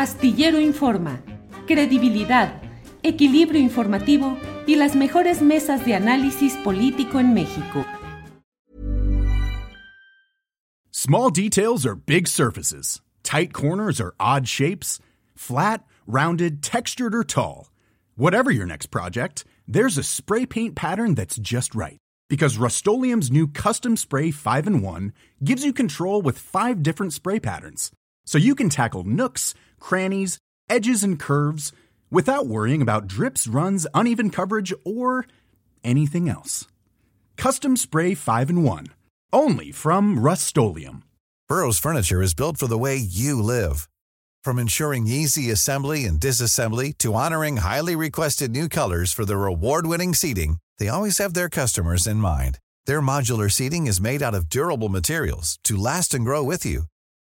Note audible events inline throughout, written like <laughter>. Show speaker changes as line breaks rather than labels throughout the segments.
Astillero Informa, credibilidad, equilibrio informativo y las mejores mesas de análisis político en México.
Small details are big surfaces. Tight corners are odd shapes. Flat, rounded, textured, or tall. Whatever your next project, there's a spray paint pattern that's just right. Because Rust new Custom Spray 5 in 1 gives you control with five different spray patterns. So you can tackle nooks, crannies, edges, and curves without worrying about drips, runs, uneven coverage, or anything else. Custom Spray 5 in 1. Only from Rust
Burrow's furniture is built for the way you live. From ensuring easy assembly and disassembly to honoring highly requested new colors for their award winning seating, they always have their customers in mind. Their modular seating is made out of durable materials to last and grow with you.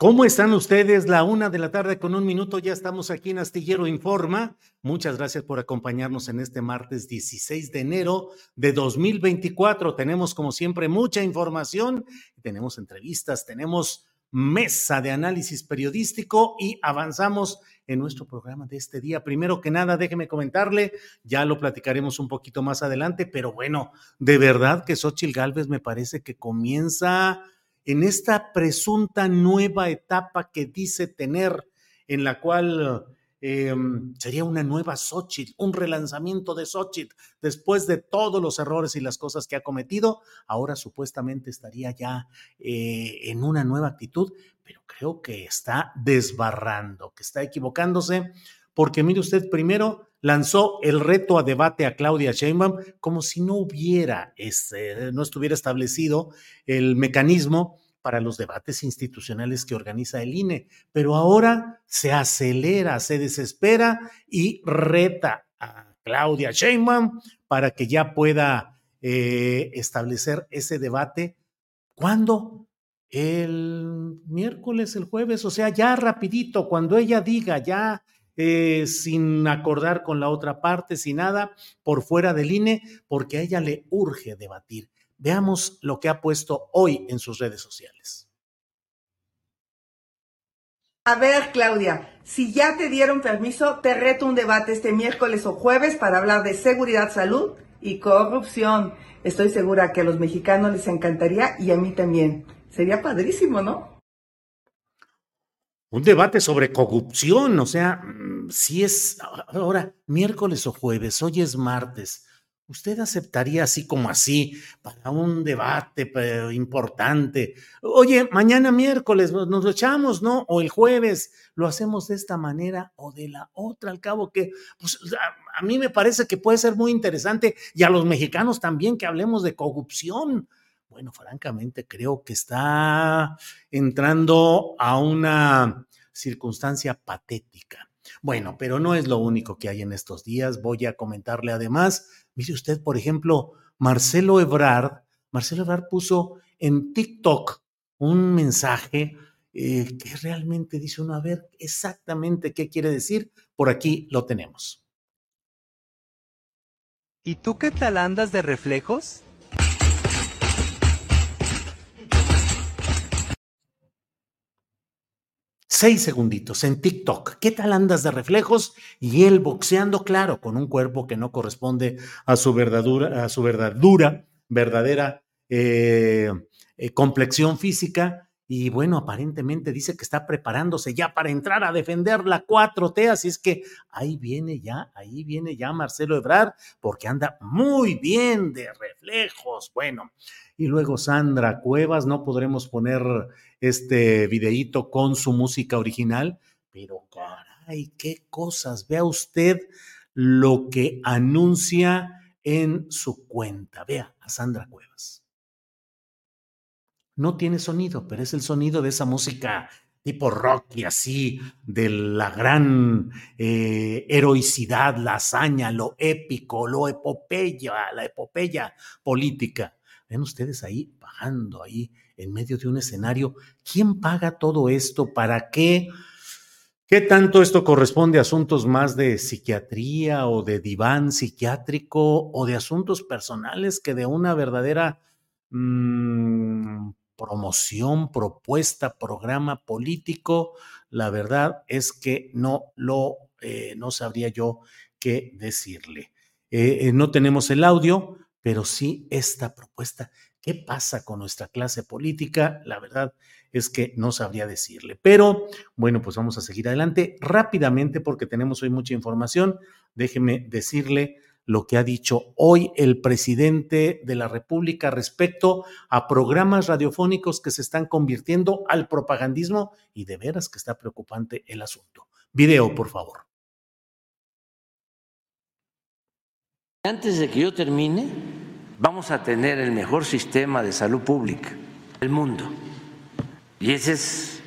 ¿Cómo están ustedes? La una de la tarde con un minuto, ya estamos aquí en Astillero Informa. Muchas gracias por acompañarnos en este martes 16 de enero de 2024. Tenemos, como siempre, mucha información, tenemos entrevistas, tenemos mesa de análisis periodístico y avanzamos en nuestro programa de este día. Primero que nada, déjeme comentarle, ya lo platicaremos un poquito más adelante, pero bueno, de verdad que Xochil Gálvez me parece que comienza en esta presunta nueva etapa que dice tener, en la cual em, sería una nueva Xochitl, un relanzamiento de Xochitl, después de todos los errores y las cosas que ha cometido, ahora supuestamente estaría ya eh, en una nueva actitud, pero creo que está desbarrando, que está equivocándose, porque mire usted, primero lanzó el reto a debate a Claudia Sheinbaum como si no hubiera, no estuviera establecido el mecanismo para los debates institucionales que organiza el INE, pero ahora se acelera, se desespera y reta a Claudia Sheinbaum para que ya pueda eh, establecer ese debate. ¿Cuándo? El miércoles, el jueves, o sea, ya rapidito, cuando ella diga, ya eh, sin acordar con la otra parte, sin nada, por fuera del INE, porque a ella le urge debatir. Veamos lo que ha puesto hoy en sus redes sociales.
A ver, Claudia, si ya te dieron permiso, te reto un debate este miércoles o jueves para hablar de seguridad, salud y corrupción. Estoy segura que a los mexicanos les encantaría y a mí también. Sería padrísimo, ¿no?
Un debate sobre corrupción, o sea, mm, si es ahora miércoles o jueves, hoy es martes. ¿Usted aceptaría así como así para un debate importante? Oye, mañana miércoles nos lo echamos, ¿no? O el jueves lo hacemos de esta manera o de la otra, al cabo que, pues a, mí me parece que puede ser muy interesante y a los mexicanos también que hablemos de corrupción. Bueno, francamente creo que está entrando a una circunstancia patética. Bueno, pero no es lo único que hay en estos días. Voy a comentarle además, mire usted, por ejemplo, Marcelo Ebrard, Marcelo Ebrard puso en TikTok un mensaje eh, que realmente dice uno, a ver exactamente qué quiere decir. Por aquí lo tenemos.
¿Y tú qué tal andas de reflejos?
Seis segunditos en TikTok. ¿Qué tal andas de reflejos? Y él boxeando, claro, con un cuerpo que no corresponde a su verdadera, a su verdadera, verdadera eh, eh, complexión física. Y bueno, aparentemente dice que está preparándose ya para entrar a defender la 4T, así es que ahí viene ya, ahí viene ya Marcelo Ebrard, porque anda muy bien de reflejos. Bueno, y luego Sandra Cuevas, no podremos poner este videíto con su música original, pero caray, qué cosas, vea usted lo que anuncia en su cuenta. Vea a Sandra Cuevas no tiene sonido, pero es el sonido de esa música tipo rock y así, de la gran eh, heroicidad, la hazaña, lo épico, lo epopeya, la epopeya política. Ven ustedes ahí bajando, ahí en medio de un escenario. ¿Quién paga todo esto? ¿Para qué? ¿Qué tanto esto corresponde a asuntos más de psiquiatría o de diván psiquiátrico o de asuntos personales que de una verdadera mmm, promoción, propuesta, programa político, la verdad es que no lo, eh, no sabría yo qué decirle. Eh, eh, no tenemos el audio, pero sí esta propuesta. ¿Qué pasa con nuestra clase política? La verdad es que no sabría decirle. Pero bueno, pues vamos a seguir adelante rápidamente porque tenemos hoy mucha información. Déjeme decirle lo que ha dicho hoy el presidente de la República respecto a programas radiofónicos que se están convirtiendo al propagandismo y de veras que está preocupante el asunto. Video, por favor.
Antes de que yo termine, vamos a tener el mejor sistema de salud pública del mundo. Y ese es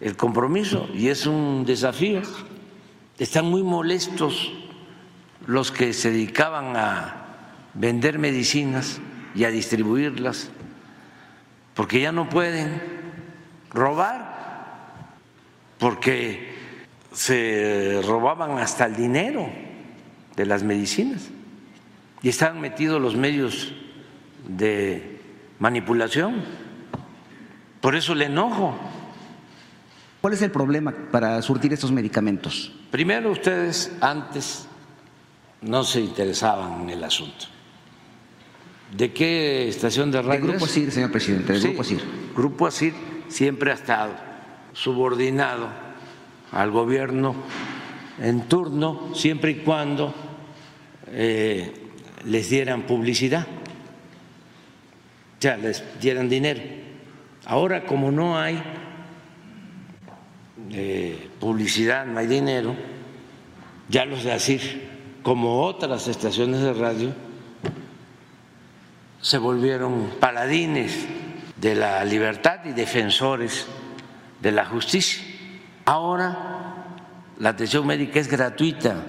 el compromiso y es un desafío. Están muy molestos los que se dedicaban a vender medicinas y a distribuirlas, porque ya no pueden robar, porque se robaban hasta el dinero de las medicinas y estaban metidos los medios de manipulación. Por eso el enojo.
¿Cuál es el problema para surtir estos medicamentos?
Primero ustedes antes no se interesaban en el asunto. ¿De qué estación de radio?
El Grupo ASIR, señor presidente, del Grupo ASIR.
Grupo ASIR siempre ha estado subordinado al gobierno en turno, siempre y cuando eh, les dieran publicidad, o sea, les dieran dinero. Ahora, como no hay eh, publicidad, no hay dinero, ya los de ASIR como otras estaciones de radio, se volvieron paladines de la libertad y defensores de la justicia. Ahora la atención médica es gratuita.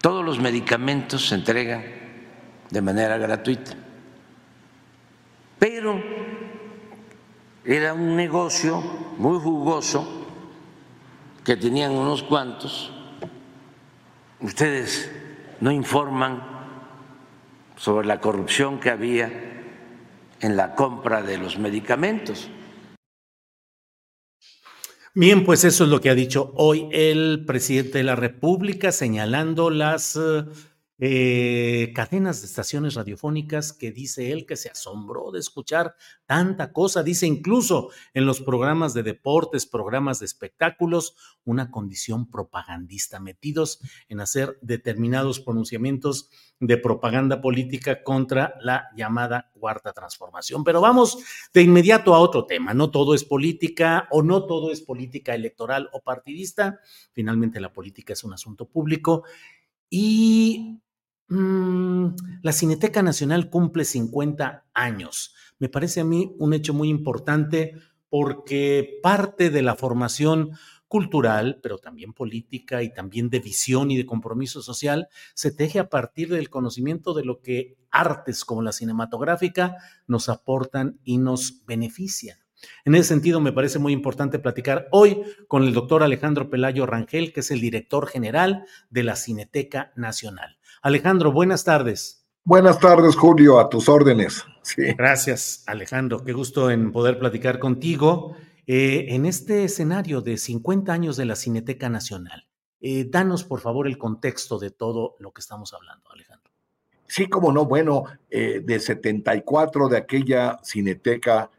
Todos los medicamentos se entregan de manera gratuita. Pero era un negocio muy jugoso que tenían unos cuantos ustedes no informan sobre la corrupción que había en la compra de los medicamentos.
Bien, pues eso es lo que ha dicho hoy el presidente de la República, señalando las eh, cadenas de estaciones radiofónicas que dice él que se asombró de escuchar tanta cosa, dice incluso en los programas de deportes, programas de espectáculos, una condición propagandista, metidos en hacer determinados pronunciamientos de propaganda política contra la llamada cuarta transformación. Pero vamos de inmediato a otro tema, no todo es política o no todo es política electoral o partidista, finalmente la política es un asunto público. Y Mm, la Cineteca Nacional cumple 50 años. Me parece a mí un hecho muy importante porque parte de la formación cultural, pero también política y también de visión y de compromiso social, se teje a partir del conocimiento de lo que artes como la cinematográfica nos aportan y nos benefician. En ese sentido, me parece muy importante platicar hoy con el doctor Alejandro Pelayo Rangel, que es el director general de la Cineteca Nacional. Alejandro, buenas tardes.
Buenas tardes, Julio, a tus órdenes.
Gracias, Alejandro. Qué gusto en poder platicar contigo eh, en este escenario de 50 años de la Cineteca Nacional. Eh, danos, por favor, el contexto de todo lo que estamos hablando, Alejandro.
Sí, como no, bueno, eh, de 74 de aquella Cineteca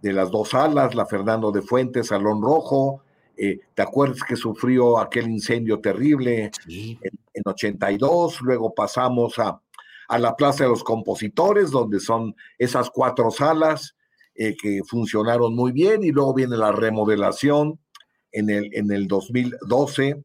de las dos salas, la Fernando de Fuentes, Salón Rojo. Eh, ¿Te acuerdas que sufrió aquel incendio terrible en, en 82? Luego pasamos a, a la Plaza de los Compositores, donde son esas cuatro salas eh, que funcionaron muy bien, y luego viene la remodelación en el, en el 2012,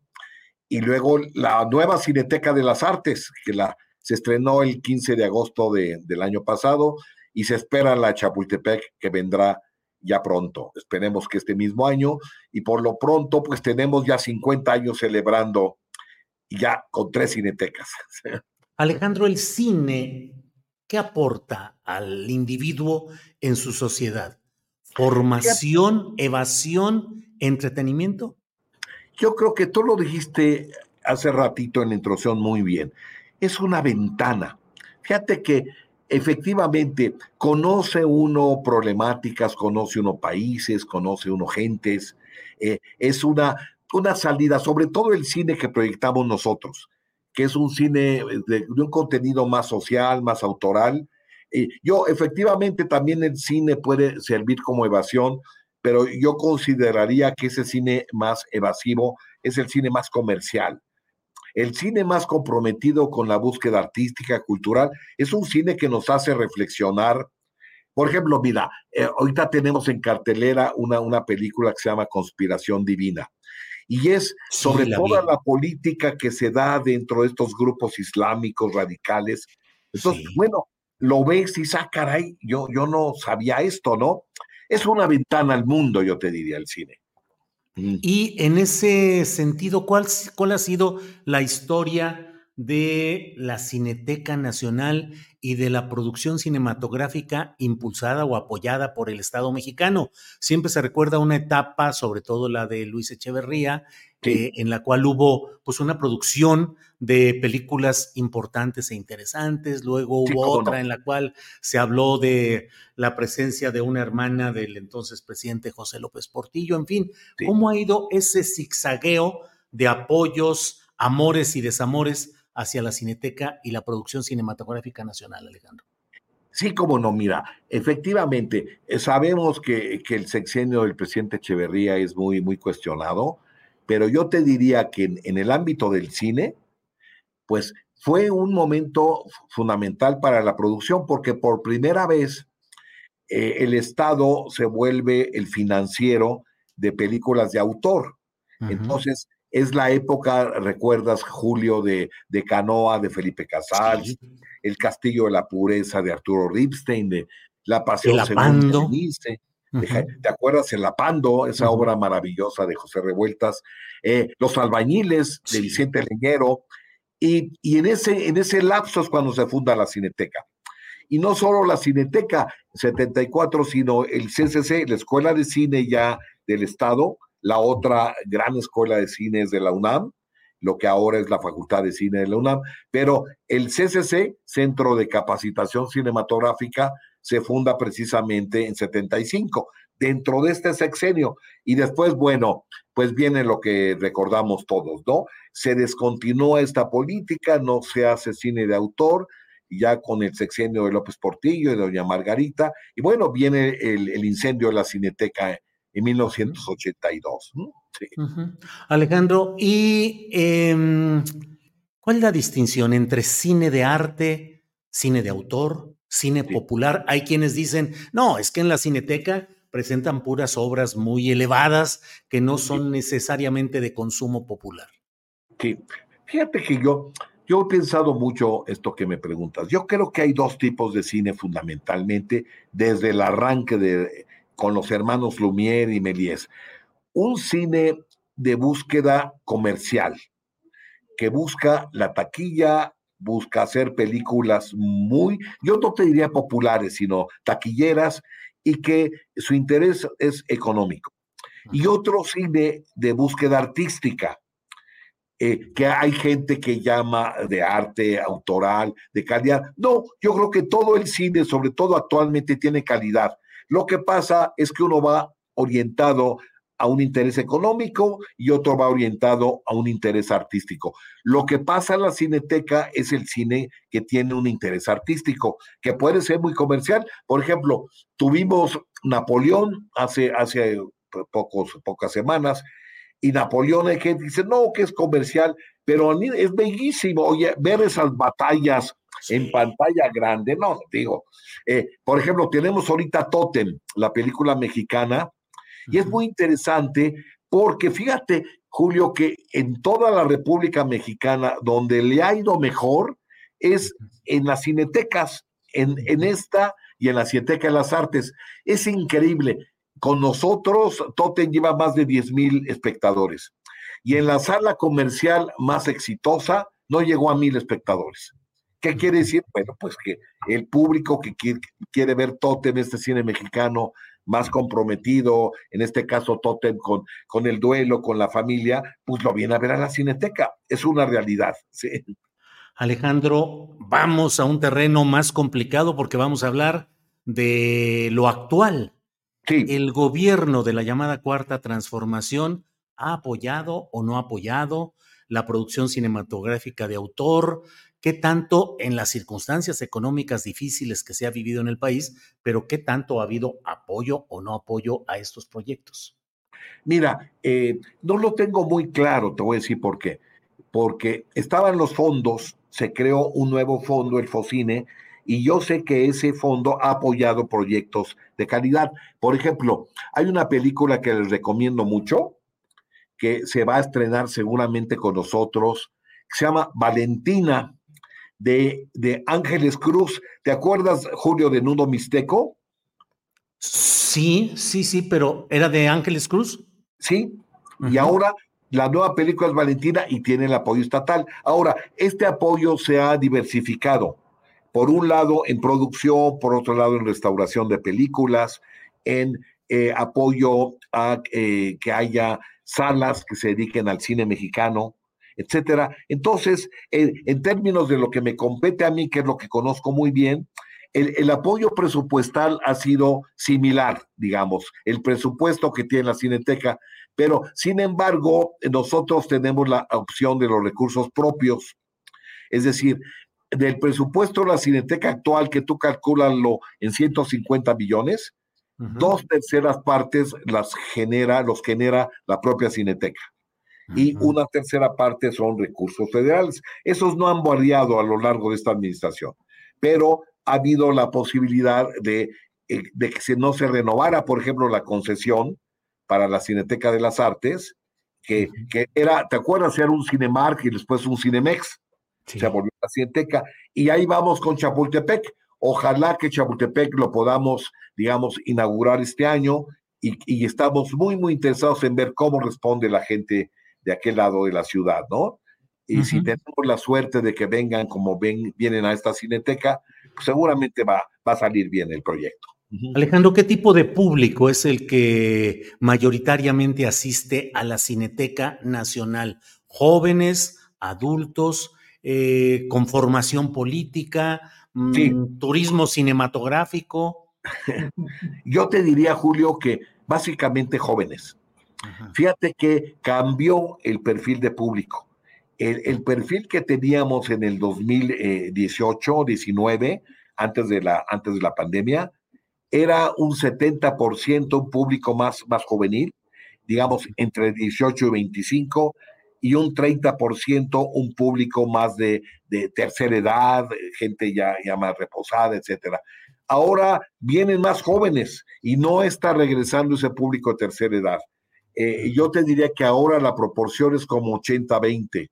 y luego la nueva Cineteca de las Artes, que la, se estrenó el 15 de agosto de, del año pasado, y se espera la Chapultepec que vendrá ya pronto. Esperemos que este mismo año, y por lo pronto, pues tenemos ya 50 años celebrando ya con tres cinetecas. <laughs>
Alejandro, el cine, ¿qué aporta al individuo en su sociedad? ¿Formación, evasión, entretenimiento?
Yo creo que tú lo dijiste hace ratito en la introducción muy bien. Es una ventana. Fíjate que efectivamente conoce uno problemáticas, conoce uno países, conoce uno gentes. Eh, es una, una salida, sobre todo el cine que proyectamos nosotros que es un cine eh, de, un contenido más social, más autoral. yo, efectivamente, también el cine puede servir como evasión, pero yo consideraría que ese cine más evasivo es el cine más comercial. El cine más comprometido con la búsqueda artística, cultural, es un cine que nos hace reflexionar. Por ejemplo, mira, eh, ahorita tenemos en cartelera una, una película que se llama Conspiración Divina y es sobre toda la política que se da dentro de estos grupos islámicos radicales. Entonces, bueno, lo ves y dices, ah, caray, yo, yo no sabía esto, ¿no? Es una ventana al mundo, yo te diría, el cine.
Mm. Y en ese sentido, ¿cuál, cuál ha sido la historia de la Cineteca Nacional y de la producción cinematográfica impulsada o apoyada por el Estado mexicano. Siempre se recuerda una etapa, sobre todo la de Luis Echeverría, en la cual hubo pues una producción de películas importantes e interesantes, luego hubo otra en la cual se habló de la presencia de una hermana del entonces presidente José López Portillo, en fin, cómo ha ido ese zigzagueo de apoyos, amores y desamores hacia la Cineteca y la producción cinematográfica nacional, Alejandro.
Sí, como no, mira, efectivamente, eh, sabemos que, el sexenio del presidente Echeverría es muy, muy cuestionado, pero yo te diría que en, el ámbito del cine, pues fue un momento fundamental para la producción, porque por primera vez eh, el Estado se vuelve el financiero de películas de autor. Entonces, es la época, recuerdas, Julio, de, de Canoa, de Felipe Casals, El Castillo de la Pureza de Arturo Ripstein, de La Pasión ¿Te acuerdas? El Apando, esa obra maravillosa de José Revueltas, eh, Los Albañiles de Vicente Leñero, y, y, en, ese, en ese lapso es cuando se funda la Cineteca. Y no solo la Cineteca 74, sino el CCC, la Escuela de Cine ya del Estado, la otra gran escuela de cine es de la UNAM, lo que ahora es la Facultad de Cine de la UNAM, pero el CCC, Centro de Capacitación Cinematográfica, se funda precisamente en 75, dentro de este sexenio. Y después, bueno, pues viene lo que recordamos todos, ¿no? Se descontinúa esta política, no se hace cine de autor, ya con el sexenio de López Portillo y Doña Margarita, y bueno, viene el, incendio de la Cineteca en 1982.
Alejandro, ¿y em, cuál es la distinción entre cine de arte, cine de autor, cine popular? Hay quienes dicen, no, es que en la cineteca presentan puras obras muy elevadas que no son necesariamente de consumo popular.
Sí, fíjate que yo, yo he pensado mucho esto que me preguntas. Yo creo que hay dos tipos de cine fundamentalmente desde el arranque de con los hermanos Lumière y Méliès. Un cine de búsqueda comercial, que busca la taquilla, busca hacer películas muy, yo no te diría populares, sino taquilleras, y que su interés es económico. Y otro cine de búsqueda artística, eh, que hay gente que llama de arte autoral, de calidad. No, yo creo que todo el cine, sobre todo actualmente, tiene calidad. Lo que pasa es que uno va orientado a un interés económico y otro va orientado a un interés artístico. Lo que pasa en la cineteca es el cine que tiene un interés artístico, que puede ser muy comercial. Por ejemplo, tuvimos Napoleón hace, hace pocos, pocas semanas y Napoleón hay gente dice, no, que es comercial, pero es bellísimo, oye, ver esas batallas en pantalla grande, no, digo, eh, por ejemplo, tenemos ahorita Totem, la película mexicana, y es muy interesante porque fíjate, Julio, que en toda la República Mexicana, donde le ha ido mejor, es en las cinetecas, en, en esta y en la Cineteca de las Artes. Es increíble. Con nosotros, Totem lleva más de 10 mil espectadores. Y en la sala comercial más exitosa, no llegó a mil espectadores. ¿Qué quiere decir? Bueno, pues que el público que quiere, quiere ver Totem, este cine mexicano, más comprometido, en este caso Totem con, con el duelo, con la familia, pues lo viene a ver a la cineteca. Es una realidad. <laughs> ¿sí?
Alejandro, vamos a un terreno más complicado porque vamos a hablar de lo actual.
Sí.
El gobierno de la llamada cuarta transformación ha apoyado o no ha apoyado la producción cinematográfica de autor, qué tanto en las circunstancias económicas difíciles que se ha vivido en el país, pero qué tanto ha habido apoyo o no apoyo a estos proyectos.
Mira, eh, no lo tengo muy claro, te voy a decir por qué. Porque estaban los fondos, se creó un nuevo fondo, el FOCINE, y yo sé que ese fondo ha apoyado proyectos de calidad. Por ejemplo, hay una película que les recomiendo mucho, que se va a estrenar seguramente con nosotros, que se llama Valentina, de, de Ángeles Cruz. ¿Te acuerdas, Julio, de Nudo Mixteco?
Sí, sí, sí, pero ¿era de Ángeles Cruz?
Sí, y ahora la nueva película es Valentina y tiene el apoyo estatal. Ahora, este apoyo se ha diversificado. Por un lado, en producción, por otro lado, en restauración de películas, en eh, apoyo a eh, que haya salas que se dediquen al cine mexicano, etcétera. Entonces, en términos de lo que me compete a mí, que es lo que conozco muy bien, el, el, apoyo presupuestal ha sido similar, digamos, el presupuesto que tiene la Cineteca, pero sin embargo, nosotros tenemos la opción de los recursos propios. Es decir, del presupuesto de la Cineteca actual, que tú calculas en 150 millones, uh -huh. dos terceras partes las genera, los genera la propia Cineteca y una tercera parte son recursos federales. Esos no han variado a lo largo de esta administración, pero ha habido la posibilidad de, eh, de que se, no se renovara, por ejemplo, la concesión para la Cineteca de las Artes, que, que era, ¿te acuerdas? Era un Cinemark y después un Cinemex. Sí. Se volvió la Cineteca. Y ahí vamos con Chapultepec. Ojalá que Chapultepec lo podamos, digamos, inaugurar este año y, y estamos muy, muy interesados en ver cómo responde la gente de aquel lado de la ciudad, ¿no? Y uh -huh. si tenemos la suerte de que vengan como ven, vienen a esta cineteca, pues seguramente va, va a salir bien el proyecto.
Uh -huh. Alejandro, ¿qué tipo de público es el que mayoritariamente asiste a la Cineteca Nacional? ¿Jóvenes, adultos, eh, con formación política,
sí.
mmm, turismo cinematográfico? <laughs>
Yo te diría, Julio, que básicamente jóvenes. Fíjate que cambió el perfil de público. El, el, perfil que teníamos en el 2018, 19, antes de la, antes de la pandemia, era un 70% un público más, más juvenil, digamos entre 18 y 25, y un 30% un público más de, de tercera edad, gente ya, ya más reposada, etcétera. Ahora vienen más jóvenes y no está regresando ese público de tercera edad eh, yo te diría que ahora la proporción es como 80-20.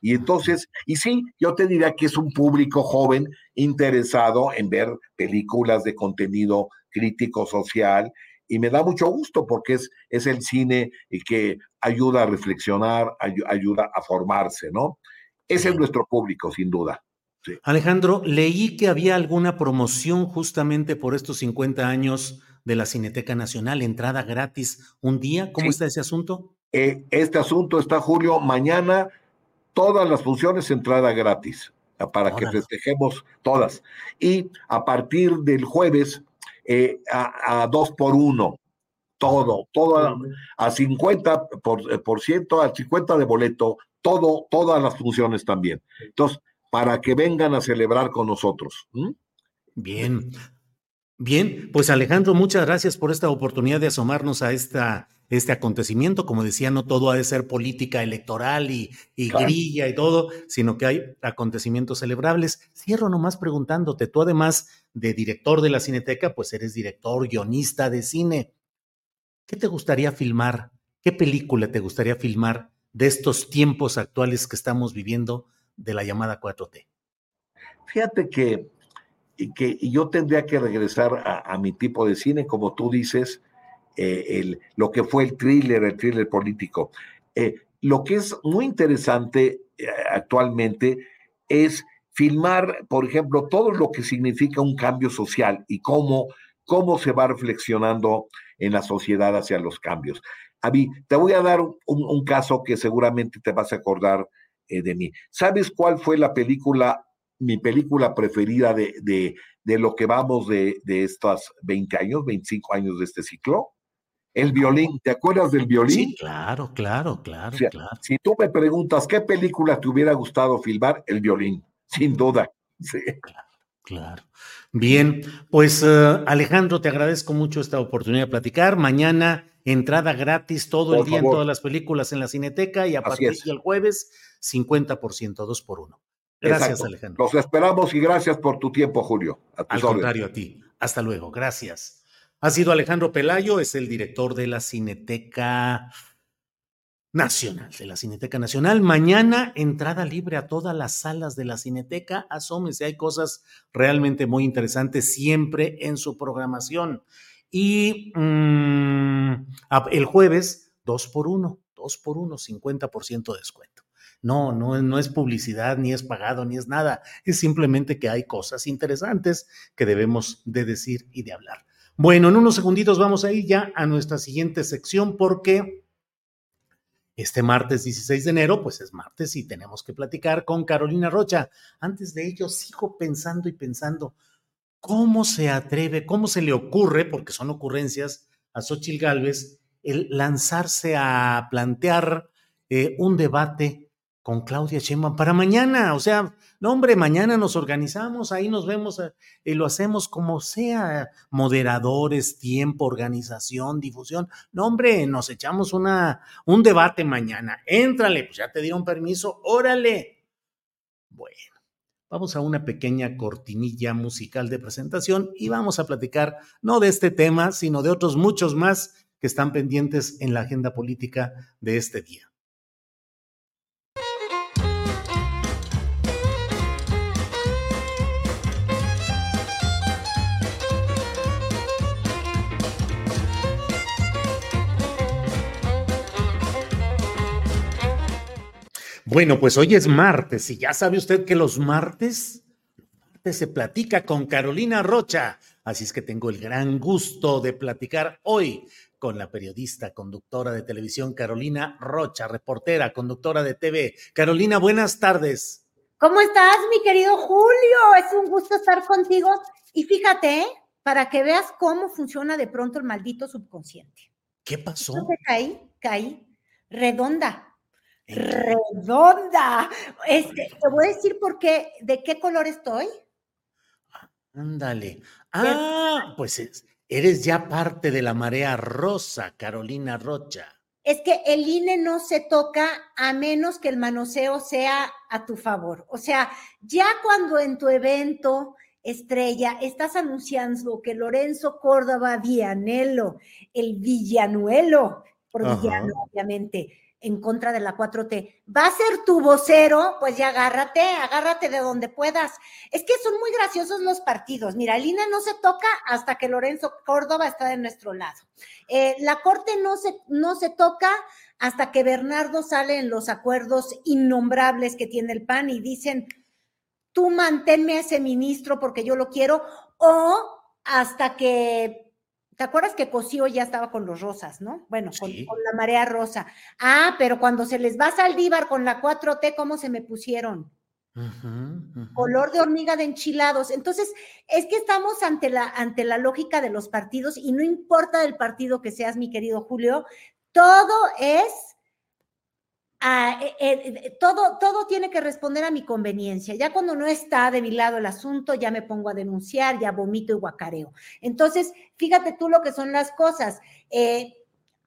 Y entonces, y sí, yo te diría que es un público joven interesado en ver películas de contenido crítico social y me da mucho gusto porque es, es el cine que ayuda a reflexionar, ay, ayuda a formarse, ¿no? Ese es nuestro público, sin duda.
Sí. Alejandro, leí que había alguna promoción justamente por estos 50 años de la Cineteca Nacional, entrada gratis un día. ¿Cómo sí. está ese asunto?
Eh, este asunto está, Julio, mañana todas las funciones entrada gratis para Órale. que festejemos todas. Y a partir del jueves, eh, a, a, dos por uno. todo, todo a 50 por, eh, por ciento, al 50 de boleto, todo, todas las funciones también. Entonces, para que vengan a celebrar con nosotros.
Bien. Bien, pues Alejandro, muchas gracias por esta oportunidad de asomarnos a esta, este acontecimiento. Como decía, no todo ha de ser política electoral y, grilla y todo, sino que hay acontecimientos celebrables. Cierro nomás preguntándote, tú además de director de la Cineteca, pues eres director, guionista de cine. ¿Qué te gustaría filmar? ¿Qué película te gustaría filmar de estos tiempos actuales que estamos viviendo de la llamada 4T?
Fíjate que, que yo tendría que regresar a, mi tipo de cine, como tú dices, eh, el, lo que fue el thriller, el thriller político. Eh, lo que es muy interesante eh, actualmente es filmar, por ejemplo, todo lo que significa un cambio social y cómo, cómo se va reflexionando en la sociedad hacia los cambios. A mí, te voy a dar un, caso que seguramente te vas a acordar de mí. ¿Sabes cuál fue la película, mi película preferida de, de, lo que vamos de, de estos 20 años, 25 años de este ciclo? El violín, ¿te acuerdas del violín?
Sí, claro, claro, claro, claro.
Si tú me preguntas qué película te hubiera gustado filmar, el violín, sin duda. <laughs> Sí.
Claro, claro. Bien, pues eh, Alejandro, te agradezco mucho esta oportunidad de platicar. Mañana entrada gratis todo el día en todas las películas en la Cineteca y a partir del jueves 50%, dos por uno. Gracias, Alejandro.
Los esperamos y gracias por tu tiempo, Julio.
Al contrario, a ti. Hasta luego. Gracias. Ha sido Alejandro Pelayo, es el director de la Cineteca Nacional, de la Cineteca Nacional. Mañana entrada libre a todas las salas de la Cineteca. Asómese, hay cosas realmente muy interesantes siempre en su programación. Y mm, el jueves, dos por uno, dos por uno, 50% de descuento. No, no, no es publicidad, ni es pagado, ni es nada. Es simplemente que hay cosas interesantes que debemos de decir y de hablar. Bueno, en unos segunditos vamos a ir ya a nuestra siguiente sección porque este martes 16 de enero, pues es martes y tenemos que platicar con Carolina Rocha. Antes de ello, sigo pensando y pensando, ¿cómo se atreve, cómo se le ocurre, porque son ocurrencias, a Xochitl Gálvez, el lanzarse a plantear eh, un debate con Claudia Sheinbaum para mañana. O sea, no, hombre, mañana nos organizamos, ahí nos vemos eh, y lo hacemos como sea, moderadores, tiempo, organización, difusión. No, hombre, nos echamos una, un debate mañana. Éntrale, pues ya te dieron permiso, órale. Bueno, vamos a una pequeña cortinilla musical de presentación y vamos a platicar no de este tema, sino de otros muchos más que están pendientes en la agenda política de este día. Bueno, pues hoy es martes y ya sabe usted que los martes, martes se platica con Carolina Rocha. Así es que tengo el gran gusto de platicar hoy con la periodista, conductora de televisión Carolina Rocha, reportera, conductora de TV. Carolina, buenas tardes.
¿Cómo estás, mi querido Julio? Es un gusto estar contigo. Y fíjate, ¿eh? para que veas cómo funciona de pronto el maldito subconsciente.
¿Qué pasó?
caí, caí, redonda redonda. Este, te voy a decir por qué, de qué color estoy.
Ándale. Ah, pues eres ya parte de la marea rosa, Carolina Rocha.
Es que el INE no se toca a menos que el manoseo sea a tu favor. O sea, ya cuando en tu evento estrella estás anunciando que Lorenzo Córdoba Vianello, el Villanuelo, por Villano, obviamente, en contra de la 4T. Va a ser tu vocero, pues ya agárrate, agárrate de donde puedas. Es que son muy graciosos los partidos. Mira, el INE no se toca hasta que Lorenzo Córdoba está de nuestro lado. Eh, la Corte no se, no se toca hasta que Bernardo sale en los acuerdos innombrables que tiene el PAN y dicen, tú manténme a ese ministro porque yo lo quiero, o hasta que ¿Te acuerdas que Cosío ya estaba con los rosas, no? Bueno, con, la marea rosa. Ah, pero cuando se les va a Saldívar con la 4T, ¿cómo se me pusieron? color de hormiga de enchilados. Entonces, es que estamos ante la, ante la lógica de los partidos y no importa del partido que seas, mi querido Julio, todo es, ah, eh, eh, todo, todo tiene que responder a mi conveniencia. Ya cuando no está de mi lado el asunto, ya me pongo a denunciar, ya vomito y guacareo. Entonces, fíjate tú lo que son las cosas. Eh,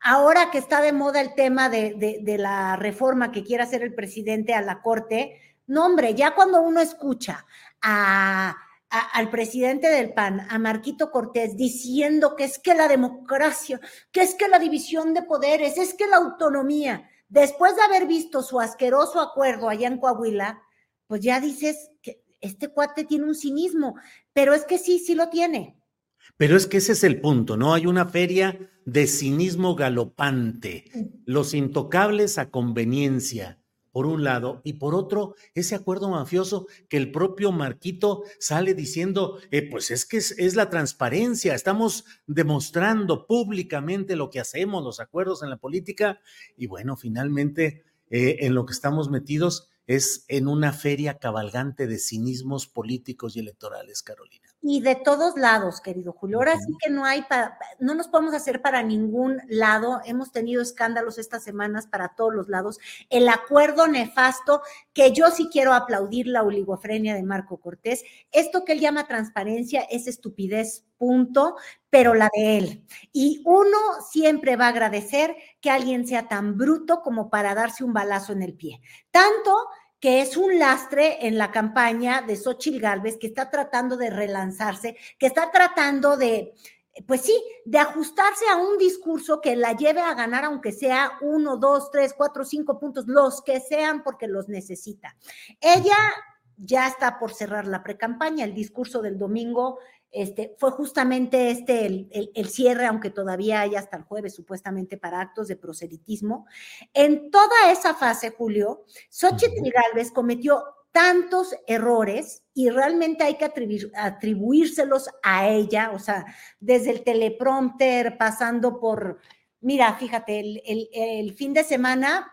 ahora que está de moda el tema de, de la reforma que quiere hacer el presidente a la Corte, no, hombre, ya cuando uno escucha al presidente del PAN, a Marquito Cortés, diciendo que es que la democracia, que es que la división de poderes, es que la autonomía, después de haber visto su asqueroso acuerdo allá en Coahuila, pues ya dices que este cuate tiene un cinismo, pero es que sí, sí lo tiene.
Pero es que ese es el punto, ¿no? Hay una feria de cinismo galopante, los intocables a conveniencia por un lado, y por otro, ese acuerdo mafioso que el propio Marquito sale diciendo, eh, pues es que es, la transparencia, estamos demostrando públicamente lo que hacemos, los acuerdos en la política, y bueno, finalmente eh, en lo que estamos metidos es en una feria cabalgante de cinismos políticos y electorales, Carolina
y de todos lados, querido Julio. Ahora sí que no hay, para, no nos podemos hacer para ningún lado. Hemos tenido escándalos estas semanas para todos los lados. El acuerdo nefasto, que yo sí quiero aplaudir la oligofrenia de Marco Cortés. Esto que él llama transparencia es estupidez, punto, pero la de él. Y uno siempre va a agradecer que alguien sea tan bruto como para darse un balazo en el pie. Tanto que es un lastre en la campaña de Xochitl Gálvez, que está tratando de relanzarse, que está tratando de, pues sí, de ajustarse a un discurso que la lleve a ganar, aunque sea uno, dos, tres, cuatro, cinco puntos, los que sean, porque los necesita. Ella ya está por cerrar la precampaña, el discurso del domingo este, fue justamente este el, cierre, aunque todavía hay hasta el jueves supuestamente para actos de proselitismo. En toda esa fase, Julio, Xochitl Galvez cometió tantos errores y realmente hay que atribuírselos a ella, o sea, desde el teleprompter, pasando por, mira, fíjate, el, fin de semana,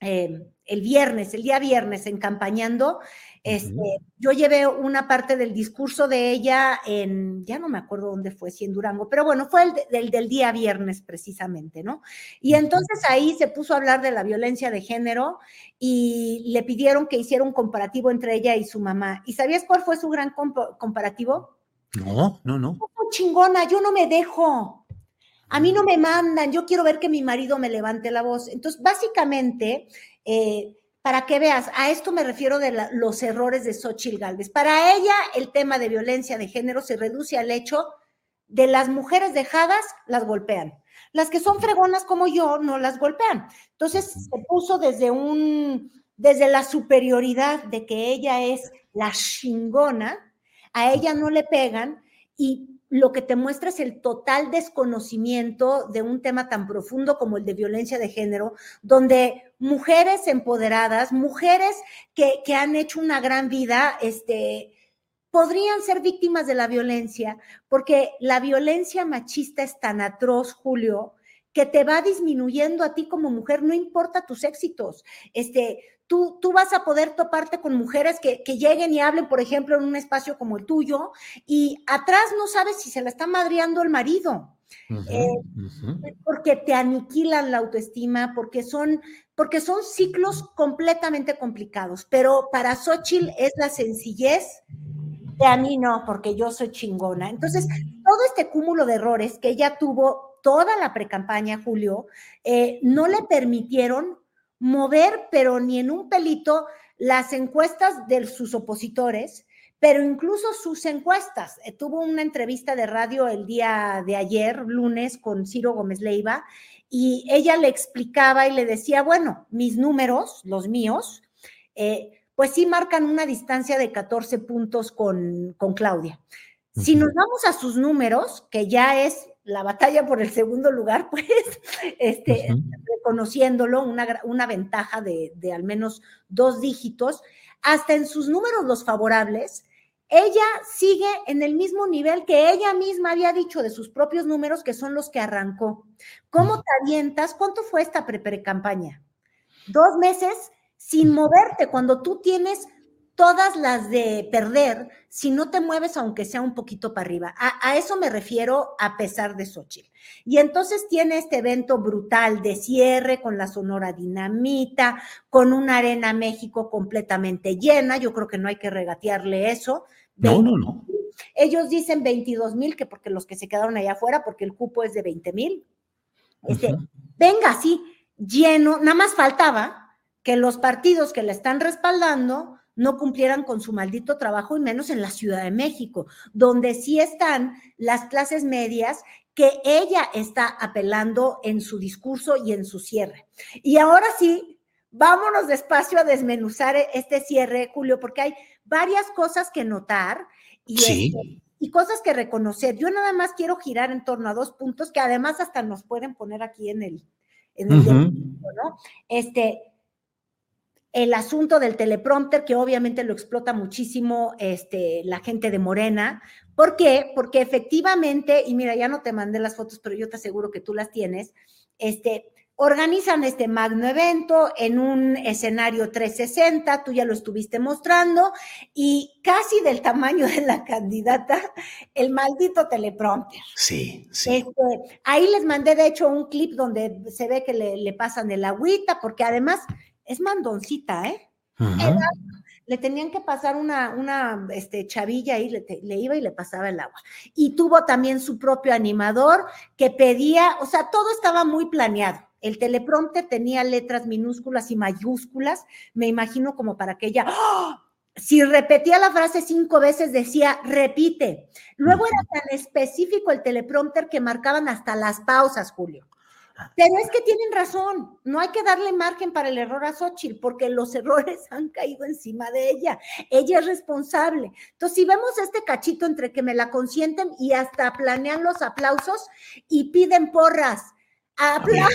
eh, el viernes, el día viernes, en campañando, este, Yo llevé una parte del discurso de ella en, ya no me acuerdo dónde fue, si en Durango, pero bueno, fue el, del día viernes precisamente, ¿no? Y entonces ahí se puso a hablar de la violencia de género y le pidieron que hiciera un comparativo entre ella y su mamá. ¿Y sabías cuál fue su gran comparativo?
No, no, no.
chingona, yo no me dejo. A mí no me mandan, yo quiero ver que mi marido me levante la voz. Entonces, básicamente, eh, para que veas, a esto me refiero de los errores de Xochitl Galvez. Para ella, el tema de violencia de género se reduce al hecho de las mujeres dejadas, las golpean. Las que son fregonas como yo, no las golpean. Entonces, se puso desde un, desde la superioridad de que ella es la chingona, a ella no le pegan y lo que te muestra es el total desconocimiento de un tema tan profundo como el de violencia de género, donde mujeres empoderadas, mujeres que, han hecho una gran vida, este, podrían ser víctimas de la violencia, porque la violencia machista es tan atroz, Julio, que te va disminuyendo a ti como mujer, no importa tus éxitos. Este, Tú, tú, vas a poder toparte con mujeres que, lleguen y hablen, por ejemplo, en un espacio como el tuyo, y atrás no sabes si se la está madreando el marido. Eh, porque te aniquilan la autoestima, porque son, porque son ciclos completamente complicados. Pero para Xochitl es la sencillez, de a mí no, porque yo soy chingona. Entonces, todo este cúmulo de errores que ella tuvo toda la precampaña, Julio, eh, no le permitieron mover, pero ni en un pelito, las encuestas de sus opositores, pero incluso sus encuestas. Eh, tuvo una entrevista de radio el día de ayer, lunes, con Ciro Gómez Leiva, y ella le explicaba y le decía, bueno, mis números, los míos, eh, pues sí marcan una distancia de 14 puntos con, con Claudia. Si nos vamos a sus números, que ya es la batalla por el segundo lugar, <laughs> pues, este, reconociéndolo, una, una ventaja de, de, al menos dos dígitos, hasta en sus números los favorables, ella sigue en el mismo nivel que ella misma había dicho de sus propios números, que son los que arrancó. ¿Cómo te avientas? ¿Cuánto fue esta pre-campaña? Dos meses sin moverte, cuando tú tienes todas las de perder si no te mueves aunque sea un poquito para arriba. A, eso me refiero a pesar de Xochitl. Y entonces tiene este evento brutal de cierre con la Sonora Dinamita, con una Arena México completamente llena. Yo creo que no hay que regatearle eso.
No, no, no.
Ellos dicen 22 mil, que porque los que se quedaron allá afuera, porque el cupo es de 20 mil. Este, Venga, sí, lleno. Nada más faltaba que los partidos que le están respaldando no cumplieran con su maldito trabajo y menos en la Ciudad de México, donde sí están las clases medias que ella está apelando en su discurso y en su cierre. Y ahora sí, vámonos despacio a desmenuzar este cierre, Julio, porque hay varias cosas que notar y, este, y cosas que reconocer. Yo nada más quiero girar en torno a dos puntos que además hasta nos pueden poner aquí en el, en el ¿no? Este, el asunto del teleprompter, que obviamente lo explota muchísimo este, la gente de Morena. ¿Por qué? Porque efectivamente, y mira, ya no te mandé las fotos, pero yo te aseguro que tú las tienes, este, organizan este magno evento en un escenario 360, tú ya lo estuviste mostrando, y casi del tamaño de la candidata, el maldito teleprompter.
Sí, sí.
Este, ahí les mandé, de hecho, un clip donde se ve que le, le pasan el agüita, porque además es mandoncita, ¿eh? le tenían que pasar una, una este, chavilla y le, le, iba y le pasaba el agua. Y tuvo también su propio animador que pedía, o sea, todo estaba muy planeado. El teleprompter tenía letras minúsculas y mayúsculas, me imagino como para que ella, ¡ah! si repetía la frase cinco veces, decía, repite. Luego era tan específico el teleprompter que marcaban hasta las pausas, Julio. Pero es que tienen razón, no hay que darle margen para el error a Xochitl, porque los errores <laughs> han caído encima de ella. Ella es responsable. Entonces, si vemos este cachito entre que me la consienten y hasta planean los aplausos y piden porras, aplaudan.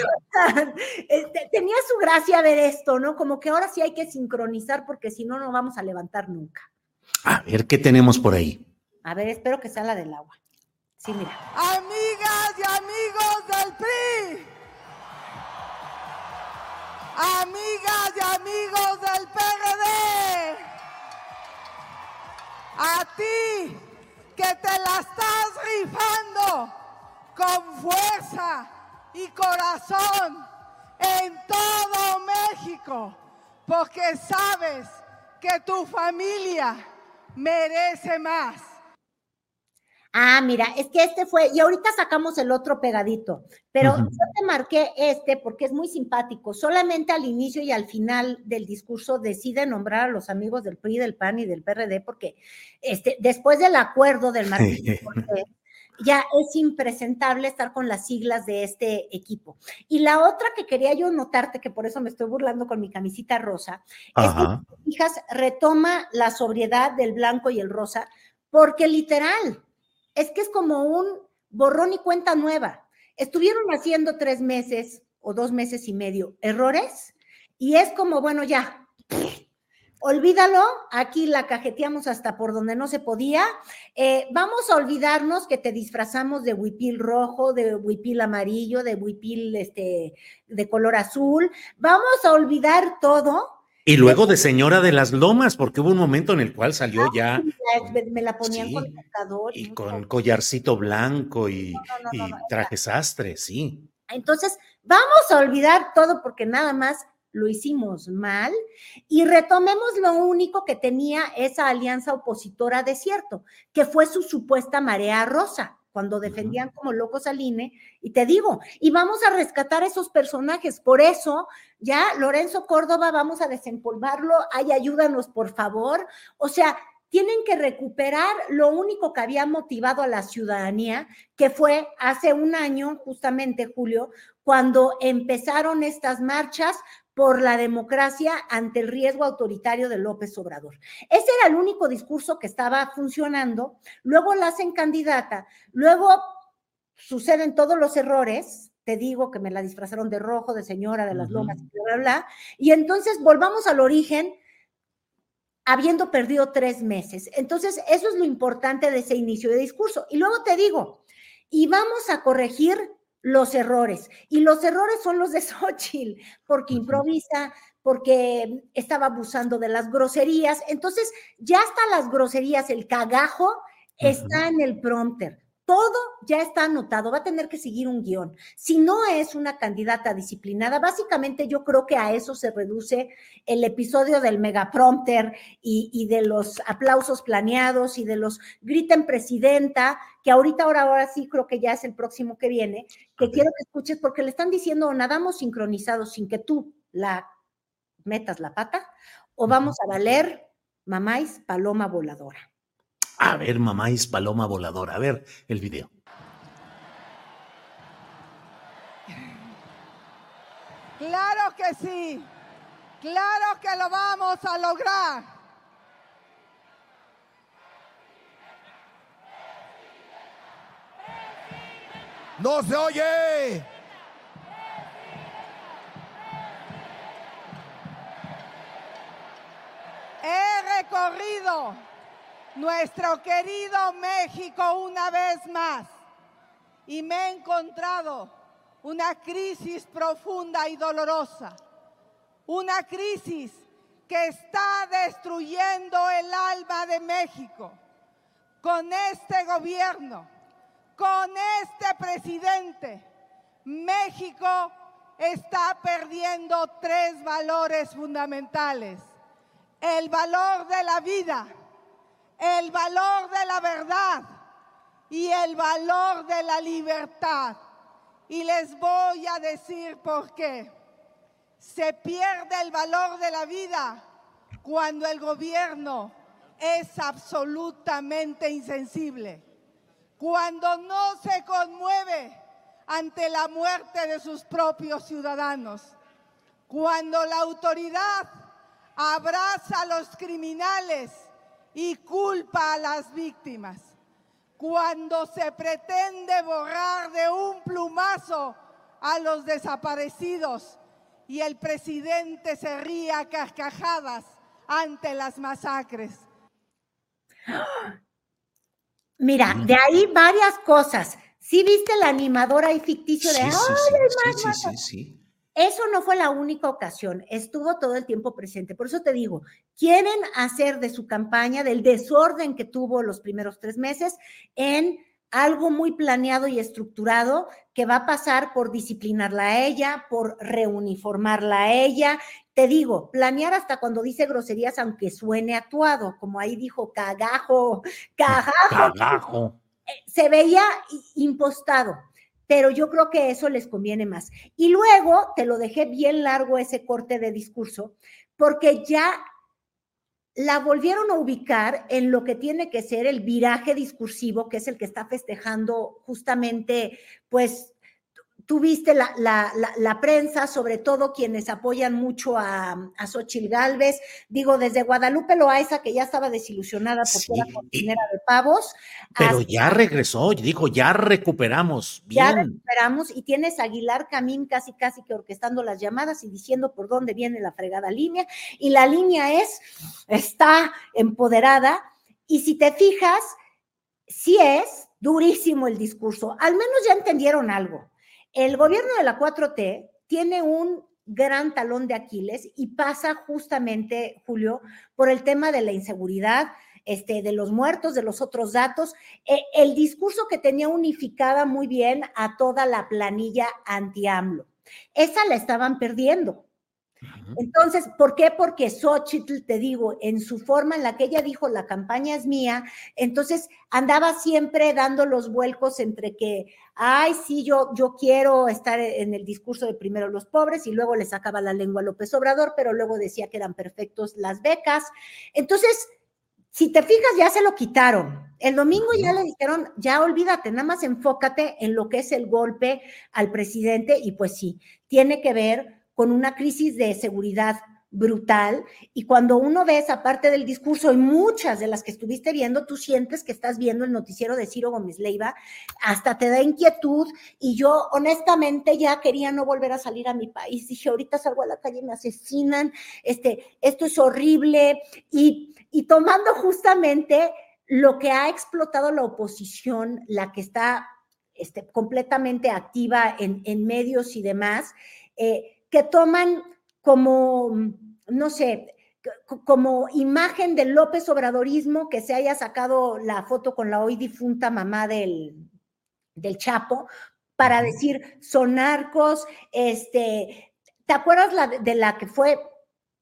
<laughs> Este, tenía su gracia ver esto, ¿no? Como que ahora sí hay que sincronizar, porque si no, no vamos a levantar nunca.
A ver, ¿qué tenemos por ahí?
A ver, espero que salga del agua.
Amigas y amigos del PRI. Amigas y amigos del PRD. A ti que te la estás rifando con fuerza y corazón en todo México, porque sabes que tu familia merece más.
Ah, mira, es que este fue, y ahorita sacamos el otro pegadito, pero yo te marqué este porque es muy simpático. Solamente al inicio y al final del discurso decide nombrar a los amigos del PRI, del PAN y del PRD, porque este, después del acuerdo del Martín ya es impresentable estar con las siglas de este equipo. Y la otra que quería yo notarte, que por eso me estoy burlando con mi camisita rosa, es que, fijas, retoma la sobriedad del blanco y el rosa, porque literal, es que es como un borrón y cuenta nueva. Estuvieron haciendo tres meses o dos meses y medio errores y es como, bueno, ya, olvídalo, aquí la cajeteamos hasta por donde no se podía. Eh, vamos a olvidarnos que te disfrazamos de huipil rojo, de huipil amarillo, de huipil este, de color azul. Vamos a olvidar todo
y luego de Señora de las Lomas, porque hubo un momento en el cual salió ah, ya.
Me la ponían con el
Y con collarcito blanco y, traje sastre, sí.
Entonces, vamos a olvidar todo porque nada más lo hicimos mal y retomemos lo único que tenía esa alianza opositora de cierto, que fue su supuesta marea rosa cuando defendían como locos al INE, y te digo, y vamos a rescatar esos personajes, por eso ya Lorenzo Córdoba, vamos a desempolvarlo, ay, ayúdanos por favor, o sea, tienen que recuperar lo único que había motivado a la ciudadanía, que fue hace un año, justamente Julio, cuando empezaron estas marchas por la democracia ante el riesgo autoritario de López Obrador. Ese era el único discurso que estaba funcionando. Luego la hacen candidata, luego suceden todos los errores. Te digo que me la disfrazaron de rojo, de señora, de las lomas, bla, bla, bla. Y entonces volvamos al origen, habiendo perdido tres meses. Entonces, eso es lo importante de ese inicio de discurso. Y luego te digo, y vamos a corregir los errores. Y los errores son los de <laughs> Xochitl, porque improvisa, porque estaba abusando de las groserías. Entonces, ya hasta las groserías, el cagajo, está en el prompter. Todo ya está anotado, va a tener que seguir un guion. Si no es una candidata disciplinada, básicamente yo creo que a eso se reduce el episodio del megaprompter y, y de los aplausos planeados y de los griten presidenta, que ahorita, ahora, ahora sí creo que ya es el próximo que viene, que quiero que escuches porque le están diciendo nadamos sincronizados sin que tú la metas la pata, o vamos a valer mamáis paloma voladora.
A ver, mamá es paloma voladora. A ver el video.
Claro que sí. Claro que lo vamos a lograr.
No se oye.
He recorrido nuestro querido México una vez más y me he encontrado una crisis profunda y dolorosa, una crisis que está destruyendo el alma de México. Con este gobierno, con este presidente, México está perdiendo tres valores fundamentales. El valor de la vida, el valor de la verdad y el valor de la libertad. Y les voy a decir por qué. Se pierde el valor de la vida cuando el gobierno es absolutamente insensible, cuando no se conmueve ante la muerte de sus propios ciudadanos, cuando la autoridad abraza a los criminales y culpa a las víctimas. Cuando se pretende borrar de un plumazo a los desaparecidos y el presidente se ríe a carcajadas ante las masacres. <gasps>
Mira, de ahí varias cosas. ¿Sí viste la animadora y ficticio de...
Sí, sí, sí, sí,
eso no fue la única ocasión, estuvo todo el tiempo presente. Por eso te digo, quieren hacer de su campaña, del desorden que tuvo los primeros tres meses, en algo muy planeado y estructurado que va a pasar por disciplinarla a ella, por reuniformarla a ella. Te digo, planear hasta cuando dice groserías, aunque suene actuado, como ahí dijo cagajo, <laughs> cagajo.
Cagajo.
Eh, se veía impostado pero yo creo que eso les conviene más. Y luego te lo dejé bien largo ese corte de discurso, porque ya la volvieron a ubicar en lo que tiene que ser el viraje discursivo, que es el que está festejando justamente, pues, tuviste la, la, la, prensa, sobre todo quienes apoyan mucho a, a Xochil Gálvez, digo, desde Guadalupe Loaiza, que ya estaba desilusionada por sí. la cocinera de pavos.
Pero ya regresó, dijo, ya recuperamos. Bien.
Ya recuperamos y tienes a Aguilar Camín casi, casi que orquestando las llamadas y diciendo por dónde viene la fregada línea. Y la línea es, está empoderada. Y si te fijas, sí es durísimo el discurso. Al menos ya entendieron algo el gobierno de la 4T tiene un gran talón de Aquiles y pasa justamente, Julio, por el tema de la inseguridad, este, de los muertos, de los otros datos, eh, el discurso que tenía unificada muy bien a toda la planilla anti-AMLO. Esa la estaban perdiendo. Entonces, ¿por qué? Porque Xochitl, te digo, en su forma en la que ella dijo la campaña es mía, entonces andaba siempre dando los vuelcos entre que, ay, sí, yo, yo quiero estar en el discurso de primero los pobres y luego le sacaba la lengua a López Obrador, pero luego decía que eran perfectos las becas. Entonces, si te fijas, ya se lo quitaron. El domingo ya le dijeron, ya olvídate, nada más enfócate en lo que es el golpe al presidente y pues sí, tiene que ver con una crisis de seguridad brutal. Y cuando uno ve esa parte del discurso y muchas de las que estuviste viendo, tú sientes que estás viendo el noticiero de Ciro Gómez Leiva, hasta te da inquietud. Y yo honestamente ya quería no volver a salir a mi país, dije, ahorita salgo a la calle y me asesinan, este, esto es horrible y, y tomando justamente lo que ha explotado la oposición, la que está este, completamente activa en, en medios y demás, eh, que toman como, no sé, como imagen del López Obradorismo que se haya sacado la foto con la hoy difunta mamá del, del Chapo para decir son narcos, este, ¿te acuerdas la, de la que fue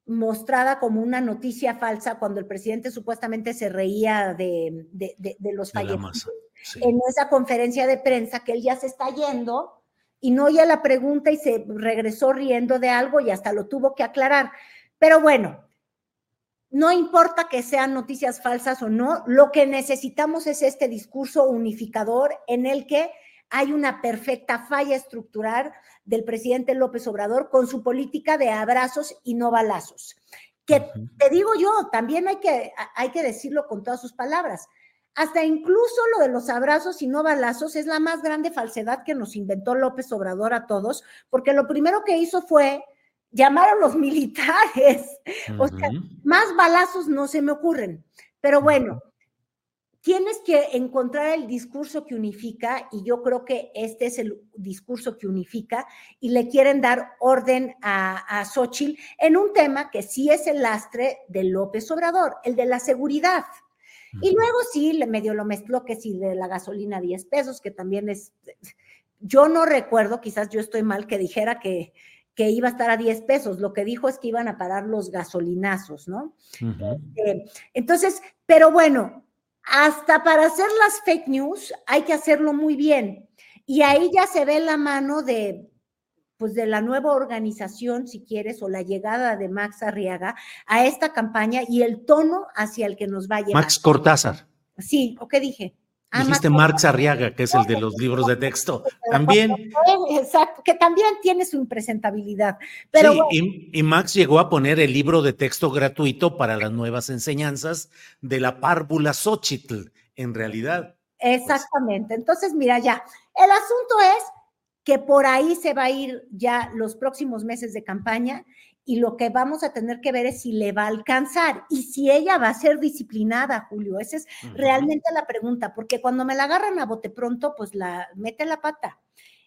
mostrada como una noticia falsa cuando el presidente supuestamente se reía de, los fallecidos en esa conferencia de prensa que él ya se está yendo y no oye la pregunta y se regresó riendo de algo y hasta lo tuvo que aclarar. Pero bueno, no importa que sean noticias falsas o no, lo que necesitamos es este discurso unificador en el que hay una perfecta falla estructural del presidente López Obrador con su política de abrazos y no balazos. Que te digo yo, también hay que, hay que decirlo con todas sus palabras. Hasta incluso lo de los abrazos y no balazos es la más grande falsedad que nos inventó López Obrador a todos, porque lo primero que hizo fue llamar a los <laughs> militares. O sea, más balazos no se me ocurren. Pero bueno, tienes que encontrar el discurso que unifica y yo creo que este es el discurso que unifica y le quieren dar orden a, a Xochitl en un tema que sí es el lastre de López Obrador, el de la seguridad. Y luego sí, le medio lo mezcló que sí de la gasolina 10 pesos, que también es, yo no recuerdo, quizás yo estoy mal, que dijera que, que iba a estar a 10 pesos. Lo que dijo es que iban a parar los gasolinazos, ¿no? Este, entonces, pero bueno, hasta para hacer las fake news hay que hacerlo muy bien. Y ahí ya se ve la mano de, pues de la nueva organización, si quieres, o la llegada de Max Arriaga a esta campaña y el tono hacia el que nos va a llevar.
Max Cortázar.
Sí, ¿o qué dije?
Ah, Dijiste Marx Arriaga, que es el de los libros de texto. <laughs> También.
Exacto, que también tiene su impresentabilidad. Pero
sí, y, Max llegó a poner el libro de texto gratuito para las nuevas enseñanzas de la párvula Xochitl, en realidad.
Exactamente. Entonces, mira, ya, el asunto es que por ahí se va a ir ya los próximos meses de campaña y lo que vamos a tener que ver es si le va a alcanzar y si ella va a ser disciplinada, Julio. Esa es realmente la pregunta, porque cuando me la agarran a bote pronto, pues la mete la pata.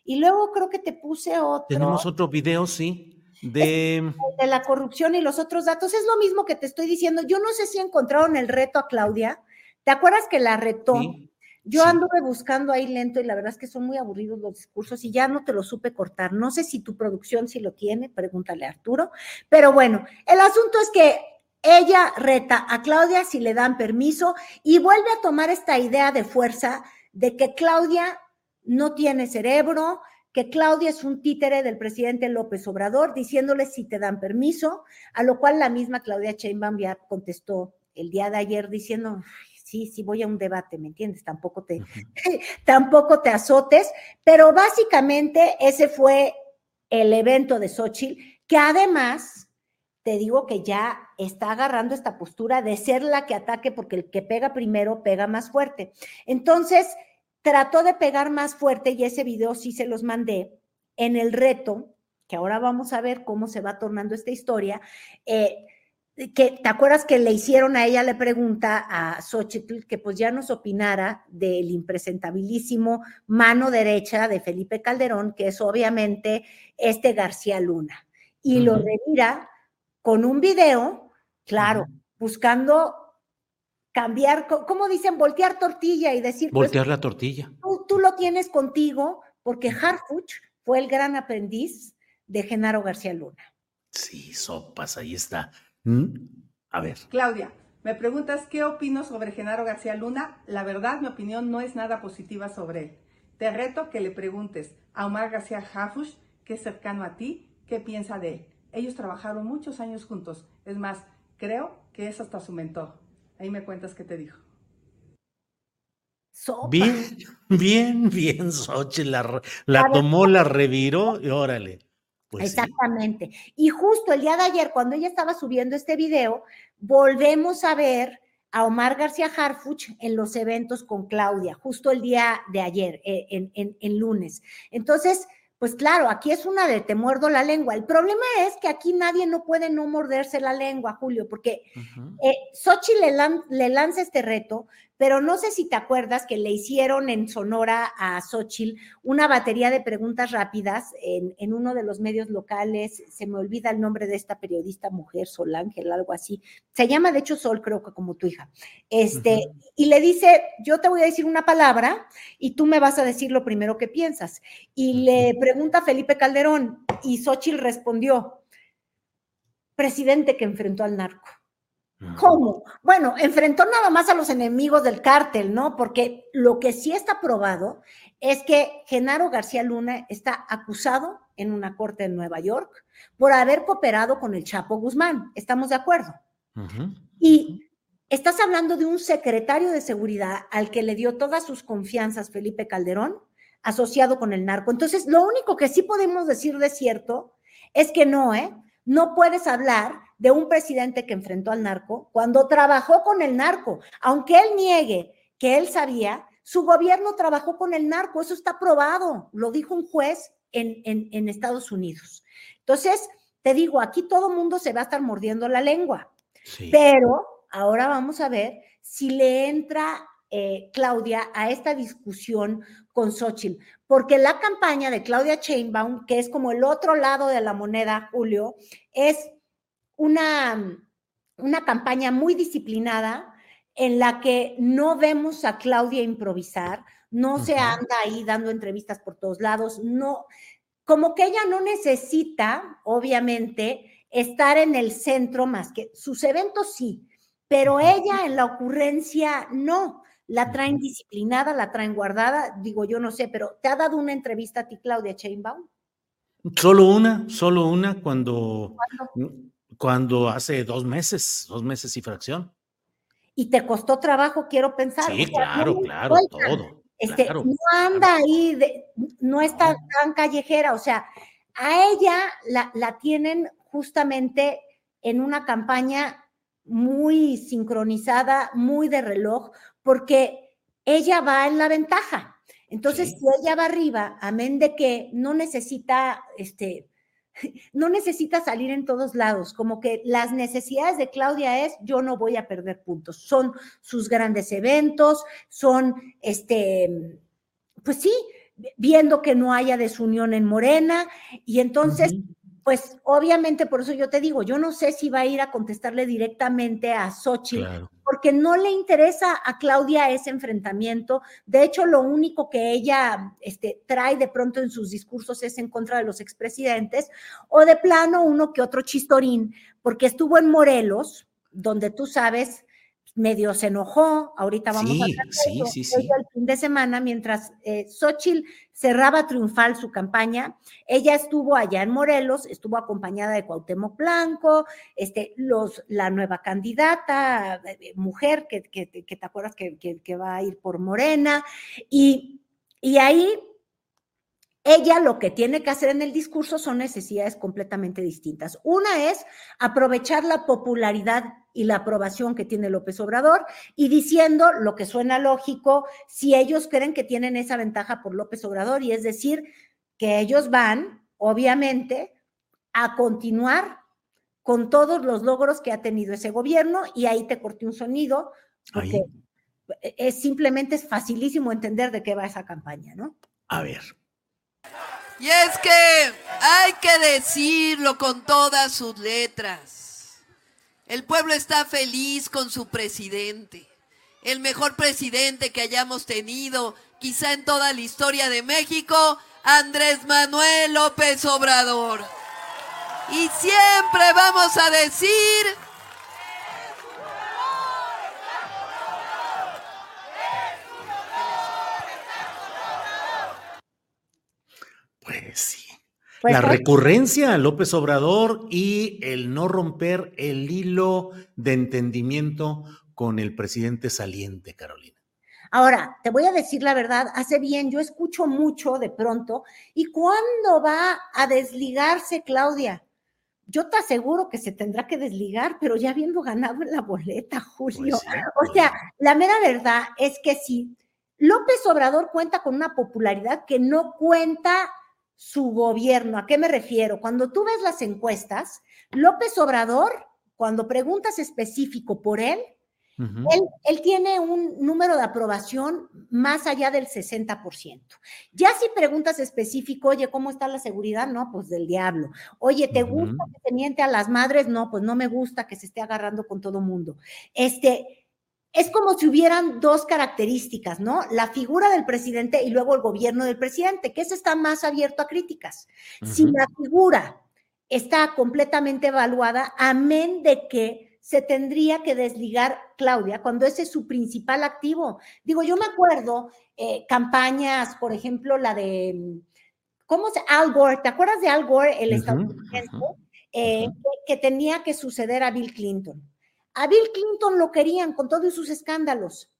Y luego creo que te puse otro.
Tenemos otro video, sí. De...
de la corrupción y los otros datos. Es lo mismo que te estoy diciendo. Yo no sé si encontraron el reto a Claudia. ¿Te acuerdas que la retó? Yo anduve buscando ahí lento y la verdad es que son muy aburridos los discursos y ya no te lo supe cortar. No sé si tu producción sí lo tiene, pregúntale a Arturo. Pero bueno, el asunto es que ella reta a Claudia si le dan permiso y vuelve a tomar esta idea de fuerza de que Claudia no tiene cerebro, que Claudia es un títere del presidente López Obrador, diciéndole si te dan permiso, a lo cual la misma Claudia Sheinbaum ya contestó el día de ayer diciendo, sí, sí voy a un debate, ¿me entiendes? Tampoco te, <laughs> tampoco te azotes, pero básicamente ese fue el evento de Xochitl, que además te digo que ya está agarrando esta postura de ser la que ataque, porque el que pega primero pega más fuerte. Entonces, trató de pegar más fuerte y ese video sí se los mandé en el reto, que ahora vamos a ver cómo se va tornando esta historia. Eh, que te acuerdas que le hicieron a ella, le pregunta a Xochitl que pues ya nos opinara del impresentabilísimo mano derecha de Felipe Calderón, que es obviamente este García Luna. Y lo revira con un video, claro, buscando cambiar, ¿cómo dicen? Voltear tortilla y decir...
Pues, Voltear la tortilla.
Tú, lo tienes contigo porque Harfuch fue el gran aprendiz de Genaro García Luna.
Sí, sopas, ahí está. ¿Mm? A ver.
Claudia, me preguntas qué opino sobre Genaro García Luna. La verdad, mi opinión no es nada positiva sobre él. Te reto que le preguntes a Omar García Jafush, que es cercano a ti, qué piensa de él. Ellos trabajaron muchos años juntos. Es más, creo que es hasta su mentor. Ahí me cuentas qué te dijo.
Bien, bien, bien, Sochi la, la tomó, la reviró y órale.
Pues Exactamente. Y justo el día de ayer, cuando ella estaba subiendo este video, volvemos a ver a Omar García Harfuch en los eventos con Claudia, justo el día de ayer, eh, en, lunes. Entonces, pues claro, aquí es una de te muerdo la lengua. El problema es que aquí nadie no puede no morderse la lengua, Julio, porque uh le, le lanza este reto, pero no sé si te acuerdas que le hicieron en Sonora a Xochitl una batería de preguntas rápidas en, en, uno de los medios locales, se me olvida el nombre de esta periodista mujer, Sol Ángel, algo así, se llama de hecho Sol, creo que como tu hija, este, uh -huh. y le dice, yo te voy a decir una palabra y tú me vas a decir lo primero que piensas. Y le pregunta Felipe Calderón y Xochitl respondió, presidente que enfrentó al narco. ¿Cómo? Bueno, enfrentó nada más a los enemigos del cártel, ¿no? Porque lo que sí está probado es que Genaro García Luna está acusado en una corte en Nueva York por haber cooperado con el Chapo Guzmán. ¿Estamos de acuerdo? Uh -huh. Y estás hablando de un secretario de seguridad al que le dio todas sus confianzas Felipe Calderón, asociado con el narco. Entonces, lo único que sí podemos decir de cierto es que no, ¿eh? No puedes hablar de un presidente que enfrentó al narco cuando trabajó con el narco. Aunque él niegue que él sabía, su gobierno trabajó con el narco, eso está probado, lo dijo un juez en, en, en Estados Unidos. Entonces, te digo, aquí todo mundo se va a estar mordiendo la lengua, sí. pero ahora vamos a ver si le entra eh, Claudia a esta discusión con Xochitl, porque la campaña de Claudia Sheinbaum, que es como el otro lado de la moneda, Julio, es una, una campaña muy disciplinada en la que no vemos a Claudia improvisar, no uh -huh. se anda ahí dando entrevistas por todos lados, no, como que ella no necesita, obviamente, estar en el centro más que sus eventos sí, pero ella en la ocurrencia no. La traen disciplinada, la traen guardada, digo yo no sé, pero ¿te ha dado una entrevista a ti, Claudia Sheinbaum?
Solo una, solo una cuando, cuando hace dos meses, dos meses y fracción.
Y te costó trabajo, quiero pensar.
Sí,
o sea,
claro,
no
claro, todo.
Este,
claro,
no anda ahí, de- no está tan callejera, o sea, a ella la, la tienen justamente en una campaña muy sincronizada, muy de reloj, porque ella va en la ventaja. Entonces, si ella va arriba, amén de que no necesita, este, <laughs> no necesita salir en todos lados, como que las necesidades de Claudia es, yo no voy a perder puntos, son sus grandes eventos, son, este, pues sí, viendo que no haya desunión en Morena, y entonces, pues obviamente por eso yo te digo, yo no sé si va a ir a contestarle directamente a Xochitl,
Claro.
porque no le interesa a Claudia ese enfrentamiento. De hecho, lo único que ella este, trae de pronto en sus discursos es en contra de los expresidentes, o de plano uno que otro chistorín, porque estuvo en Morelos, donde tú sabes, medio se enojó, ahorita vamos
Sí,
a hablar
sí, sí, sí.
el fin de semana, mientras eh, Xochitl cerraba triunfal su campaña, ella estuvo allá en Morelos, estuvo acompañada de Cuauhtémoc Blanco, este, los, la nueva candidata, eh, eh, mujer que, que- que te acuerdas que, que- que va a ir por Morena, y, y ahí ella lo que tiene que hacer en el discurso son necesidades completamente distintas. Una es aprovechar la popularidad y la aprobación que tiene López Obrador y diciendo lo que suena lógico, si ellos creen que tienen esa ventaja por López Obrador, y es decir, que ellos van, obviamente, a continuar con todos los logros que ha tenido ese gobierno, y ahí te corté un sonido, porque es simplemente es facilísimo entender de qué va esa campaña, ¿no?
A ver.
Y es que hay que decirlo con todas sus letras. El pueblo está feliz con su presidente. El mejor presidente que hayamos tenido, quizá en toda la historia de México, Andrés Manuel López Obrador. Y siempre vamos a decir
Pues
la
sí.
recurrencia a López Obrador y el no romper el hilo de entendimiento con el presidente saliente, Carolina.
Ahora, te voy a decir la verdad, hace bien, yo escucho mucho de pronto, ¿y cuándo va a desligarse Claudia? Yo te aseguro que se tendrá que desligar, pero ya habiendo ganado en la boleta, Julio. o sea, la mera verdad es que si López Obrador cuenta con una popularidad que no cuenta su gobierno. ¿A qué me refiero? Cuando tú ves las encuestas, López Obrador, cuando preguntas específico por él, él, él, tiene un número de aprobación más allá del 60%. Ya si preguntas específico, oye, ¿cómo está la seguridad? No, pues del diablo. Oye, ¿te gusta que se miente a las madres? No, pues no me gusta que se esté agarrando con todo mundo. Este, es como si hubieran dos características, ¿no? La figura del presidente y luego el gobierno del presidente, que ese está más abierto a críticas. Si la figura está completamente evaluada, amén de que se tendría que desligar Claudia cuando ese es su principal activo. Digo, yo me acuerdo eh, campañas, por ejemplo, la de, ¿cómo se? Al Gore, ¿te acuerdas de Al Gore, el estadounidense, eh, que, tenía que suceder a Bill Clinton? A Bill Clinton lo querían con todos sus escándalos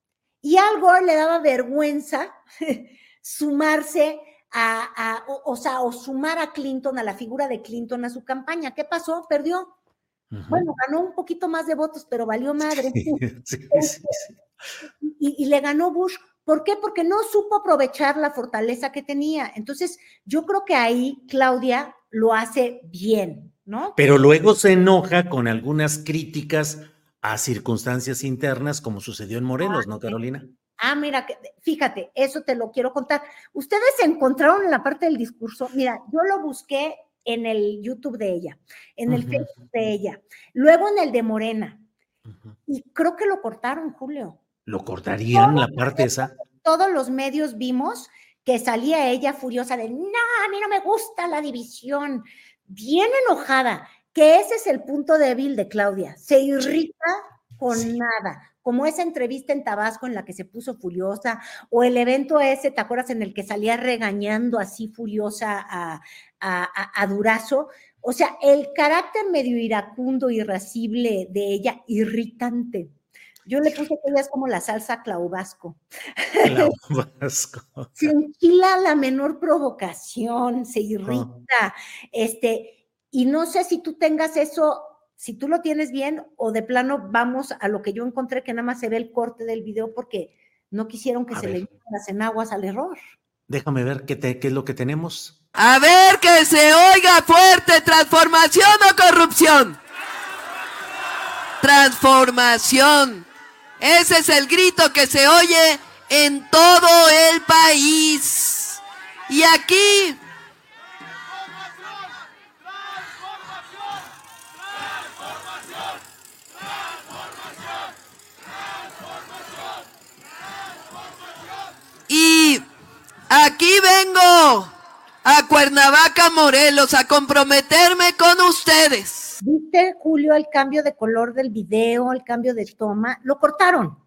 y Al Gore le daba vergüenza <laughs> sumarse a, o, sea, o sumar a Clinton, a la figura de Clinton a su campaña. ¿Qué pasó? Perdió. Bueno, ganó un poquito más de votos, pero valió madre. <laughs> <laughs> Este, y, le ganó Bush. ¿Por qué? Porque no supo aprovechar la fortaleza que tenía. Entonces, yo creo que ahí Claudia lo hace bien, ¿no?
Pero luego se enoja con algunas críticas a circunstancias internas, como sucedió en Morelos, ¿no, Carolina?
Ah, mira, fíjate, eso te lo quiero contar. Ustedes se encontraron en la parte del discurso. Mira, yo lo busqué en el YouTube de ella, en el Facebook de ella, luego en el de Morena. Y creo que lo cortaron, Julio.
¿Lo cortarían la parte esa?
Todos los medios vimos que salía ella furiosa de, no, a mí no me gusta la división, bien enojada, que ese es el punto débil de Claudia, se irrita con nada, como esa entrevista en Tabasco en la que se puso furiosa, o el evento ese, ¿te acuerdas? En el que salía regañando así furiosa a, a, Durazo. O sea, el carácter medio iracundo, irascible de ella, irritante. Yo le puse que ella es como la salsa claubasco. Claubasco. <laughs> se enchila la menor provocación, se irrita. Este, y no sé si tú tengas eso si tú lo tienes bien o de plano vamos a lo que yo encontré que nada más se ve el corte del video porque no quisieron que se le dieran las enaguas al error.
Déjame ver qué, qué es lo que tenemos.
A ver que se oiga fuerte, transformación o corrupción. Transformación. Ese es el grito que se oye en todo el país. Y aquí Y aquí vengo a Cuernavaca, Morelos, a comprometerme con ustedes.
¿Viste, Julio, el cambio de color del video, el cambio de toma? Lo cortaron.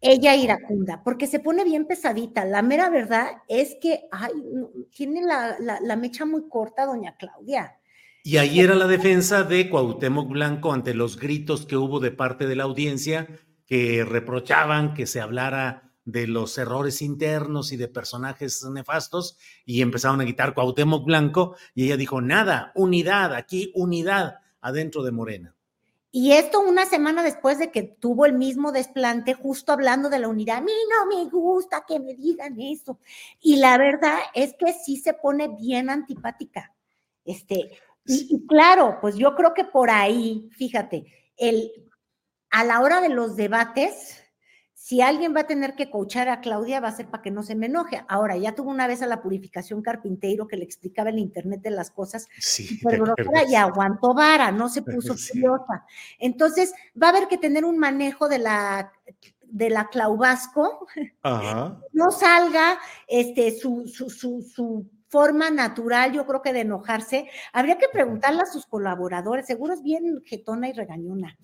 Ella iracunda, porque se pone bien pesadita. La mera verdad es que ay, tiene la, la mecha muy corta, doña Claudia.
Y ahí era la defensa de Cuauhtémoc Blanco ante los gritos que hubo de parte de la audiencia que reprochaban que se hablara de los errores internos y de personajes nefastos y empezaron a quitar Cuauhtémoc Blanco y ella dijo, nada, unidad, aquí unidad adentro de Morena.
Y esto una semana después de que tuvo el mismo desplante, justo hablando de la unidad, a mí no me gusta que me digan eso. Y la verdad es que sí se pone bien antipática. Este, y, y claro, pues yo creo que por ahí, fíjate, el, a la hora de los debates, si alguien va a tener que coachar a Claudia, va a ser para que no se me enoje. Ahora, ya tuvo una vez a la purificación carpintero que le explicaba el internet de las cosas, sí, y <laughs> aguantó vara, no se puso <laughs> furiosa. Entonces, va a haber que tener un manejo de la de la Claubasco, <laughs> no salga este, su, su, su, su forma natural, yo creo que de enojarse. Habría que preguntarle a sus colaboradores, seguro es bien jetona y regañona.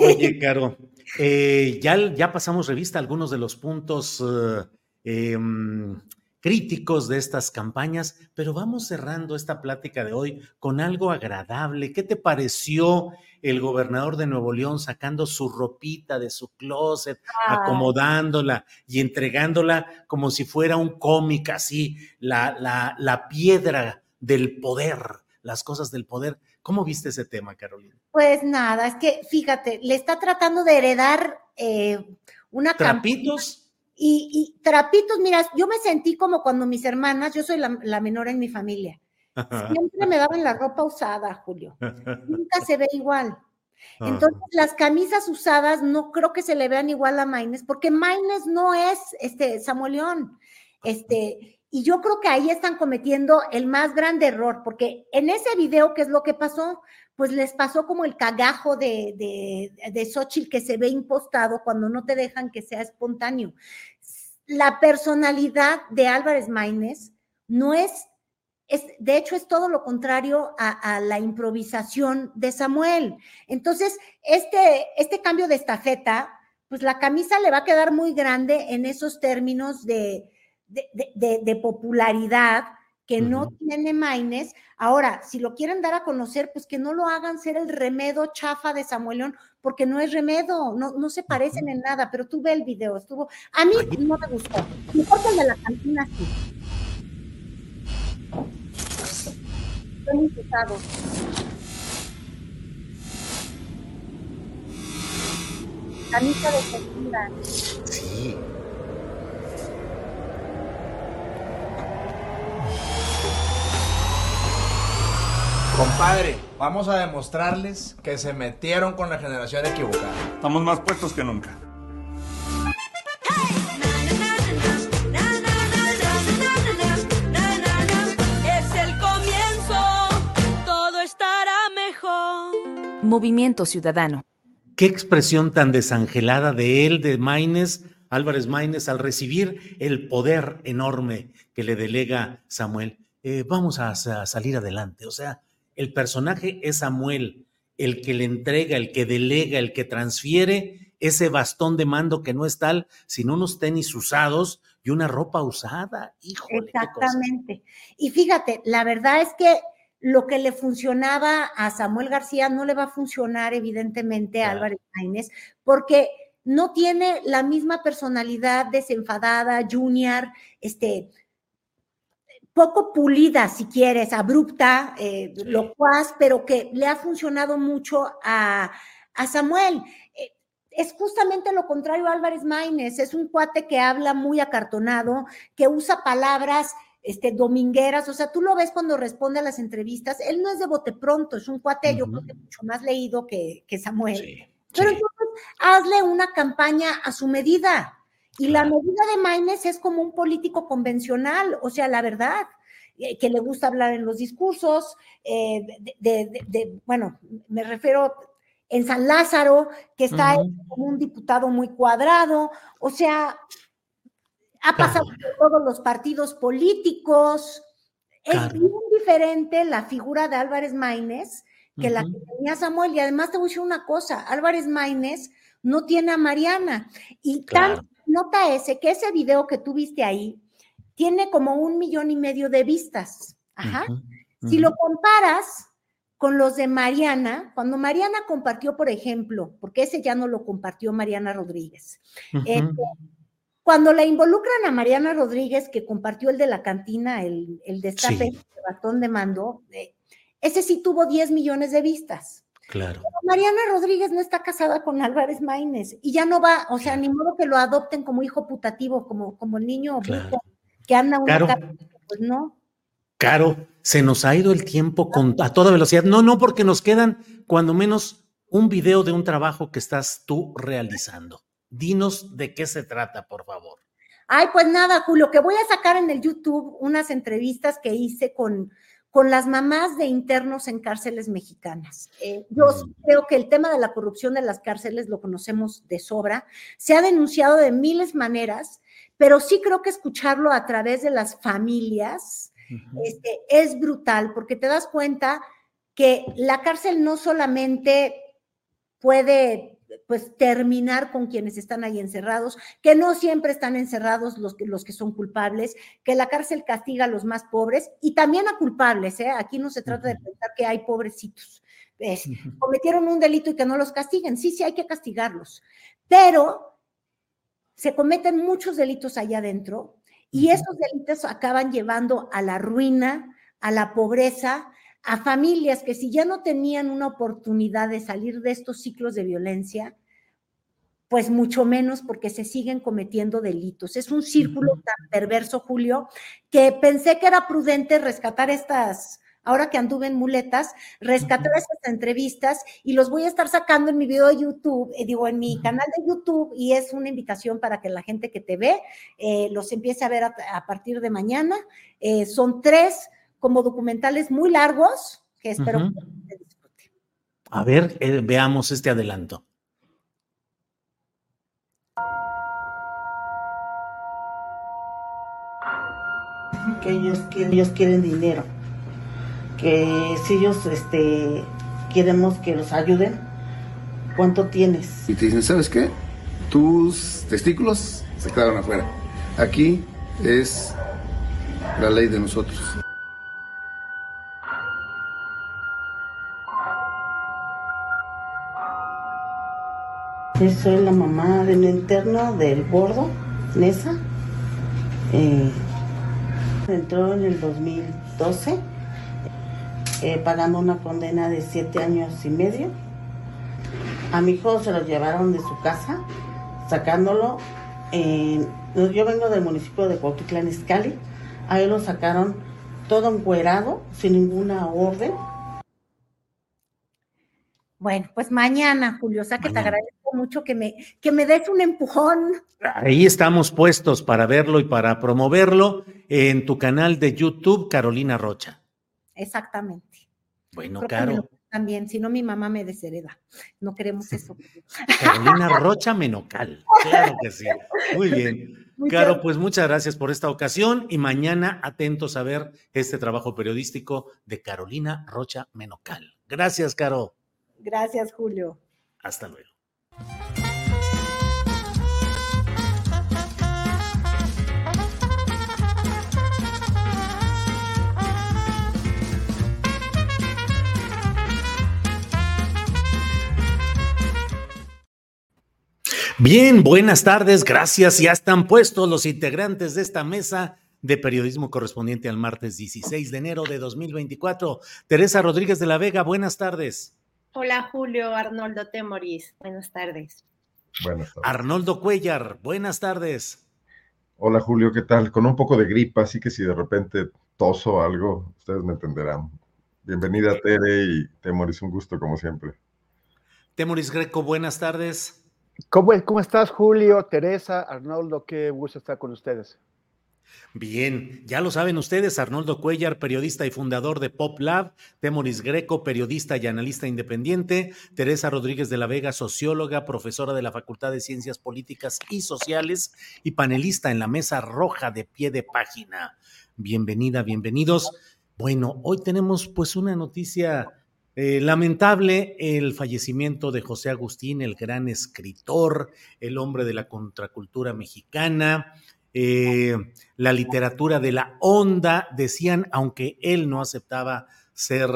Oye, <laughs> Caro, eh, ya, ya pasamos revista algunos de los puntos eh, em, críticos de estas campañas, pero vamos cerrando esta plática de hoy con algo agradable. ¿Qué te pareció el gobernador de Nuevo León sacando su ropita de su closet, acomodándola y entregándola como si fuera un cómic así, la, la, la piedra del poder, las cosas del poder? ¿Cómo viste ese tema, Carolina?
Pues nada, es que fíjate, le está tratando de heredar eh, una
trapitos.
Y, trapitos, mira, yo me sentí como cuando mis hermanas, yo soy la, menor en mi familia, siempre me daban la ropa usada, Julio. Nunca se ve igual. <laughs> Entonces, las camisas usadas no creo que se le vean igual a Maines, porque Maines no es este Samuel León. Este, y yo creo que ahí están cometiendo el más grande error, porque en ese video, ¿qué es lo que pasó? Pues les pasó como el cagajo de, de, de Xochitl que se ve impostado cuando no te dejan que sea espontáneo. La personalidad de Álvarez Maínez no es es, de hecho, es todo lo contrario a, la improvisación de Samuel. Entonces, este, este cambio de estafeta, pues la camisa le va a quedar muy grande en esos términos de, de, popularidad que no tiene Maines. Ahora, si lo quieren dar a conocer, pues que no lo hagan ser el remedo chafa de Samuel León, porque no es remedo, no, no se parecen en nada, pero tú ve el video, estuvo, a mí no me gustó, mejor que el de la cantina sí. muy pesado. Camisa de textura. Sí.
Compadre, vamos a demostrarles que se metieron con la generación equivocada.
Estamos más puestos que nunca.
Movimiento Ciudadano.
Qué expresión tan desangelada de él, de Maines, Álvarez Maínez, al recibir el poder enorme que le delega Samuel. Eh, vamos a, salir adelante. O sea, el personaje es Samuel, el que le entrega, el que delega, el que transfiere ese bastón de mando que no es tal, sino unos tenis usados y una ropa usada. Híjole,
Exactamente. Y fíjate, la verdad es que lo que le funcionaba a Samuel García no le va a funcionar evidentemente a Álvarez Maínez, porque no tiene la misma personalidad desenfadada, junior, este, poco pulida, si quieres, abrupta, eh, locuaz, pero que le ha funcionado mucho a, Samuel. Eh, es justamente lo contrario a Álvarez Maínez, es un cuate que habla muy acartonado, que usa palabras este, domingueras, o sea, tú lo ves cuando responde a las entrevistas, él no es de bote pronto, es un cuate, yo creo que mucho más leído que, Samuel. Pero entonces, hazle una campaña a su medida. Y la medida de Maines es como un político convencional, o sea, la verdad, eh, que le gusta hablar en los discursos, eh, de, bueno, me refiero en San Lázaro, que está como un diputado muy cuadrado, o sea, ha pasado por todos los partidos políticos. Es bien diferente la figura de Álvarez Maínez que la que tenía Samuel. Y además te voy a decir una cosa, Álvarez Maínez no tiene a Mariana. Y tan nota ese, que ese video que tú viste ahí tiene como un millón y medio de vistas. Ajá. Si lo comparas con los de Mariana, cuando Mariana compartió, por ejemplo, porque ese ya no lo compartió Mariana Rodríguez, cuando la involucran a Mariana Rodríguez, que compartió el de la cantina, el, el destape, el batón de mando, eh, ese sí tuvo 10 millones de vistas.
Claro.
Mariana Rodríguez no está casada con Álvarez Maínez y ya no va, o sea, ni modo que lo adopten como hijo putativo, como, como el niño que anda una
claro.
pues no.
Caro, se nos ha ido el tiempo con, a toda velocidad. No, no, porque nos quedan cuando menos un video de un trabajo que estás tú realizando. Dinos de qué se trata, por favor.
Ay, pues nada, Julio, que voy a sacar en el YouTube unas entrevistas que hice con, con las mamás de internos en cárceles mexicanas. Eh, yo mm. creo que el tema de la corrupción de las cárceles lo conocemos de sobra. Se ha denunciado de miles maneras, pero sí creo que escucharlo a través de las familias este, es brutal, porque te das cuenta que la cárcel no solamente puede pues terminar con quienes están ahí encerrados, que no siempre están encerrados los que, los que son culpables, que la cárcel castiga a los más pobres y también a culpables, ¿eh? Aquí no se trata de pensar que hay pobrecitos. cometieron un delito y que no los castiguen. Sí, sí, hay que castigarlos. Pero se cometen muchos delitos allá adentro y esos delitos acaban llevando a la ruina, a la pobreza, a familias que si ya no tenían una oportunidad de salir de estos ciclos de violencia, pues mucho menos porque se siguen cometiendo delitos. Es un círculo tan perverso, Julio, que pensé que era prudente rescatar estas ahora que anduve en muletas, rescatar esas entrevistas y los voy a estar sacando en mi video de YouTube, eh, digo, en mi canal de YouTube, y es una invitación para que la gente que te ve eh, los empiece a ver a, partir de mañana. Eh, son tres como documentales muy largos que espero que disfruten.
A ver, veamos este adelanto.
Que ellos, que ellos quieren dinero que si ellos este, queremos que los ayuden, ¿cuánto tienes?
Y te dicen, ¿sabes qué? Tus testículos se quedaron afuera. Aquí es la ley de nosotros.
Soy la mamá del interno del gordo, Nesa. Eh, entró en el 2012 eh, pagando una condena de siete años y medio. A mi hijo se lo llevaron de su casa, sacándolo. yo vengo del municipio de Cuautitlán Izcalli. A él lo sacaron todo encuerado, sin ninguna orden.
Bueno, pues mañana, Julio, o sea que te agradezco mucho que me, que me des un empujón.
Ahí estamos puestos para verlo y para promoverlo en tu canal de YouTube, Carolina Rocha.
Exactamente.
Bueno, Caro.
También, si no mi mamá me deshereda. No queremos eso. <laughs>
Carolina Rocha Menocal. Claro que sí. Muy bien. Caro, pues muchas gracias por esta ocasión y mañana atentos a ver este trabajo periodístico de Carolina Rocha Menocal. Gracias, Caro.
Gracias, Julio.
Hasta luego. Bien, buenas tardes, gracias. Ya están puestos los integrantes de esta mesa de periodismo correspondiente al martes 16 de enero de 2024. Teresa Rodríguez de la Vega, buenas tardes.
Hola Julio, Arnoldo Temoris, buenas tardes.
Buenas tardes. Arnoldo Cuellar, buenas tardes.
Hola Julio, ¿qué tal? Con un poco de gripa, así que si de repente toso algo, ustedes me entenderán. Bienvenida Tere y Temoris, un gusto como siempre.
Temoris Greco, buenas tardes.
¿Cómo, ¿Cómo estás, Julio, Teresa, Arnoldo? Qué gusto estar con ustedes.
Bien, ya lo saben ustedes, Arnoldo Cuellar, periodista y fundador de Pop Lab, Temoris Greco, periodista y analista independiente, Teresa Rodríguez de la Vega, socióloga, profesora de la Facultad de Ciencias Políticas y Sociales y panelista en la mesa roja de pie de página. Bienvenida, bienvenidos. Bueno, hoy tenemos pues una noticia eh, lamentable el fallecimiento de José Agustín, el gran escritor, el hombre de la contracultura mexicana, eh, la literatura de la onda, decían, aunque él no aceptaba ser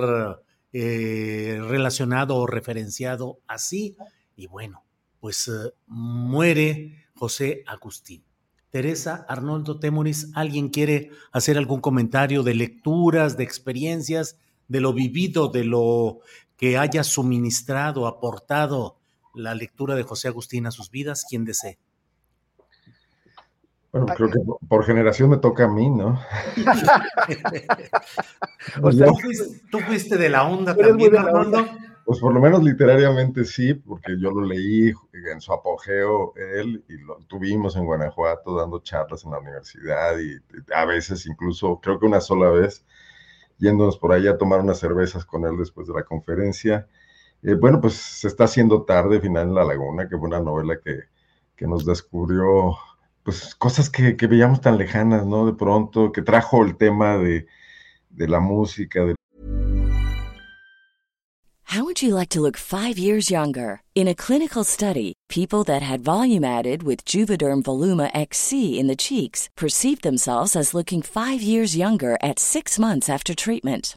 eh, relacionado o referenciado así, y bueno, pues muere José Agustín. Teresa, Arnoldo Temoris, ¿alguien quiere hacer algún comentario de lecturas, de experiencias? de lo vivido, de lo que haya suministrado, aportado la lectura de José Agustín a sus vidas, quien desee.
Bueno, creo que por generación me toca a mí, ¿no? <laughs>
o sea, ¿Tú, fuiste, de la onda también, Arnoldo?
Pues por lo menos literariamente sí, porque yo lo leí en su apogeo él y lo tuvimos en Guanajuato dando charlas en la universidad y a veces incluso, creo que una sola vez, yéndonos por allá a tomar unas cervezas con él después de la conferencia. Eh, bueno, pues se está haciendo tarde, final en la laguna, que fue una novela que, que nos descubrió pues cosas que, que, veíamos tan lejanas, ¿no? De pronto, que trajo el tema de, de la música, de
How would you like to look five years younger? In a clinical study, people that had volume added with Juvederm Voluma XC in the cheeks perceived themselves as looking five years younger at six months after treatment.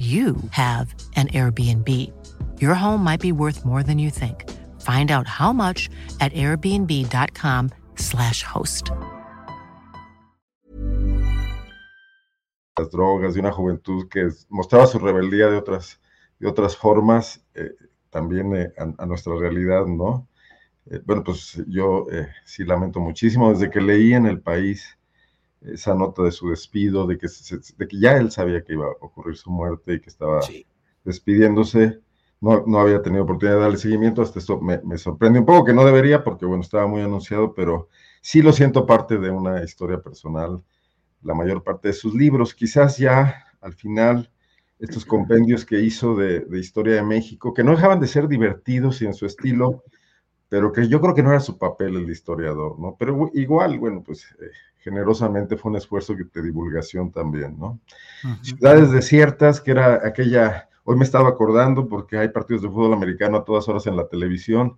you have an Airbnb. Your home might be worth more than you think. Find out how much at airbnb.com/slash host.
Las drogas, de una juventud que mostraba su rebeldía de otras, de otras formas, eh, también eh, a, a, nuestra realidad, ¿no? Eh, bueno, pues yo eh, sí lamento muchísimo. Desde que leí en el país esa nota de su despido, de que, se, de que ya él sabía que iba a ocurrir su muerte y que estaba sí. despidiéndose. No, no, había tenido oportunidad de darle seguimiento, hasta esto me, me, sorprende un poco, que no debería, porque bueno, estaba muy anunciado, pero sí lo siento parte de una historia personal, la mayor parte de sus libros. Quizás ya al final, estos <laughs> compendios que hizo de, de historia de México, que no dejaban de ser divertidos y en su estilo, pero que yo creo que no era su papel el historiador, ¿no? Pero igual, bueno, pues eh, generosamente fue un esfuerzo de divulgación también, ¿no? Uh -huh. Ciudades desiertas, que era aquella, hoy me estaba acordando porque hay partidos de fútbol americano a todas horas en la televisión,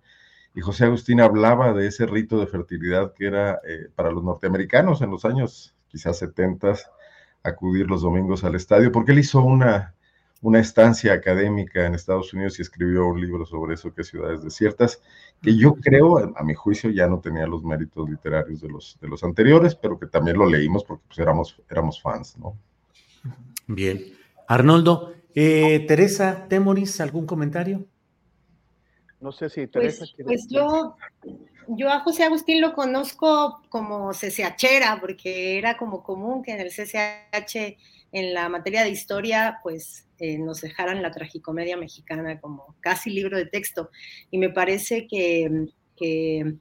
y José Agustín hablaba de ese rito de fertilidad que era eh, para los norteamericanos en los años quizás 70, acudir los domingos al estadio, porque él hizo una, una estancia académica en Estados Unidos y escribió un libro sobre eso, que es Ciudades Desiertas, que yo creo, a mi juicio, ya no tenía los méritos literarios de los, de los anteriores, pero que también lo leímos porque pues, éramos, éramos fans, ¿no?
Bien. Arnoldo, eh, Teresa Temoris, ¿algún comentario?
No sé si Teresa
pues, pues yo, yo a José Agustín lo conozco como CCHera, porque era como común que en el CCH, en la materia de historia, pues eh, nos dejaran la tragicomedia mexicana como casi libro de texto. Y me parece que,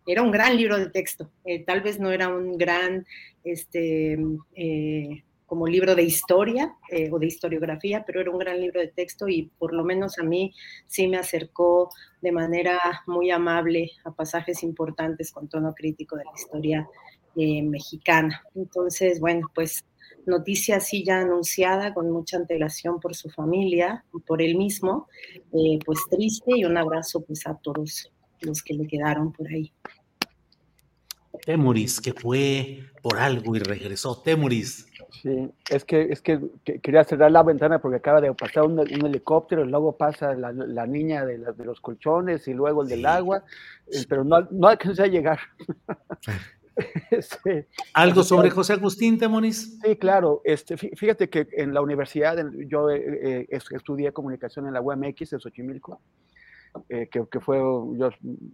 era un gran libro de texto. Eh, tal vez no era un gran, este, eh, como libro de historia eh, o de historiografía, pero era un gran libro de texto y por lo menos a mí sí me acercó de manera muy amable a pasajes importantes con tono crítico de la historia mexicana. Entonces, bueno, pues noticia así ya anunciada con mucha antelación por su familia, por él mismo, eh, pues triste y un abrazo pues a todos los que le quedaron por ahí.
Temuris, que fue por algo y regresó. Temuris.
Sí, es que, es que, que, quería cerrar la ventana porque acaba de pasar un, un helicóptero, y luego pasa la, la niña de, la, de, los colchones y luego el del agua, pero no, no alcancé a llegar. <laughs> <laughs>
este, ¿Algo sobre José Agustín Temoris?
Sí, claro. Este, fíjate que en la universidad yo eh, estudié comunicación en la UMX en Xochimilco. Eh, que, que, fue yo,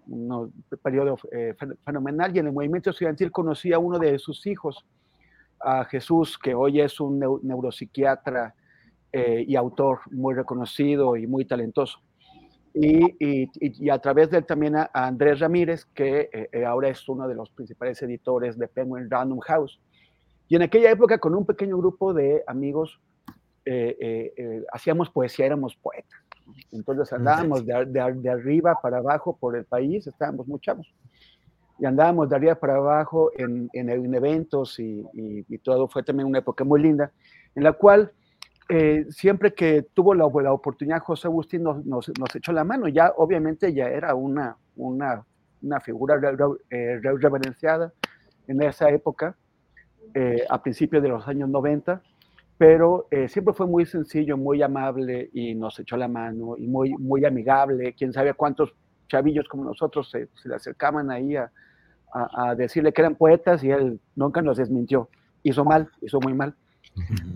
un periodo eh, fenomenal, y en el movimiento estudiantil conocí a uno de sus hijos, a Jesús, que hoy es un neuropsiquiatra eh, y autor muy reconocido y muy talentoso. Y, y, y, a través de él también a, a Andrés Ramírez, que eh, ahora es uno de los principales editores de Penguin Random House. Y en aquella época, con un pequeño grupo de amigos, eh, hacíamos poesía, éramos poetas. Entonces andábamos de, de, de, arriba para abajo por el país, estábamos muy. Y andábamos de arriba para abajo en, en, en eventos y, y, todo. Fue también una época muy linda, en la cual eh, siempre que tuvo la, la, oportunidad José Agustín nos, echó la mano. Ya obviamente ya era una, figura eh, reverenciada en esa época, eh, a principios de los años 90 pero siempre fue muy sencillo, muy amable y nos echó la mano y muy, amigable. Quién sabe cuántos chavillos como nosotros se, se le acercaban ahí a, a, a, decirle que eran poetas y él nunca nos desmintió. Hizo mal, hizo muy mal.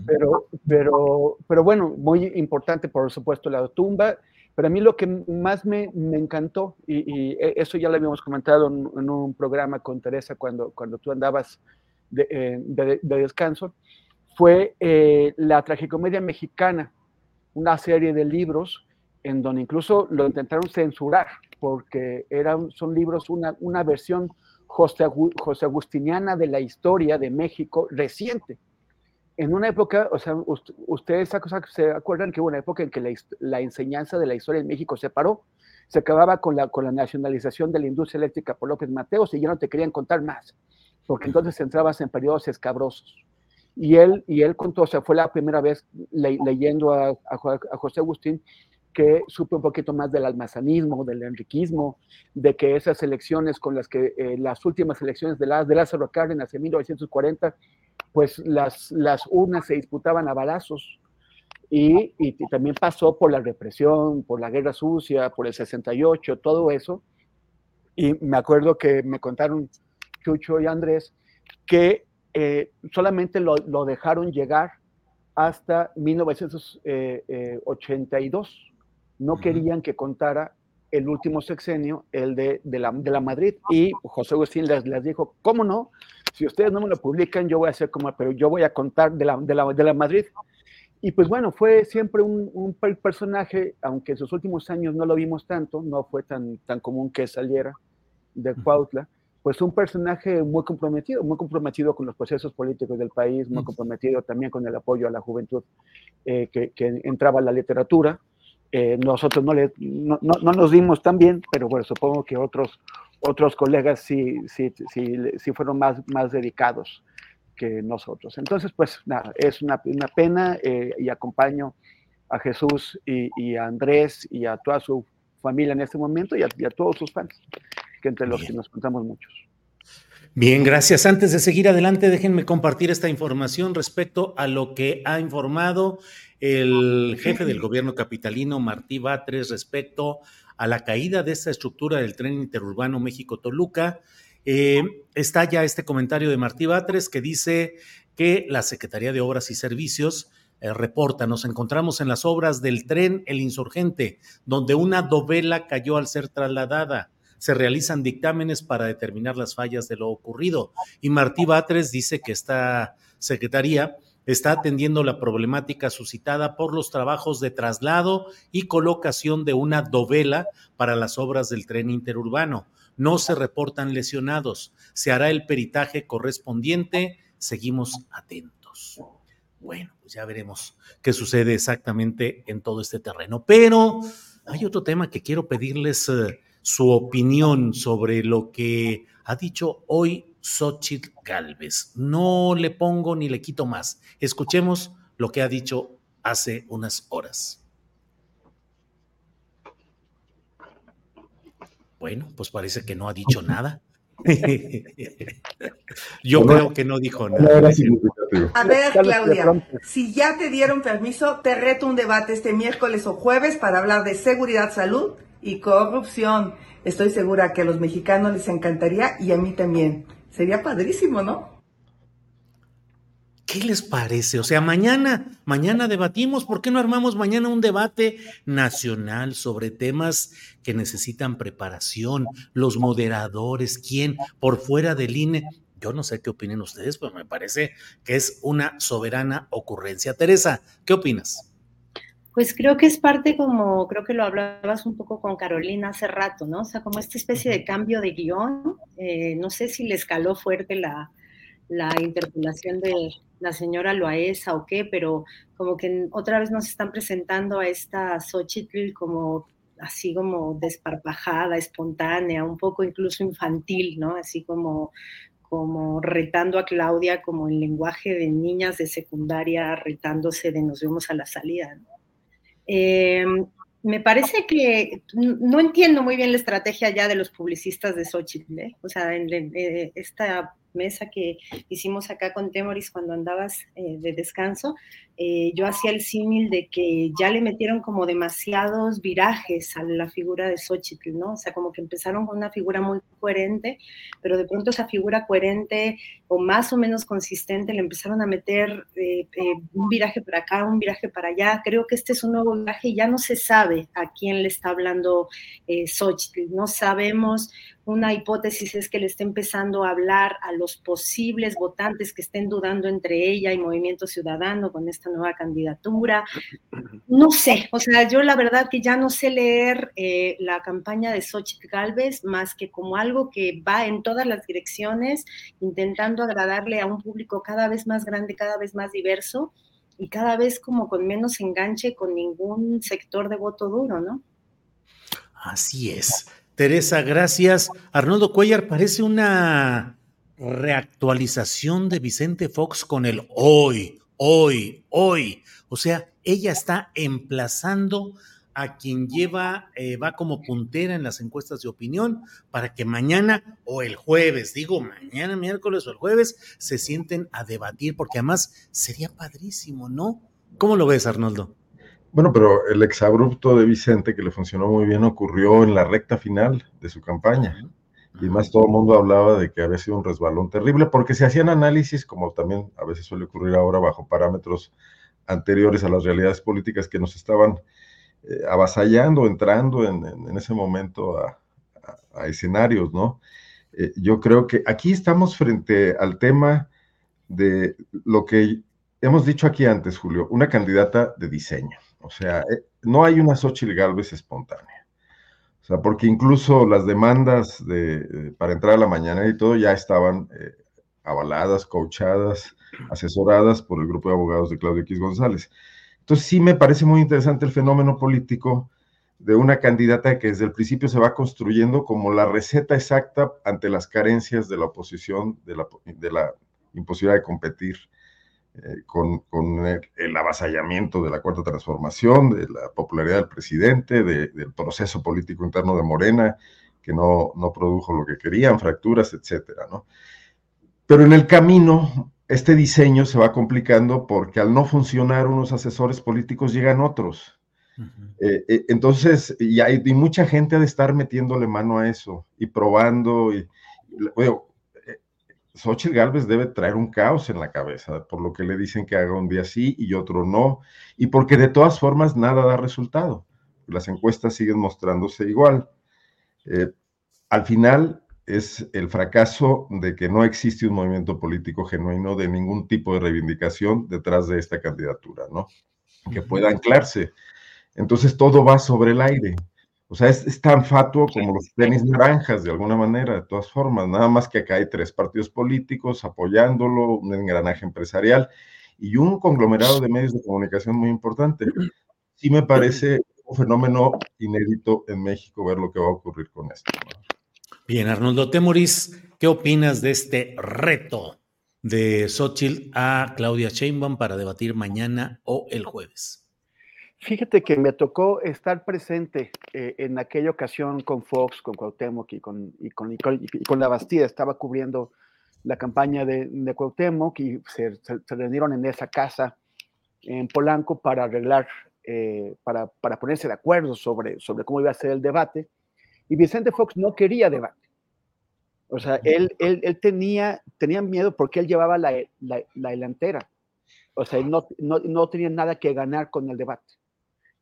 Pero, pero, pero bueno, muy importante, por supuesto, la tumba. Pero a mí lo que más me, me encantó, y, e, eso ya lo habíamos comentado en, un programa con Teresa cuando, cuando tú andabas de, eh, de, descanso, fue eh, la tragicomedia mexicana, una serie de libros en donde incluso lo intentaron censurar, porque eran, son libros, una, una versión José Agustiniana de la historia de México reciente en una época, o sea, ustedes se acuerdan que hubo una época en que la, enseñanza de la historia en México se paró, se acababa con la, con la nacionalización de la industria eléctrica por López Mateos y ya no te querían contar más, porque entonces entrabas en periodos escabrosos. Y él, y él contó, o sea, fue la primera vez leyendo a, a, José Agustín que supe un poquito más del almazanismo, del enriquismo, de que esas elecciones con las que eh, las últimas elecciones de, la, de Lázaro Cárdenas en 1940 pues las, las urnas se disputaban a balazos. Y, y, también pasó por la represión, por la guerra sucia, por el 68, todo eso. Y me acuerdo que me contaron Chucho y Andrés que eh, solamente lo, lo, dejaron llegar hasta 1982. No querían que contara el último sexenio, el de, de, la, de la Madrid. Y José Agustín les, les dijo, ¿cómo no? Si ustedes no me lo publican, yo voy a hacer como, pero yo voy a contar de la, de la, de la Madrid. Y pues bueno, fue siempre un, un, personaje, aunque en sus últimos años no lo vimos tanto, no fue tan, tan común que saliera de Cuautla, pues un personaje muy comprometido, muy comprometido con los procesos políticos del país, muy comprometido también con el apoyo a la juventud eh, que, que, entraba a la literatura. Eh, nosotros no, le, no, no, no, nos dimos tan bien, pero bueno, supongo que otros, otros colegas sí, sí, sí, sí fueron más, más dedicados que nosotros. Entonces, pues nada, es una, una pena eh, y acompaño a Jesús y, a Andrés y a toda su familia en este momento y a, todos sus fans, que entre los que nos contamos muchos.
Bien, gracias. Antes de seguir adelante, déjenme compartir esta información respecto a lo que ha informado el jefe del gobierno capitalino, Martí Batres, respecto a la caída de esta estructura del tren interurbano México-Toluca. Eh, está ya este comentario de Martí Batres que dice que la Secretaría de Obras y Servicios eh, reporta, nos encontramos en las obras del tren El Insurgente, donde una dovela cayó al ser trasladada. Se realizan dictámenes para determinar las fallas de lo ocurrido. Y Martí Batres dice que esta secretaría está atendiendo la problemática suscitada por los trabajos de traslado y colocación de una dovela para las obras del tren interurbano. No se reportan lesionados. Se hará el peritaje correspondiente. Seguimos atentos. Bueno, pues ya veremos qué sucede exactamente en todo este terreno. Pero hay otro tema que quiero pedirles eh, su opinión sobre lo que ha dicho hoy Xochitl Galvez. No le pongo ni le quito más. Escuchemos lo que ha dicho hace unas horas. Bueno, pues parece que no ha dicho <laughs> nada. <laughs> Yo creo que no dijo nada.
A ver, Claudia, si ya te dieron permiso, te reto un debate este miércoles o jueves para hablar de seguridad, salud y corrupción. Estoy segura que a los mexicanos les encantaría y a mí también. Sería padrísimo, ¿no?
¿Qué les parece? O sea, mañana, mañana debatimos, ¿por qué no armamos mañana un debate nacional sobre temas que necesitan preparación, los moderadores, quién, por fuera del INE? Yo no sé qué opinen ustedes, pero me parece que es una soberana ocurrencia. Teresa, ¿qué opinas?
Pues creo que es parte como, creo que lo hablabas un poco con Carolina hace rato, ¿no? O sea, como esta especie de cambio de guion. Eh, no sé si le escaló fuerte la, la interpelación de la señora Loaesa o qué, pero como que otra vez nos están presentando a esta Xochitl como así como desparpajada, espontánea, un poco incluso infantil, ¿no? Así como, como retando a Claudia como en lenguaje de niñas de secundaria, retándose de nos vemos a la salida, ¿no? Eh, me parece que no entiendo muy bien la estrategia ya de los publicistas de Xochitl, ¿eh? o sea, en, eh, esta mesa que hicimos acá con Temoris cuando andabas de descanso, eh, yo hacía el símil de que ya le metieron como demasiados virajes a la figura de Xochitl, ¿no? O sea, como que empezaron con una figura muy coherente, pero de pronto esa figura coherente o más o menos consistente le empezaron a meter eh, eh, un viraje para acá, un viraje para allá. Creo que este es un nuevo viraje y ya no se sabe a quién le está hablando Xochitl, no sabemos una hipótesis es que le esté empezando a hablar a los posibles votantes que estén dudando entre ella y Movimiento Ciudadano con esta nueva candidatura. No sé, o sea, yo la verdad que ya no sé leer eh, la campaña de Xochitl Galvez más que como algo que va en todas las direcciones, intentando agradarle a un público cada vez más grande, cada vez más diverso y cada vez como con menos enganche con ningún sector de voto duro, ¿no?
Así es. Teresa, gracias. Arnoldo Cuellar, parece una reactualización de Vicente Fox con el hoy, hoy, hoy. O sea, ella está emplazando a quien lleva, eh, va como puntera en las encuestas de opinión para que mañana o el jueves, digo mañana, miércoles o el jueves, se sienten a debatir, porque además sería padrísimo, ¿no? ¿Cómo lo ves, Arnoldo?
Bueno, pero el exabrupto de Vicente, que le funcionó muy bien, ocurrió en la recta final de su campaña. Y más todo el mundo hablaba de que había sido un resbalón terrible, porque se hacían análisis, como también a veces suele ocurrir ahora, bajo parámetros anteriores a las realidades políticas que nos estaban eh, avasallando, entrando en, ese momento a, escenarios, ¿no? Eh, yo creo que aquí estamos frente al tema de lo que hemos dicho aquí antes, Julio, una candidata de diseño. O sea, eh, no hay una Xochitl Galvez espontánea. O sea, porque incluso las demandas de, para entrar a la mañana y todo ya estaban eh, avaladas, coachadas, asesoradas por el grupo de abogados de Claudio X González. Entonces sí me parece muy interesante el fenómeno político de una candidata que desde el principio se va construyendo como la receta exacta ante las carencias de la oposición, de la, de la imposibilidad de competir eh, con, el, avasallamiento de la cuarta transformación, de la popularidad del presidente, del proceso político interno de Morena, que no, no produjo lo que querían, fracturas, etcétera, ¿no? Pero en el camino, este diseño se va complicando porque al no funcionar unos asesores políticos llegan otros. Eh, eh, entonces, y, hay, mucha gente ha de estar metiéndole mano a eso y probando. Y, Xochitl Galvez debe traer un caos en la cabeza, por lo que le dicen que haga un día sí y otro no, y porque de todas formas nada da resultado. Las encuestas siguen mostrándose igual. Eh, al final es el fracaso de que no existe un movimiento político genuino de ningún tipo de reivindicación detrás de esta candidatura, ¿no? Que pueda anclarse. Entonces todo va sobre el aire. O sea, es, tan fatuo como los tenis naranjas, de alguna manera, de todas formas. Nada más que acá hay tres partidos políticos apoyándolo, un engranaje empresarial y un conglomerado de medios de comunicación muy importante. Sí me parece un fenómeno inédito en México ver lo que va a ocurrir con esto.
Bien, Arnoldo Temoris, ¿qué opinas de este reto de Xochitl a Claudia Sheinbaum para debatir mañana o el jueves?
Fíjate que me tocó estar presente eh, en aquella ocasión con Fox, con Cuauhtémoc y con, y con, y con la Bastida. Estaba cubriendo la campaña de, de Cuauhtémoc y se, se, reunieron en esa casa en Polanco para arreglar, eh, para, para, ponerse de acuerdo sobre, sobre cómo iba a ser el debate. Y Vicente Fox no quería debate. O sea, él, él, él tenía, tenía miedo porque él llevaba la, la, la delantera. O sea, no, no, no tenía nada que ganar con el debate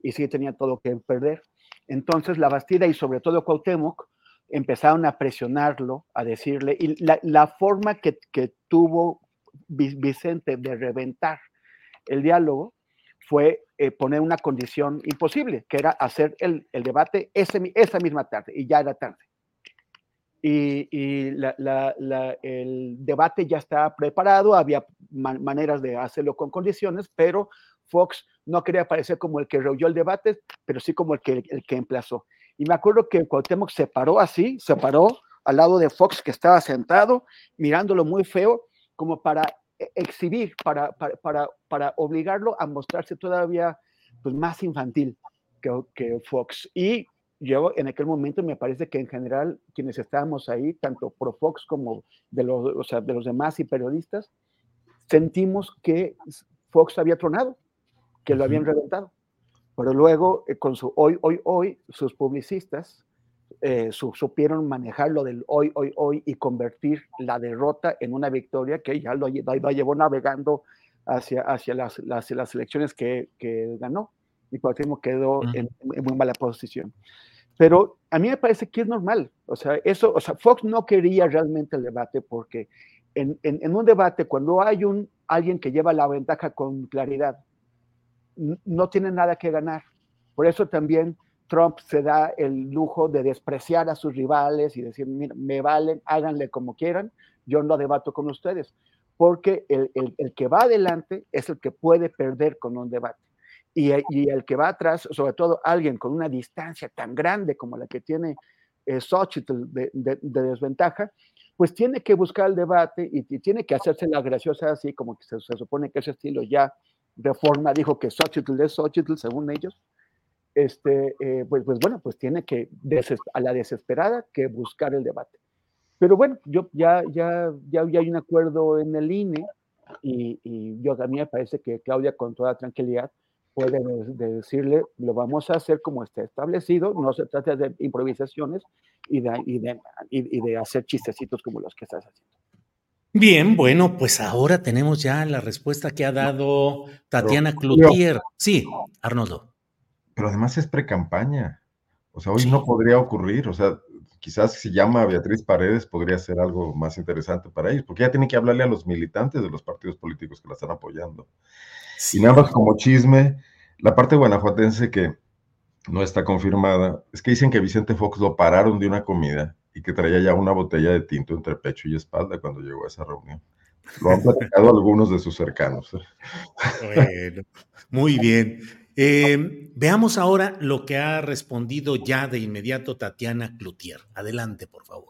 y sí tenía todo que perder. Entonces la Bastida y sobre todo Cuauhtémoc empezaron a presionarlo, a decirle, y la, forma que, tuvo Vicente de reventar el diálogo fue eh, poner una condición imposible, que era hacer el, debate ese, esa misma tarde, y ya era tarde. Y, el debate ya estaba preparado, había maneras de hacerlo con condiciones, pero Fox no quería parecer como el que rehuyó el debate, pero sí como el que, el que emplazó. Y me acuerdo que Cuauhtémoc se paró así, se paró al lado de Fox que estaba sentado, mirándolo muy feo, como para e, exhibir, para, para, para, obligarlo a mostrarse todavía pues, más infantil que, que Fox. Y yo en aquel momento me parece que en general quienes estábamos ahí, tanto pro Fox como de los, o sea, de los demás y periodistas, sentimos que Fox había tronado, que lo habían reventado. Pero luego, eh, con su hoy, hoy, hoy, sus publicistas eh, supieron manejar lo del hoy, hoy, hoy y convertir la derrota en una victoria que ya lo, lo llevó navegando hacia, hacia las, las, las elecciones que, que, ganó. Y por último quedó en, en, muy mala posición. Pero a mí me parece que es normal. O sea, eso, o sea, Fox no quería realmente el debate porque en, en, en un debate, cuando hay un, alguien que lleva la ventaja con claridad, no tiene nada que ganar. Por eso también Trump se da el lujo de despreciar a sus rivales y decir, mira, me valen, háganle como quieran, yo no debato con ustedes, porque el, el, que va adelante es el que puede perder con un debate. Y, y, el que va atrás, sobre todo alguien con una distancia tan grande como la que tiene eh, Xochitl de, de, de, desventaja, pues tiene que buscar el debate y, y, tiene que hacerse la graciosa así, como que se, se supone que ese estilo ya Reforma dijo que Xochitl es Xochitl, según ellos, este, eh, pues, pues bueno, pues tiene que, a la desesperada, que buscar el debate. Pero bueno, yo ya, ya, ya, ya hay un acuerdo en el INE y, y yo también me parece que Claudia con toda tranquilidad puede de decirle, lo vamos a hacer como está establecido, no se trata de improvisaciones y de, y de, y de hacer chistecitos como los que estás haciendo.
Bien, bueno, pues ahora tenemos ya la respuesta que ha dado Tatiana Cloutier. Sí, Arnoldo.
Pero además es pre-campaña. O sea, hoy sí. no podría ocurrir. O sea, quizás si llama a Beatriz Paredes podría ser algo más interesante para ellos, porque ella tiene que hablarle a los militantes de los partidos políticos que la están apoyando. Sí. Y nada más como chisme, la parte guanajuatense que no está confirmada es que dicen que Vicente Fox lo pararon de una comida y que traía ya una botella de tinto entre pecho y espalda cuando llegó a esa reunión. Lo han platicado algunos de sus cercanos.
Bueno, muy bien. Eh, veamos ahora lo que ha respondido ya de inmediato Tatiana Cloutier. Adelante, por favor.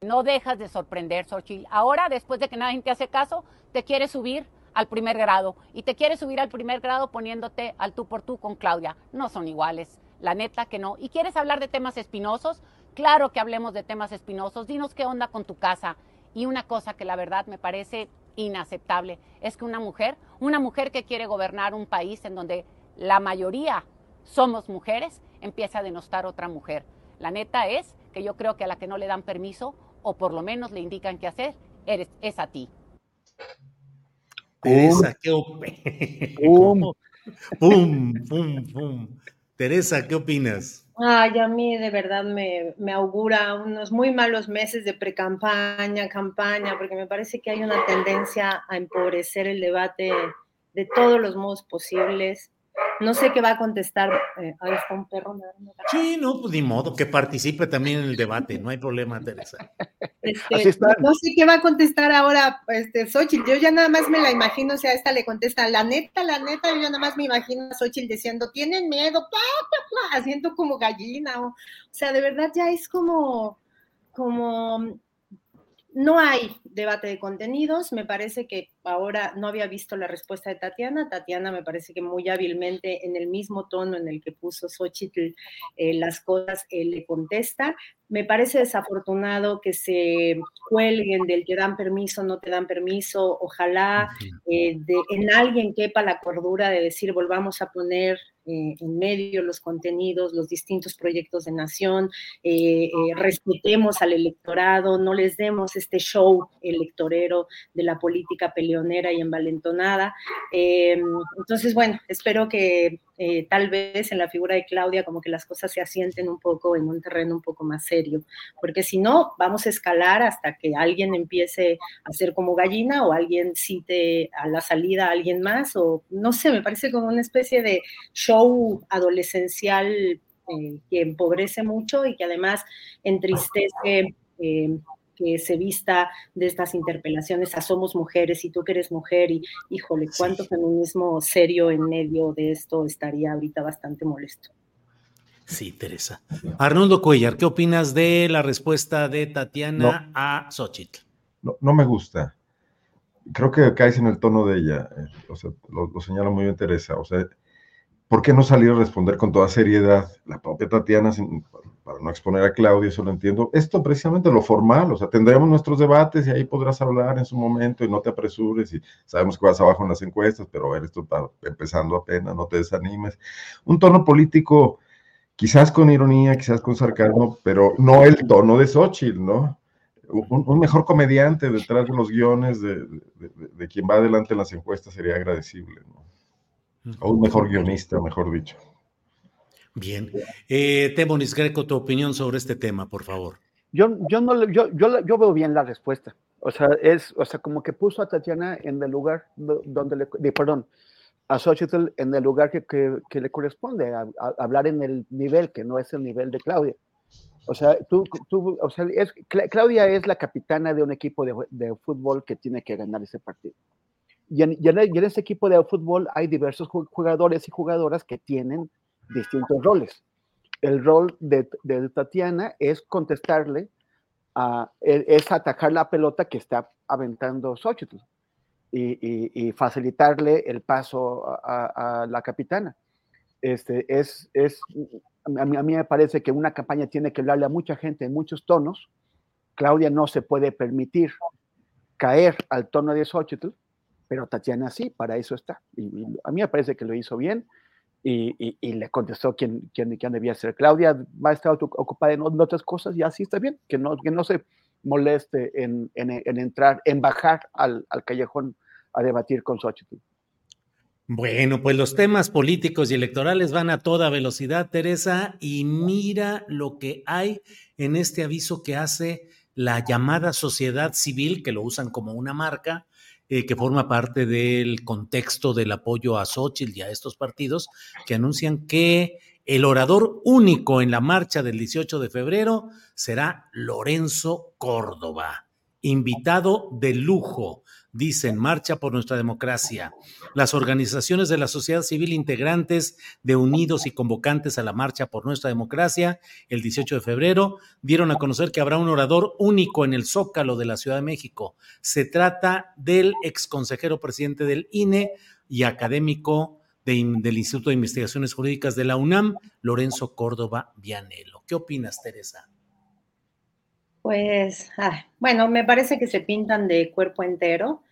No dejas de sorprender, Xochitl. Ahora, después de que nadie te hace caso, te quieres subir al primer grado. Y te quieres subir al primer grado poniéndote al tú por tú con Claudia. No son iguales la neta que no. ¿Y quieres hablar de temas espinosos? Claro que hablemos de temas espinosos. Dinos qué onda con tu casa. Y una cosa que la verdad me parece inaceptable es que una mujer, una mujer que quiere gobernar un país en donde la mayoría somos mujeres, empieza a denostar a otra mujer. La neta es que yo creo que a la que no le dan permiso, o por lo menos le indican qué hacer, eres, es a ti.
Teresa, qué <laughs> pum, pum, pum, pum. Teresa, ¿qué opinas?
Ay, a mí de verdad me, me augura unos muy malos meses de pre-campaña, campaña, porque me parece que hay una tendencia a empobrecer el debate de todos los modos posibles. No sé qué va a contestar. Eh, ahí está un perro.
Sí, no, pues ni modo, que participe también en el debate, no hay problema, Teresa.
Este, no sé qué va a contestar ahora este, Xochitl. Yo ya nada más me la imagino, o sea, esta le contesta, la neta, la neta, yo ya nada más me imagino a Xochitl diciendo, tienen miedo, pa, pa, pa, haciendo como gallina. O, o sea, de verdad ya es como, como no hay debate de contenidos. Me parece que ahora no había visto la respuesta de Tatiana. Tatiana me parece que muy hábilmente en el mismo tono en el que puso Xochitl eh, las cosas, le contesta. Me parece desafortunado que se cuelguen del que dan permiso, no te dan permiso. Ojalá eh, de, en alguien quepa la cordura de decir volvamos a poner eh, en medio los contenidos, los distintos proyectos de nación, eh, eh, respetemos al electorado, no les demos este show electorero de la política peleonera y envalentonada. entonces, bueno, espero que eh, tal vez en la figura de Claudia como que las cosas se asienten un poco en un terreno un poco más serio, porque si no, vamos a escalar hasta que alguien empiece a ser como gallina o alguien cite a la salida a alguien más, o no sé, me parece como una especie de show adolescencial eh, que empobrece mucho y que además entristece. Eh, que se vista de estas interpelaciones a somos mujeres y tú que eres mujer y híjole, cuánto sí. feminismo serio en medio de esto estaría ahorita bastante molesto.
Sí, Teresa. Arnoldo Cuellar, ¿qué opinas de la respuesta de Tatiana no, a Xochitl?
No, no, me gusta. Creo que caes en el tono de ella. Eh, o sea, lo, lo señala muy bien Teresa. O sea, ¿por qué no salir a responder con toda seriedad? La propia Tatiana, para no exponer a Claudia, eso lo entiendo, esto precisamente lo formal, o sea, tendremos nuestros debates y ahí podrás hablar en su momento y no te apresures y sabemos que vas abajo en las encuestas, pero a ver, esto está empezando apenas, no te desanimes. Un tono político, quizás con ironía, quizás con sarcasmo, pero no el tono de Xochitl, ¿no? Un, mejor comediante detrás de los guiones de, de quien va adelante en las encuestas sería agradecible, ¿no? O un mejor guionista, mejor dicho.
Bien. Eh, Temonis Greco, tu opinión sobre este tema, por favor.
Yo, yo, no, yo, yo, yo veo bien la respuesta. O sea, es, o sea, como que puso a Tatiana en el lugar donde le, perdón, a Xochitl en el lugar que, que, le corresponde, a, hablar en el nivel que no es el nivel de Claudia. O sea, tú, tú o sea, es, Claudia es la capitana de un equipo de, de, fútbol que tiene que ganar ese partido. Y en, ese equipo de fútbol hay diversos jugadores y jugadoras que tienen distintos roles. El rol de, Tatiana es contestarle, a, e, es atacar la pelota que está aventando Xochitl y, facilitarle el paso a, la capitana. Este, es, es, a mí, a, mí, me parece que una campaña tiene que hablarle a mucha gente en muchos tonos. Claudia no se puede permitir caer al tono de Xochitl pero Tatiana sí, para eso está. Y, a mí me parece que lo hizo bien y, le contestó quién, quién, debía ser. Claudia va a estar ocupada en, otras cosas y así está bien, que no, se moleste en, en, entrar, en bajar al, al, callejón a debatir con Xochitl.
Bueno, pues los temas políticos y electorales van a toda velocidad, Teresa, y mira lo que hay en este aviso que hace la llamada sociedad civil, que lo usan como una marca, eh, que forma parte del contexto del apoyo a Xochitl y a estos partidos, que anuncian que el orador único en la marcha del 18 de febrero será Lorenzo Córdoba, invitado de lujo dicen Marcha por nuestra democracia. Las organizaciones de la sociedad civil integrantes de Unidos y convocantes a la Marcha por nuestra democracia el 18 de febrero dieron a conocer que habrá un orador único en el Zócalo de la Ciudad de México. Se trata del exconsejero presidente del INE y académico del Instituto de Investigaciones Jurídicas de la UNAM, Lorenzo Córdoba Vianelo. ¿Qué opinas, Teresa?
Pues, bueno, me parece que se pintan de cuerpo entero.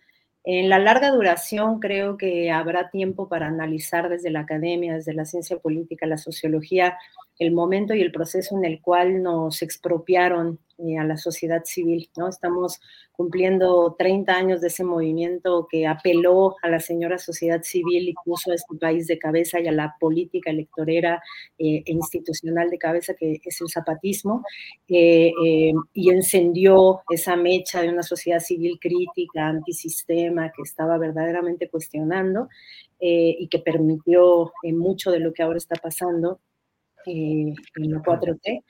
En la larga duración creo que habrá tiempo para analizar desde la academia, desde la ciencia política, la sociología, el momento y el proceso en el cual nos expropiaron eh, a la sociedad civil, ¿no? Estamos cumpliendo 30 años de ese movimiento que apeló a la señora sociedad civil y puso a este país de cabeza y a la política electorera eh, e institucional de cabeza que es el zapatismo, eh, y encendió esa mecha de una sociedad civil crítica, antisistema, que estaba verdaderamente cuestionando y que permitió mucho de lo que ahora está pasando en la 4T.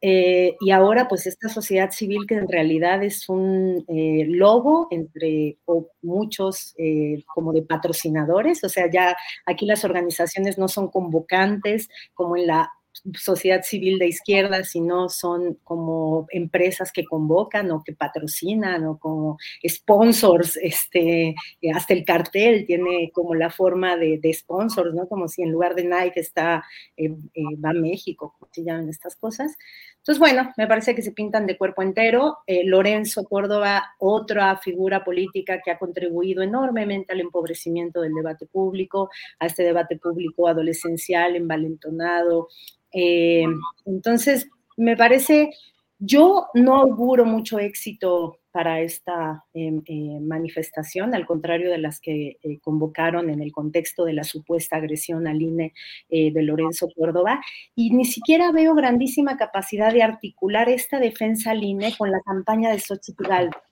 Eh, y ahora, pues esta sociedad civil que en realidad es un eh, logo entre muchos eh, como de patrocinadores, o sea, ya aquí las organizaciones no son convocantes como en la sociedad civil de izquierda, sino son como empresas que convocan o que patrocinan o como sponsors, este, eh, hasta el cartel tiene como la forma de, sponsors, ¿no? Como si en lugar de Nike está, eh, eh, va México, como llaman estas cosas. Entonces, bueno, me parece que se pintan de cuerpo entero. Lorenzo Córdoba, otra figura política que ha contribuido enormemente al empobrecimiento del debate público, a este debate público adolescencial, envalentonado, eh, entonces, me parece, yo no auguro mucho éxito para esta em, eh, manifestación, al contrario de las que eh, convocaron en el contexto de la supuesta agresión al INE de Lorenzo Córdoba, y ni siquiera veo grandísima capacidad de articular esta defensa al INE con la campaña de Xochitl Galvez.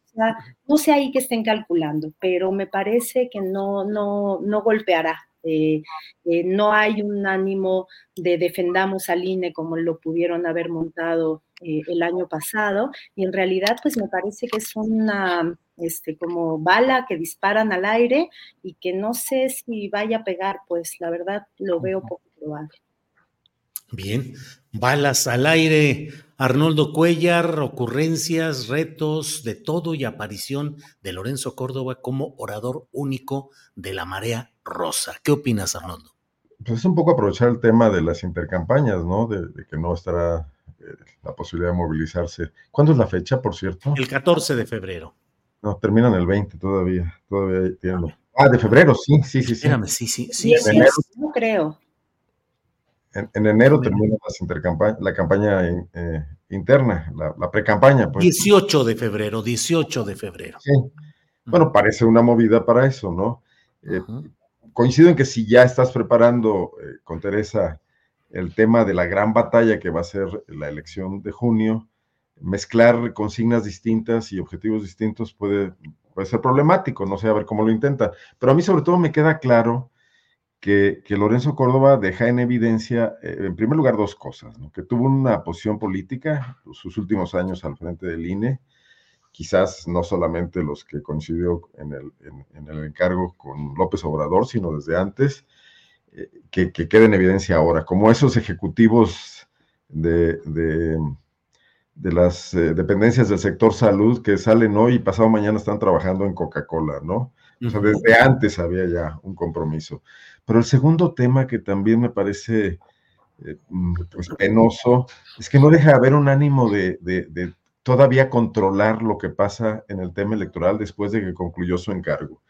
no sé ahí qué estén calculando, pero me parece que no, no, no golpeará eh, eh, no hay un ánimo de defendamos al INE como lo pudieron haber montado eh, el año pasado, y en realidad pues me parece que es una este, como bala que disparan al aire y que no sé si vaya a pegar, pues la verdad lo veo poco probable.
Bien, balas al aire. Arnoldo Cuellar, ocurrencias, retos, de todo y aparición de Lorenzo Córdoba como orador único de la marea rosa. ¿Qué opinas, Arnoldo?
pues es un poco aprovechar el tema de las intercampañas, ¿no? De, de que no estará eh, la posibilidad de movilizarse. ¿Cuándo es la fecha, por cierto?
El 14 de febrero.
No, terminan el 20 todavía. Todavía tienen. Ah, de febrero, sí, sí, sí. sí.
Espérame, sí, sí, sí.
En
sí,
enero,
No creo.
en, en enero termina las intercampa- la campaña in- eh, interna, la, la pre-campaña. Pues.
18 de febrero, 18 de febrero.
Sí. Bueno, parece una movida para eso, ¿no? Eh, Coincido en que si ya estás preparando eh, con Teresa el tema de la gran batalla que va a ser la elección de junio, mezclar consignas distintas y objetivos distintos puede, puede ser problemático, no sé, a ver cómo lo intentan. Pero a mí sobre todo me queda claro que, que Lorenzo Córdoba deja en evidencia, eh, en primer lugar, dos cosas, ¿no? que tuvo una posición política sus últimos años al frente del INE, quizás no solamente los que coincidió en el, en- en el encargo con López Obrador, sino desde antes, eh, que, que queda en evidencia ahora, como esos ejecutivos de, de, de las eh, dependencias del sector salud que salen hoy y pasado mañana están trabajando en Coca-Cola, ¿no? O sea, desde antes había ya un compromiso. Pero el segundo tema que también me parece eh, pues, penoso es que no deja de haber un ánimo de, de- de todavía controlar lo que pasa en el tema electoral después de que concluyó su encargo.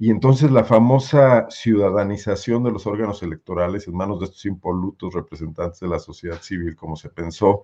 Y entonces la famosa ciudadanización de los órganos electorales en manos de estos impolutos representantes de la sociedad civil, como se pensó,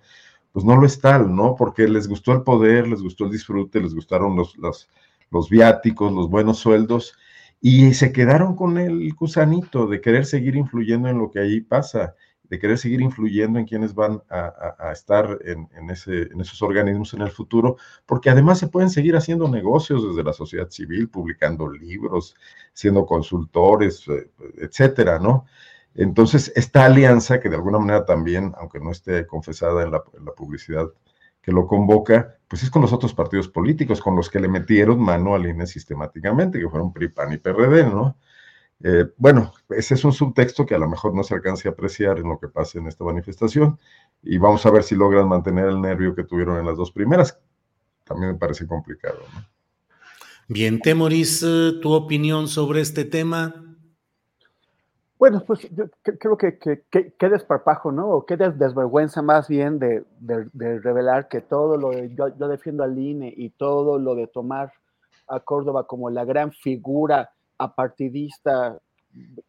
pues no lo es tal, ¿no? Porque les gustó el poder, les gustó el disfrute, les gustaron los, los, viáticos, los buenos sueldos, y se quedaron con el gusanito de querer seguir influyendo en lo que ahí pasa, de querer seguir influyendo en quienes van a, a- estar en, en ese, en esos organismos en el futuro, porque además se pueden seguir haciendo negocios desde la sociedad civil, publicando libros, siendo consultores, eh, etcétera, ¿no? Entonces, esta alianza, que de alguna manera también, aunque no esté confesada en la, en la publicidad que lo convoca, pues es con los otros partidos políticos, con los que le metieron mano al INE sistemáticamente, que fueron PRI, PAN y PRD, ¿no? Eh, bueno, ese es un subtexto que a lo mejor no se alcance a apreciar en lo que pase en esta manifestación, y vamos a ver si logran mantener el nervio que tuvieron en las dos primeras. También me parece complicado, ¿no?
Bien, Temoris, eh, tu opinión sobre este tema.
Bueno, pues yo cre- creo que, que, que- qué desparpajo, ¿no? O qué des- desvergüenza más bien de, de- de revelar que todo lo de, yo, yo defiendo al INE y todo lo de tomar a Córdoba como la gran figura apartidista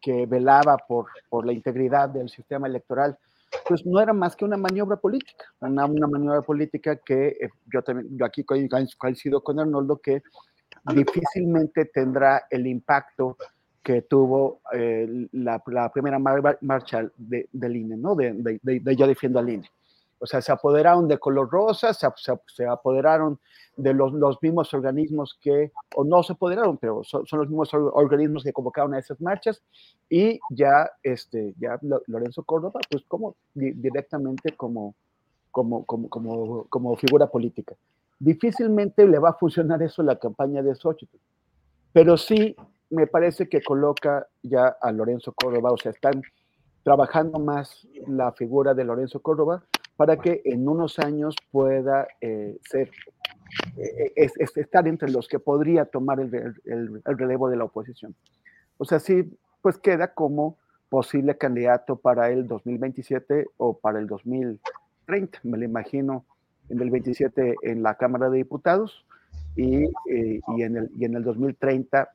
que velaba por, por la integridad del sistema electoral, pues no era más que una maniobra política, una, una maniobra política que eh, yo también, yo aquí co- coincido con Arnoldo, que difícilmente tendrá el impacto que tuvo eh, la, primera mar- marcha de- del INE, ¿no? De- de- de Yo Defiendo al INE. O sea, se apoderaron de color rosa, se, se- se apoderaron de los, los mismos organismos que, o no se apoderaron, pero son, son los mismos or- organismos que convocaron a esas marchas, y ya, este, ya Lo- Lorenzo Córdoba, pues como di- directamente como, como, como, como, como figura política. Difícilmente le va a funcionar eso en la campaña de Xochitl, pero sí me parece que coloca ya a Lorenzo Córdoba, o sea, están trabajando más la figura de Lorenzo Córdoba para que en unos años pueda eh, ser, eh, es- es- estar entre los que podría tomar el, el- el relevo de la oposición. O sea, sí, pues queda como posible candidato para el 2027 o para el 2030, me lo imagino en el 27 en la Cámara de Diputados y, eh, y, en, el, y en el 2030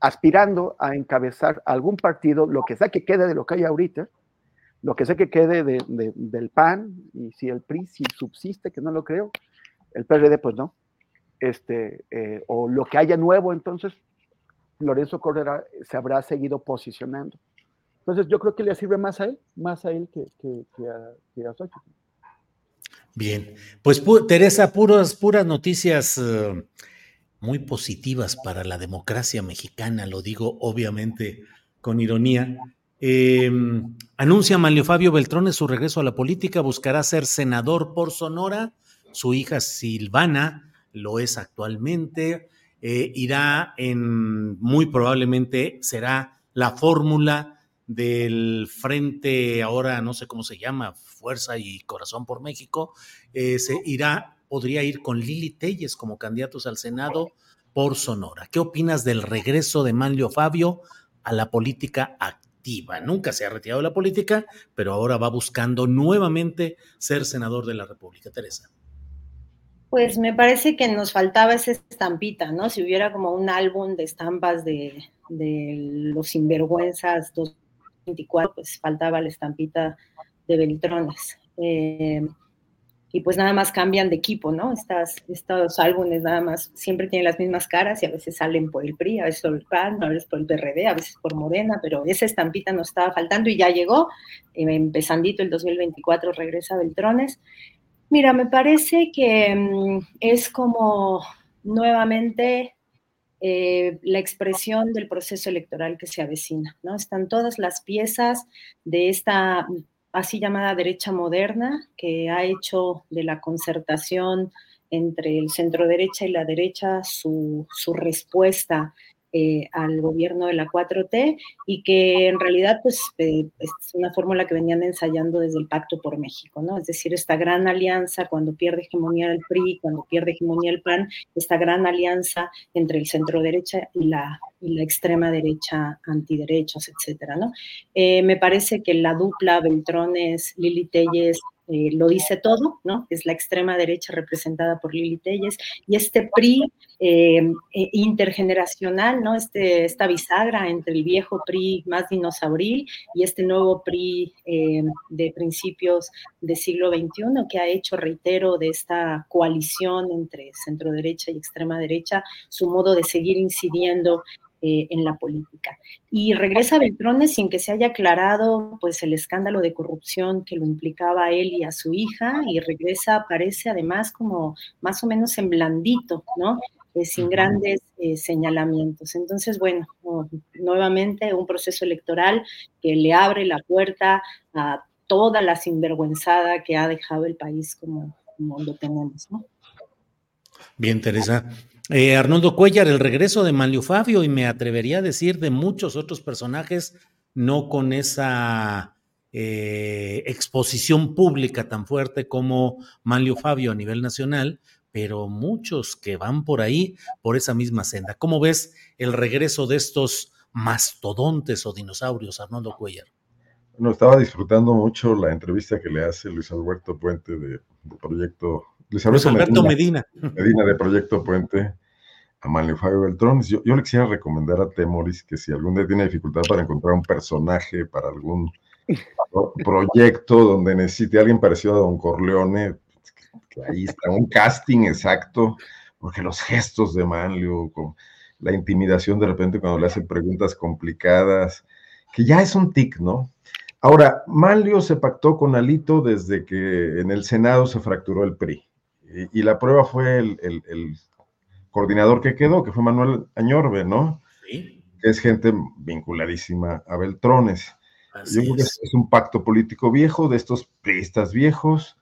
aspirando a encabezar algún partido, lo que sea que quede de lo que hay ahorita, lo que sea que quede de- de- del PAN, y si el PRI si subsiste, que no lo creo, el PRD pues no, este, eh, o lo que haya nuevo, entonces Lorenzo Córdoba se habrá seguido posicionando. Entonces yo creo que le sirve más a él, más a él que, que, que a, que a.
Bien, pues pu- Teresa, puras, puras noticias eh, muy positivas para la democracia mexicana, lo digo obviamente con ironía. Eh, anuncia Manlio Fabio Beltrones su regreso a la política, buscará ser senador por Sonora, su hija Silvana lo es actualmente, eh, irá en, muy probablemente será la fórmula del frente, ahora no sé cómo se llama, Fuerza y Corazón por México, eh, se irá, podría ir con Lili Telles como candidatos al Senado por Sonora. ¿Qué opinas del regreso de Manlio Fabio a la política activa? Nunca se ha retirado de la política, pero ahora va buscando nuevamente ser senador de la República. Teresa.
Pues me parece que nos faltaba esa estampita, ¿no? Si hubiera como un álbum de estampas de, los sinvergüenzas 2024, pues faltaba la estampita de Beltrones. Eh, y pues nada más cambian de equipo, ¿no? Estas, estos álbumes nada más siempre tienen las mismas caras y a veces salen por el PRI, a veces por el PAN, a veces por el PRD, a veces por Morena, pero esa estampita nos estaba faltando y ya llegó, eh, empezandito el 2024 regresa Beltrones. Mira, me parece que mm, es como nuevamente eh, la expresión del proceso electoral que se avecina, ¿no? Están todas las piezas de esta así llamada derecha moderna, que ha hecho de la concertación entre el centro derecha y la derecha su, su respuesta eh, al gobierno de la 4T y que en realidad pues eh, es una fórmula que venían ensayando desde el Pacto por México, ¿no? Es decir, esta gran alianza cuando pierde hegemonía el PRI, cuando pierde hegemonía el PAN, esta gran alianza entre el centro derecha y la, y la extrema derecha antiderechos, etcétera, ¿no? Eh, me parece que la dupla Beltrones-Lili Telles eh, lo dice todo, ¿no? Es la extrema derecha representada por Lili Telles y este PRI eh, eh, intergeneracional, ¿no? Este, esta bisagra entre el viejo PRI más dinosauril y este nuevo PRI de principios del siglo XXI que ha hecho, reitero, de esta coalición entre centro derecha y extrema derecha su modo de seguir incidiendo eh, en la política. Y regresa Beltrones sin que se haya aclarado pues el escándalo de corrupción que lo implicaba a él y a su hija, y regresa, parece además como más o menos en blandito, ¿no? Eh, sin grandes eh, señalamientos. Entonces, bueno, nuevamente un proceso electoral que le abre la puerta a toda la sinvergüenzada que ha dejado el país como, como lo tenemos, ¿no?
Bien, Teresa. Eh, Arnoldo Cuellar, el regreso de Manlio Fabio, y me atrevería a decir de muchos otros personajes, no con esa eh, exposición pública tan fuerte como Manlio Fabio a nivel nacional, pero muchos que van por ahí, por esa misma senda. ¿Cómo ves el regreso de estos mastodontes o dinosaurios, Arnoldo Cuellar?
Bueno, estaba disfrutando mucho la entrevista que le hace Luis Alberto Puente de, Proyecto
Luis Alberto, Medina, <laughs>
Medina. de Proyecto Puente a Manlio Fabio Beltrón. Yo, yo, le quisiera recomendar a Temoris que si algún día tiene dificultad para encontrar un personaje para algún <laughs> proyecto donde necesite alguien parecido a Don Corleone, que, ahí está un casting exacto, porque los gestos de Manlio, con la intimidación de repente cuando le hacen preguntas complicadas, que ya es un tic, ¿no? Ahora, Manlio se pactó con Alito desde que en el Senado se fracturó el PRI. Y, la prueba fue el, coordinador que quedó, que fue Manuel Añorbe, ¿no? Sí. Que es gente vinculadísima a Beltrones. Yo creo que es. un pacto político viejo de estos priistas viejos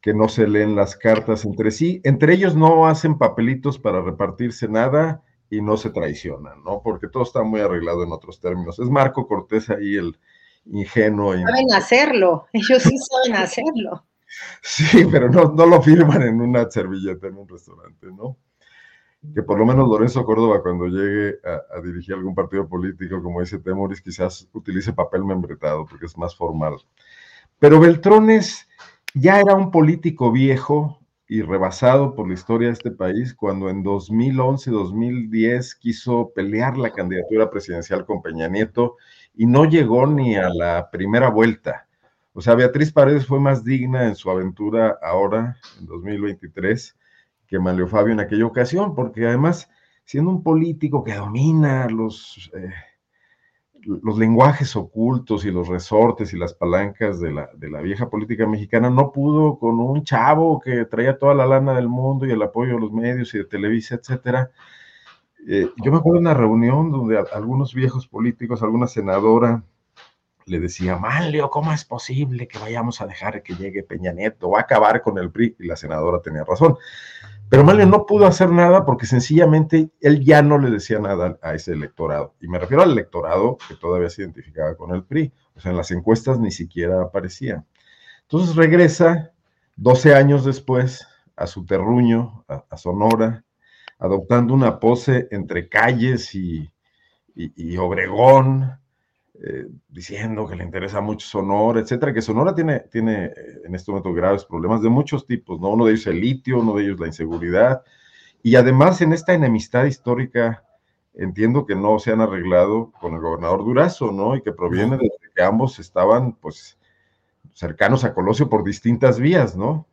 que no se leen las cartas entre sí. Entre ellos no hacen papelitos para repartirse nada y no se traicionan, ¿no? Porque todo está muy arreglado en otros términos. Es Marco Cortés ahí el ingenuo.
Saben hacerlo, ellos sí saben hacerlo.
Sí, pero no, no lo firman en una servilleta en un restaurante, ¿no? Que por lo menos Lorenzo Córdoba cuando llegue a, dirigir algún partido político, como dice Temoris, quizás utilice papel membretado porque es más formal. Pero Beltrones ya era un político viejo y rebasado por la historia de este país cuando en 2011-2010 quiso pelear la candidatura presidencial con Peña Nieto y no llegó ni a la primera vuelta o sea, Beatriz Paredes fue más digna en su aventura ahora, en 2023, que Manlio Fabio en aquella ocasión, porque además, siendo un político que domina los, eh, los lenguajes ocultos y los resortes y las palancas de la, de la vieja política mexicana, no pudo con un chavo que traía toda la lana del mundo y el apoyo de los medios y de Televisa, etcétera. Eh, yo me acuerdo de una reunión donde algunos viejos políticos, alguna senadora, le decía, Manlio, ¿cómo es posible que vayamos a dejar que llegue Peña Nieto o acabar con el PRI? Y la senadora tenía razón. Pero Manlio no pudo hacer nada porque sencillamente él ya no le decía nada a ese electorado. Y me refiero al electorado que todavía se identificaba con el PRI. O sea, en las encuestas ni siquiera aparecía. Entonces regresa 12 años después a su terruño, a, Sonora, adoptando una pose entre calles y, y Obregón, eh, diciendo que le interesa mucho Sonora, etcétera, que Sonora tiene, tiene eh, en este momento graves problemas de muchos tipos, ¿no? Uno de ellos el litio, uno de ellos la inseguridad, y además en esta enemistad histórica entiendo que no se han arreglado con el gobernador Durazo, ¿no? Y que proviene de que ambos estaban, pues, cercanos a Colosio por distintas vías, ¿no?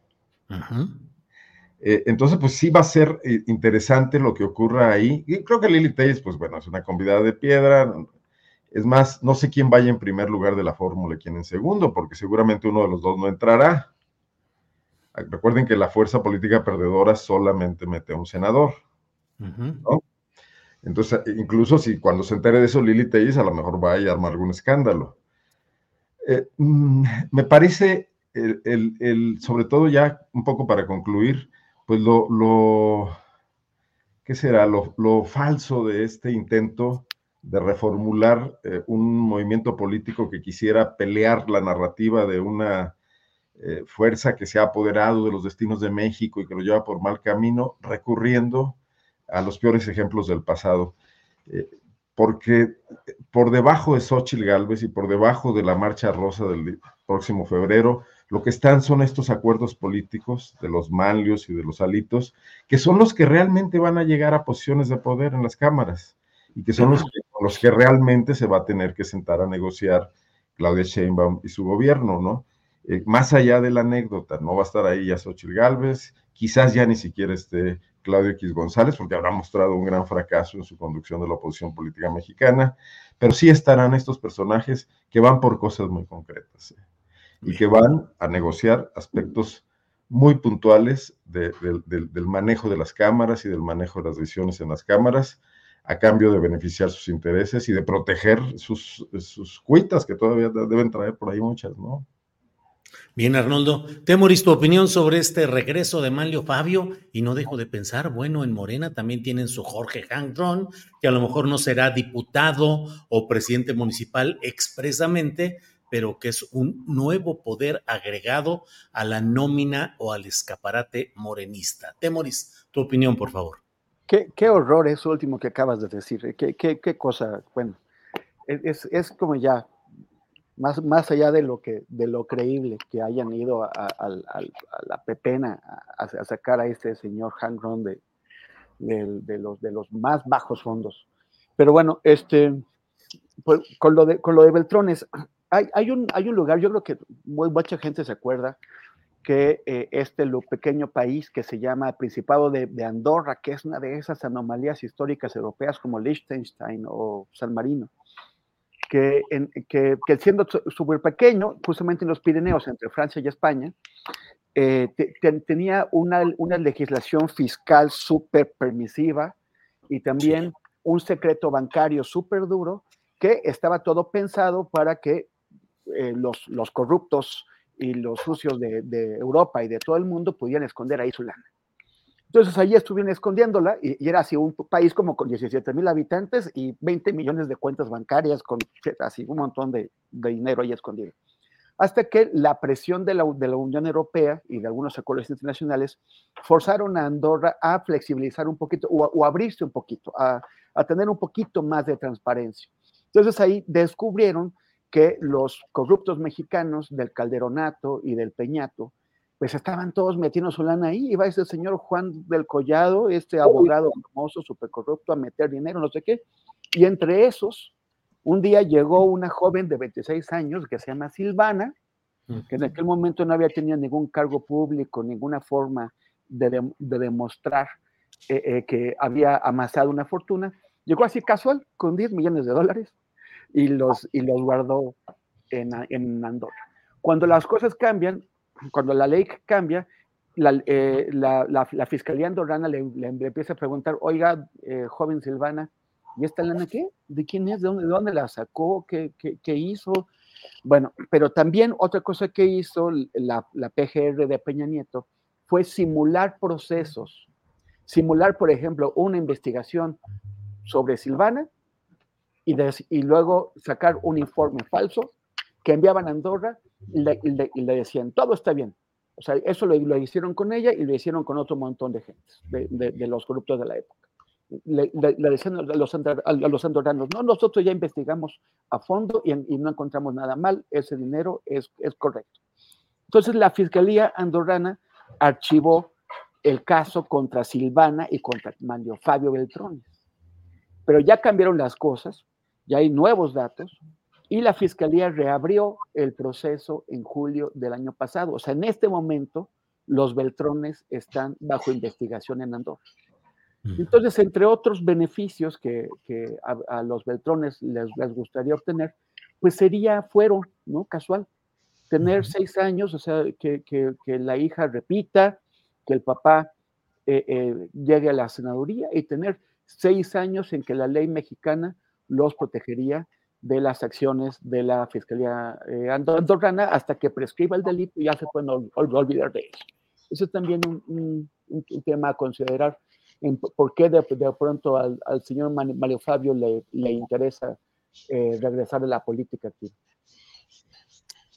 Eh, entonces, pues sí va a ser interesante lo que ocurra ahí. Y creo que Lili Telles, pues bueno, es una convidada de piedra, es más, no sé quién vaya en primer lugar de la fórmula y quién en segundo, porque seguramente uno de los dos no entrará. Ah, recuerden que la fuerza política perdedora solamente mete a un senador. Entonces, incluso si cuando se entere de eso Lili Telles, a lo mejor va a armar algún escándalo. Eh, mm, me parece, el, sobre todo ya un poco para concluir, pues lo, lo ¿qué será? Lo, lo falso de este intento de reformular eh, un movimiento político que quisiera pelear la narrativa de una eh, fuerza que se ha apoderado de los destinos de México y que lo lleva por mal camino, recurriendo a los peores ejemplos del pasado. Eh, porque por debajo de Xochitl Galvez y por debajo de la Marcha Rosa del próximo febrero, lo que están son estos acuerdos políticos de los manlios y de los alitos, que son los que realmente van a llegar a posiciones de poder en las cámaras y que son los que, los que realmente se va a tener que sentar a negociar Claudia Sheinbaum y su gobierno, ¿no? Eh, más allá de la anécdota, no va a estar ahí ya Xochitl Galvez, quizás ya ni siquiera esté Claudio X González, porque habrá mostrado un gran fracaso en su conducción de la oposición política mexicana, pero sí estarán estos personajes que van por cosas muy concretas ¿eh? y que van a negociar aspectos muy puntuales del manejo de las cámaras y del manejo de las decisiones en las cámaras, a cambio de beneficiar sus intereses y de proteger sus, sus cuitas, que todavía deben traer por ahí muchas, ¿no?
Bien, Arnoldo. Temoris, tu opinión sobre este regreso de Manlio Fabio, y no dejo de pensar, bueno, en Morena también tienen su Jorge Hangron, que a lo mejor no será diputado o presidente municipal expresamente, pero que es un nuevo poder agregado a la nómina o al escaparate morenista. Temoris, tu opinión, por favor.
Qué, horror eso último que acabas de decir. Qué, qué, cosa, bueno, es, es, como ya, más, más allá de lo, que, de lo creíble que hayan ido a, la pepena a, sacar a este señor Hank Ron de, de, los, de los más bajos fondos. Pero bueno, este, pues, con, lo de, con lo de Beltrones, hay, hay, un, hay un lugar, yo creo que mucha gente se acuerda, que eh, este pequeño país que se llama Principado de, Andorra, que es una de esas anomalías históricas europeas como Liechtenstein o San Marino, que, que, siendo súper pequeño, justamente en los Pirineos, entre Francia y España, eh, tenía una, una, legislación fiscal súper permisiva y también un secreto bancario súper duro que estaba todo pensado para que eh, los, los corruptos y los sucios de, Europa y de todo el mundo podían esconder ahí su lana. Entonces allí estuvieron escondiéndola y, era así un país como con 17 mil habitantes y 20 millones de cuentas bancarias con así un montón de, dinero ahí escondido. Hasta que la presión de la, de la, Unión Europea y de algunos acuerdos internacionales forzaron a Andorra a flexibilizar un poquito o, abrirse un poquito, a, a tener un poquito más de transparencia. Entonces ahí descubrieron que los corruptos mexicanos del Calderonato y del Peñato, pues estaban todos metiendo su lana ahí. Iba ese señor Juan del Collado, este abogado famoso, súper corrupto, a meter dinero, no sé qué. Y entre esos, un día llegó una joven de 26 años que se llama Silvana, que en aquel momento no había tenido ningún cargo público, ninguna forma de, demostrar eh, eh, que había amasado una fortuna. Llegó así casual, con 10 millones de dólares, y los, y los guardó en, en Andorra. Cuando las cosas cambian, cuando la ley cambia, la, eh, la, la, Fiscalía Andorrana le, le, empieza a preguntar, oiga, eh, joven Silvana, ¿y esta lana qué? ¿De quién es? ¿De dónde, de dónde la sacó? ¿Qué, qué, qué hizo? Bueno, pero también otra cosa que hizo la, la PGR de Peña Nieto fue simular procesos, simular, por ejemplo, una investigación sobre Silvana y, luego sacar un informe falso que enviaban a Andorra y le, decían, todo está bien. O sea, eso lo, hicieron con ella y lo hicieron con otro montón de gente, de, los corruptos de la época. le, decían a los, a los andoranos, no, nosotros ya investigamos a fondo y, no encontramos nada mal, ese dinero es, es correcto. Entonces la Fiscalía andorrana archivó el caso contra Silvana y contra Mario Fabio Beltrones. Pero ya cambiaron las cosas, ya hay nuevos datos y la Fiscalía reabrió el proceso en julio del año pasado. O sea, en este momento los Beltrones están bajo investigación en Andorra. Entonces, entre otros beneficios que, a, los Beltrones les, gustaría obtener, pues sería fuero, ¿no? Casual. Tener seis años, o sea, que, la hija repita, que el papá eh, eh, llegue a la senaduría y tener seis años en que la ley mexicana los protegería de las acciones de la Fiscalía eh, hasta que prescriba el delito y ya se pueden olvidar de eso. Eso es también un, tema a considerar, por qué de, pronto al, señor Mario Fabio le, le interesa eh, regresar a la política aquí.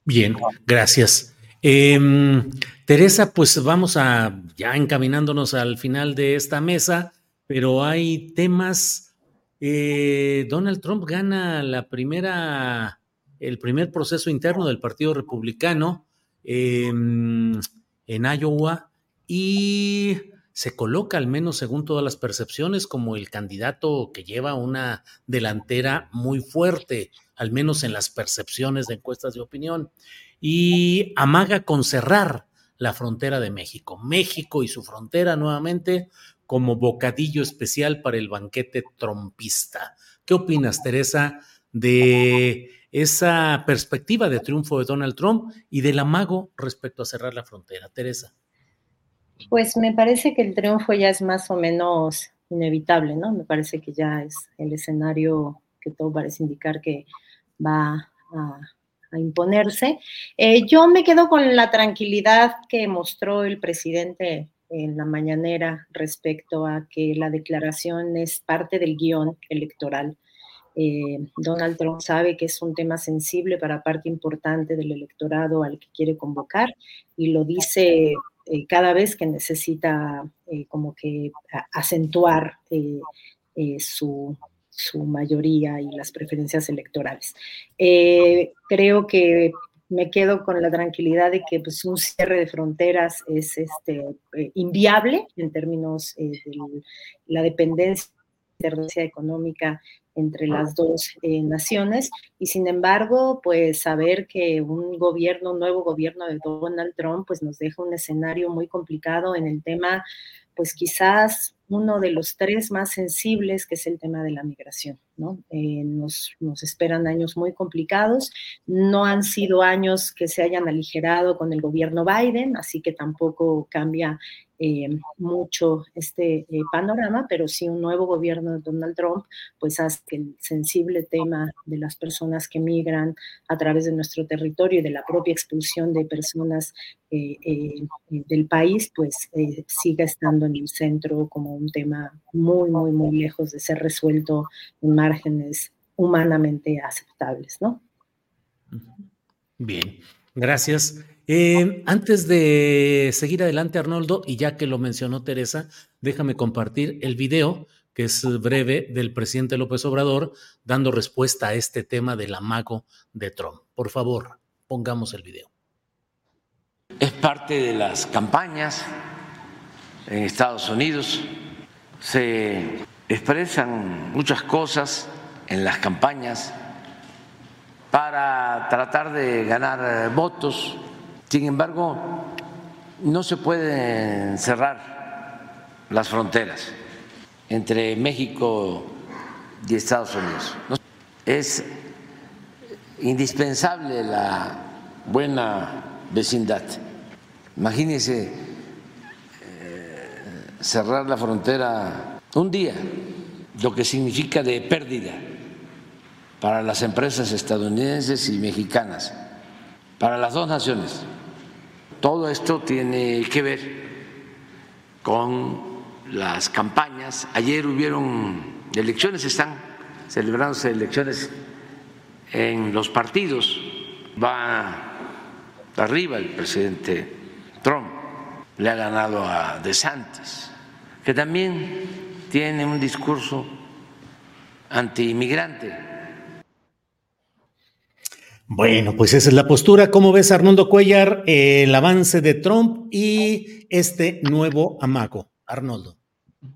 Bien, gracias. Em, Teresa, pues vamos a ya encaminándonos al final de esta mesa, pero hay temas. Eh, Donald Trump gana la primera, el primer proceso interno del Partido Republicano. En Iowa y se coloca, al menos según todas las percepciones, como el candidato que lleva una delantera muy fuerte, al menos en las percepciones de encuestas de opinión, y amaga con cerrar la frontera de México. México y su frontera nuevamente como bocadillo especial para el banquete trompista. ¿Qué opinas, Teresa, de esa perspectiva de triunfo de Donald Trump y del amago respecto a cerrar la frontera. Teresa.
Pues me parece que el triunfo ya es más o menos inevitable, ¿no? Me parece que ya es el escenario que todo parece indicar que va a, imponerse. Eh, yo me quedo con la tranquilidad que mostró el presidente en la mañanera respecto a que la declaración es parte del guion electoral eh, Donald Trump sabe que es un tema sensible para parte importante del electorado al que quiere convocar y lo dice eh, cada vez que necesita eh, como que acentuar su, mayoría y las preferencias electorales. creo que me quedo con la tranquilidad de que pues, un cierre de fronteras es este, inviable en términos de la dependencia económica entre las dos eh, naciones y sin embargo, pues saber que un gobierno, un nuevo gobierno de Donald Trump, pues nos deja un escenario muy complicado en el tema, pues quizás uno de los tres más sensibles, que es el tema de la migración. ¿no? Eh, nos, nos, esperan años muy complicados. No han sido años que se hayan aligerado con el gobierno Biden, así que tampoco cambia eh, mucho este eh, panorama, pero sí un nuevo gobierno de Donald Trump, pues hace que el sensible tema de las personas que migran a través de nuestro territorio y de la propia expulsión de personas eh, del país, pues siga estando en el centro como un tema muy, muy, muy lejos de ser resuelto en márgenes humanamente aceptables, ¿no?
Bien, gracias. Eh, antes de seguir adelante, Arnoldo, y ya que lo mencionó Teresa, déjame compartir el video que es breve del presidente López Obrador dando respuesta a este tema del amago de Trump. Por favor, pongamos el video.
Es parte de las campañas en Estados Unidos. Se expresan muchas cosas en las campañas para tratar de ganar votos sin embargo, no se pueden cerrar las fronteras entre México y Estados Unidos. Es indispensable la buena vecindad. Imagínense eh, cerrar la frontera un día, lo que significa de pérdida para las empresas estadounidenses y mexicanas, para las dos naciones. Todo esto tiene que ver con las campañas. Ayer hubieron elecciones, están celebrándose elecciones en los partidos. Va arriba el presidente Trump, le ha ganado a DeSantis, que también tiene un discurso antiinmigrante.
Bueno, pues esa es la postura. ¿Cómo ves, Arnoldo Cuellar, el avance de Trump y este nuevo amago? Arnoldo.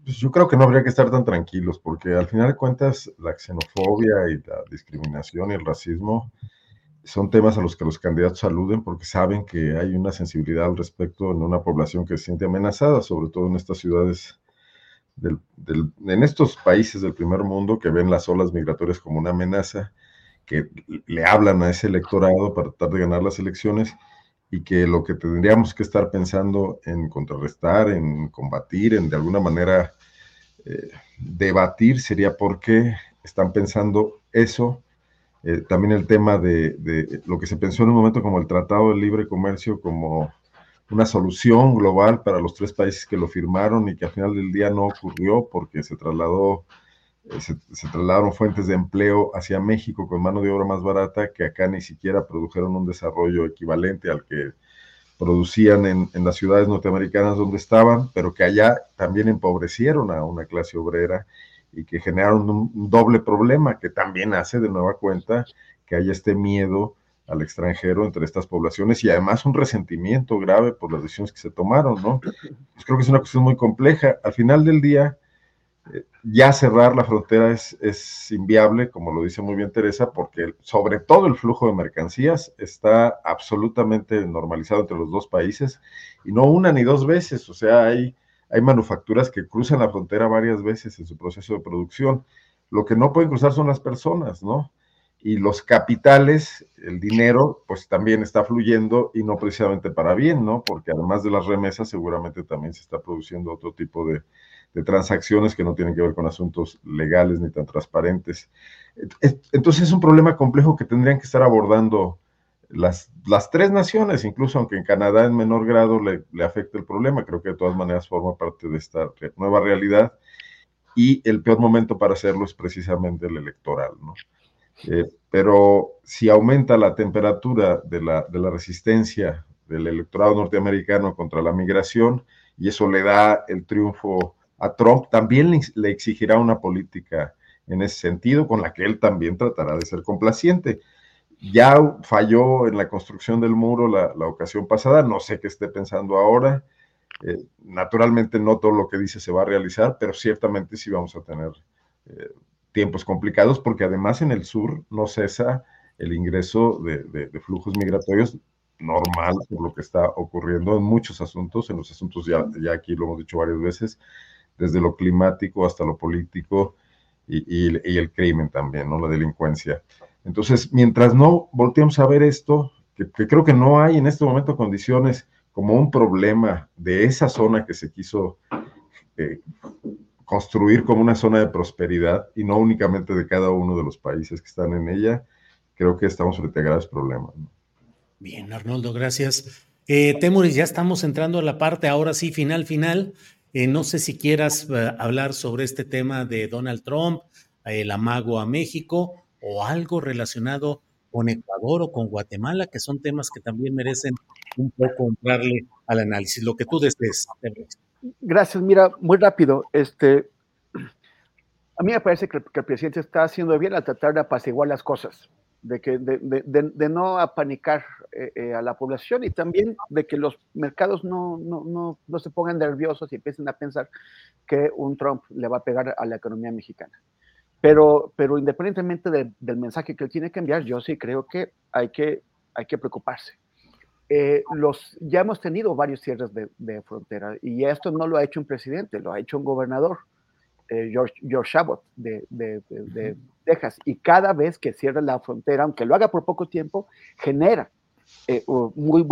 Pues yo creo que no habría que estar tan tranquilos, porque al final de cuentas la xenofobia y la discriminación y el racismo son temas a los que los candidatos aluden porque saben que hay una sensibilidad al respecto en una población que se siente amenazada, sobre todo en estas ciudades, del, en estos países del primer mundo que ven las olas migratorias como una amenaza, que le hablan a ese electorado para tratar de ganar las elecciones y que lo que tendríamos que estar pensando en contrarrestar, en combatir, en de alguna manera eh, debatir sería por qué están pensando eso. Eh, también el tema de, lo que se pensó en un momento como el Tratado de Libre Comercio, como una solución global para los tres países que lo firmaron y que al final del día no ocurrió porque se trasladó, eh, se, trasladaron fuentes de empleo hacia México con mano de obra más barata que acá ni siquiera produjeron un desarrollo equivalente al que producían en, las ciudades norteamericanas donde estaban, pero que allá también empobrecieron a una clase obrera y que generaron un, doble problema que también hace de nueva cuenta que haya este miedo al extranjero entre estas poblaciones y además un resentimiento grave por las decisiones que se tomaron, ¿no? Pues creo que es una cuestión muy compleja. Al final del día, ya cerrar la frontera es, es, inviable, como lo dice muy bien Teresa, porque sobre todo el flujo de mercancías está absolutamente normalizado entre los dos países y no una ni dos veces, o sea, hay hay manufacturas que cruzan la frontera varias veces en su proceso de producción. Lo que no pueden cruzar son las personas, ¿no? Y los capitales, el dinero, pues también está fluyendo y no precisamente para bien, ¿no? Porque además de las remesas, seguramente también se está produciendo otro tipo de, transacciones que no tienen que ver con asuntos legales ni tan transparentes. Entonces es un problema complejo que tendrían que estar abordando las, las tres naciones, incluso aunque en Canadá en menor grado le, le afecte el problema, creo que de todas maneras forma parte de esta nueva realidad y el peor momento para hacerlo es precisamente el electoral, ¿no? Eh, pero si aumenta la temperatura de la, de la resistencia del electorado norteamericano contra la migración y eso le da el triunfo a Trump, también le, exigirá una política en ese sentido con la que él también tratará de ser complaciente. Ya falló en la construcción del muro la, ocasión pasada, no sé qué esté pensando ahora. Eh, naturalmente no todo lo que dice se va a realizar, pero ciertamente sí vamos a tener eh, tiempos complicados porque además en el sur no cesa el ingreso de, flujos migratorios normal por lo que está ocurriendo en muchos asuntos, en los asuntos ya, ya aquí lo hemos dicho varias veces, desde lo climático hasta lo político y, el crimen también, ¿no? La delincuencia. Entonces, mientras no volteemos a ver esto, que, creo que no hay en este momento condiciones como un problema de esa zona que se quiso eh, construir como una zona de prosperidad y no únicamente de cada uno de los países que están en ella, creo que estamos frente a graves problemas.
Bien, Arnoldo, gracias. Eh, Temuris, ya estamos entrando a la parte ahora sí, final, final. Eh, no sé si quieras eh, hablar sobre este tema de Donald Trump, el amago a México, o algo relacionado con Ecuador o con Guatemala, que son temas que también merecen un poco entrarle al análisis. Lo que tú desees.
Gracias. Mira, muy rápido. Este, a mí me parece que, el presidente está haciendo bien al tratar de apaciguar las cosas, de, que, de, no apanicar eh, eh, a la población y también de que los mercados no, no, no se pongan nerviosos y empiecen a pensar que un Trump le va a pegar a la economía mexicana. Pero, pero independientemente del mensaje que él tiene que enviar, yo sí creo que hay que, hay que preocuparse. Eh, los, ya hemos tenido varios cierres de, de, frontera y esto no lo ha hecho un presidente, lo ha hecho un gobernador, eh, George, George Abbott de, de, Texas. Y cada vez que cierra la frontera, aunque lo haga por poco tiempo, genera eh, muy,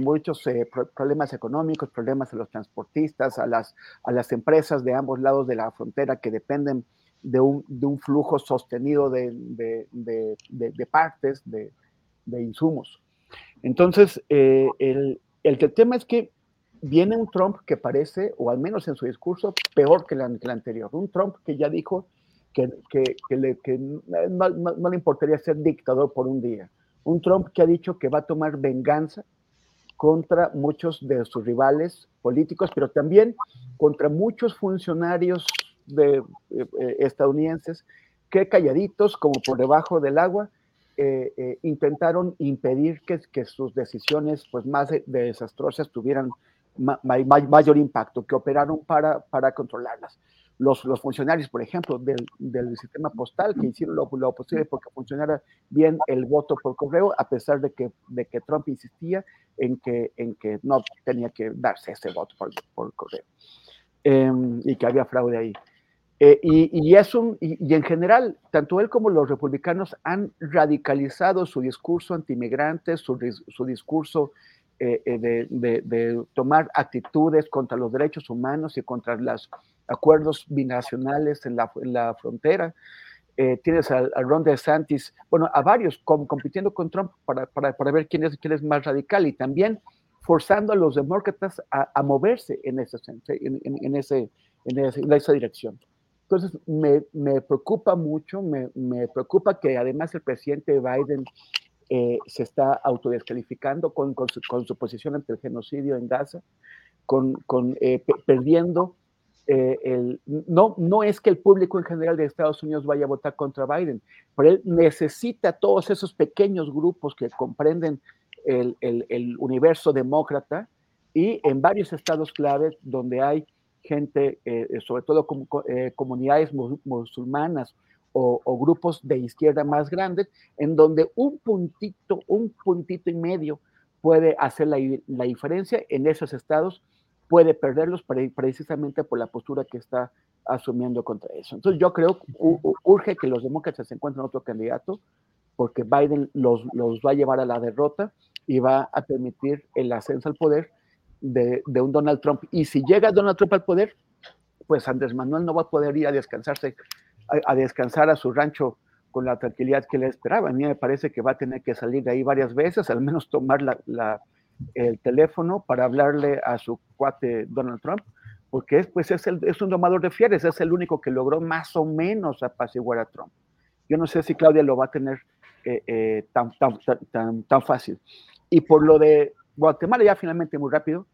muchos problemas económicos, problemas a los transportistas, a las, a las empresas de ambos lados de la frontera que dependen de un, de un flujo sostenido de, de, de, partes, de, insumos. Entonces, eh, el, el, tema es que viene un Trump que parece, o al menos en su discurso, peor que, el anterior. Un Trump que ya dijo que, que, le, no, no, le importaría ser dictador por un día. Un Trump que ha dicho que va a tomar venganza contra muchos de sus rivales políticos, pero también contra muchos funcionarios de, eh, eh, estadounidenses que calladitos, como por debajo del agua, eh, intentaron impedir que, que, sus decisiones pues, más desastrosas tuvieran mayor impacto, que operaron para, para controlarlas. Los, los, funcionarios, por ejemplo, del, del, sistema postal, que hicieron lo, lo posible porque funcionara bien el voto por correo, a pesar de que, de que Trump insistía en que, en que no tenía que darse ese voto por, por correo em, y que había fraude ahí. Eh, y, y, es un, y, en general, tanto él como los republicanos han radicalizado su discurso antimigrante, su, su discurso eh, eh, de, de, de, tomar actitudes contra los derechos humanos y contra los acuerdos binacionales en la, en la frontera. tienes a, a, Ron DeSantis, bueno, a varios compitiendo con Trump para, para, para, ver quién es, quién es más radical y también forzando a los demócratas a, a moverse en, ese, en, en, en ese, en, esa dirección. Entonces, me, me preocupa mucho, me, me, preocupa que además el presidente Biden eh, se está autodescalificando con, con, su, con, su, posición ante el genocidio en Gaza, con, con eh, perdiendo eh, el... No, no es que el público en general de Estados Unidos vaya a votar contra Biden, pero él necesita todos esos pequeños grupos que comprenden el, el, el universo demócrata y en varios estados claves donde hay gente, eh, sobre todo com, eh, comunidades musulmanas o, grupos de izquierda más grandes, en donde un puntito, un puntito y medio puede hacer la, la diferencia en esos estados, puede perderlos precisamente por la postura que está asumiendo contra eso. Entonces yo creo urge que los demócratas encuentren otro candidato, porque Biden los, los va a llevar a la derrota y va a permitir el ascenso al poder de, de, un Donald Trump. Y si llega Donald Trump al poder, pues Andrés Manuel no va a poder ir a descansarse, a, a descansar a su rancho con la tranquilidad que le esperaba. A mí me parece que va a tener que salir de ahí varias veces, al menos tomar la, la, el teléfono para hablarle a su cuate Donald Trump, porque es, pues es, el, es un domador de fieres, es el único que logró más o menos apaciguar a Trump. Yo no sé si Claudia lo va a tener eh, eh, tan, tan, tan, tan fácil. Y por lo de Guatemala, ya finalmente muy rápido,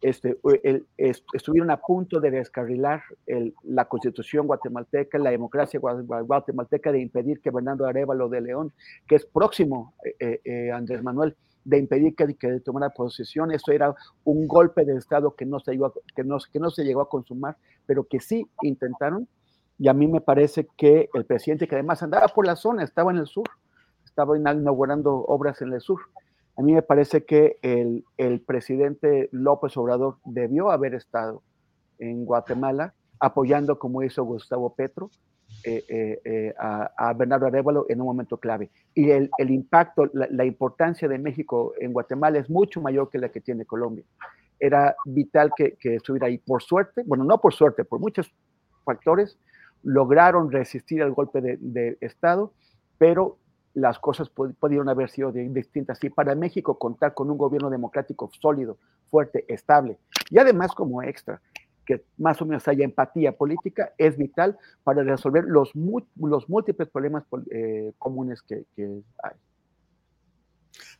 este, el, est estuvieron a punto de descarrilar el, la constitución guatemalteca, la democracia guatemalteca, de impedir que Bernardo Arevalo de León, que es próximo eh, eh, Andrés Manuel, de impedir que, tomara posesión. Eso era un golpe de Estado que no, se a, que, no, que no se llegó a consumar, pero que sí intentaron. Y a mí me parece que el presidente, que además andaba por la zona, estaba en el sur, estaba inaugurando obras en el sur, a mí me parece que el, presidente López Obrador debió haber estado en Guatemala apoyando, como hizo Gustavo Petro, eh, eh, eh, a, Bernardo Arevalo en un momento clave. Y el, impacto, la, la, importancia de México en Guatemala es mucho mayor que la que tiene Colombia. Era vital que, que estuviera ahí. Por suerte, bueno, no por suerte, por muchos factores, lograron resistir al golpe de, de Estado, pero las cosas pudieron haber sido distintas. Y para México contar con un gobierno democrático sólido, fuerte, estable, y además como extra, que más o menos haya empatía política, es vital para resolver los, múltiples problemas eh, comunes que, que, hay.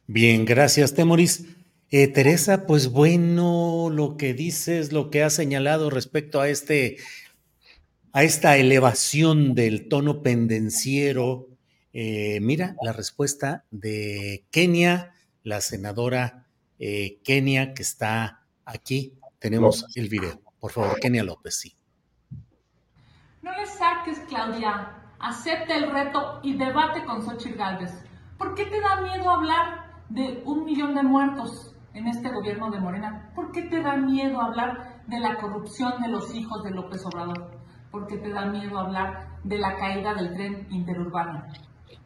Bien, gracias, Temoris. Eh, Teresa, pues bueno, lo que dices, lo que has señalado respecto a este, a esta elevación del tono pendenciero, eh, mira la respuesta de Kenia, la senadora eh, Kenia que está aquí. Tenemos López. el video. Por favor, Kenia López, sí.
No le saques, Claudia. Acepta el reto y debate con Xochitl Galvez. ¿Por qué te da miedo hablar de un millón de muertos en este gobierno de Morena? ¿Por qué te da miedo hablar de la corrupción de los hijos de López Obrador? ¿Por qué te da miedo hablar de la caída del tren interurbano?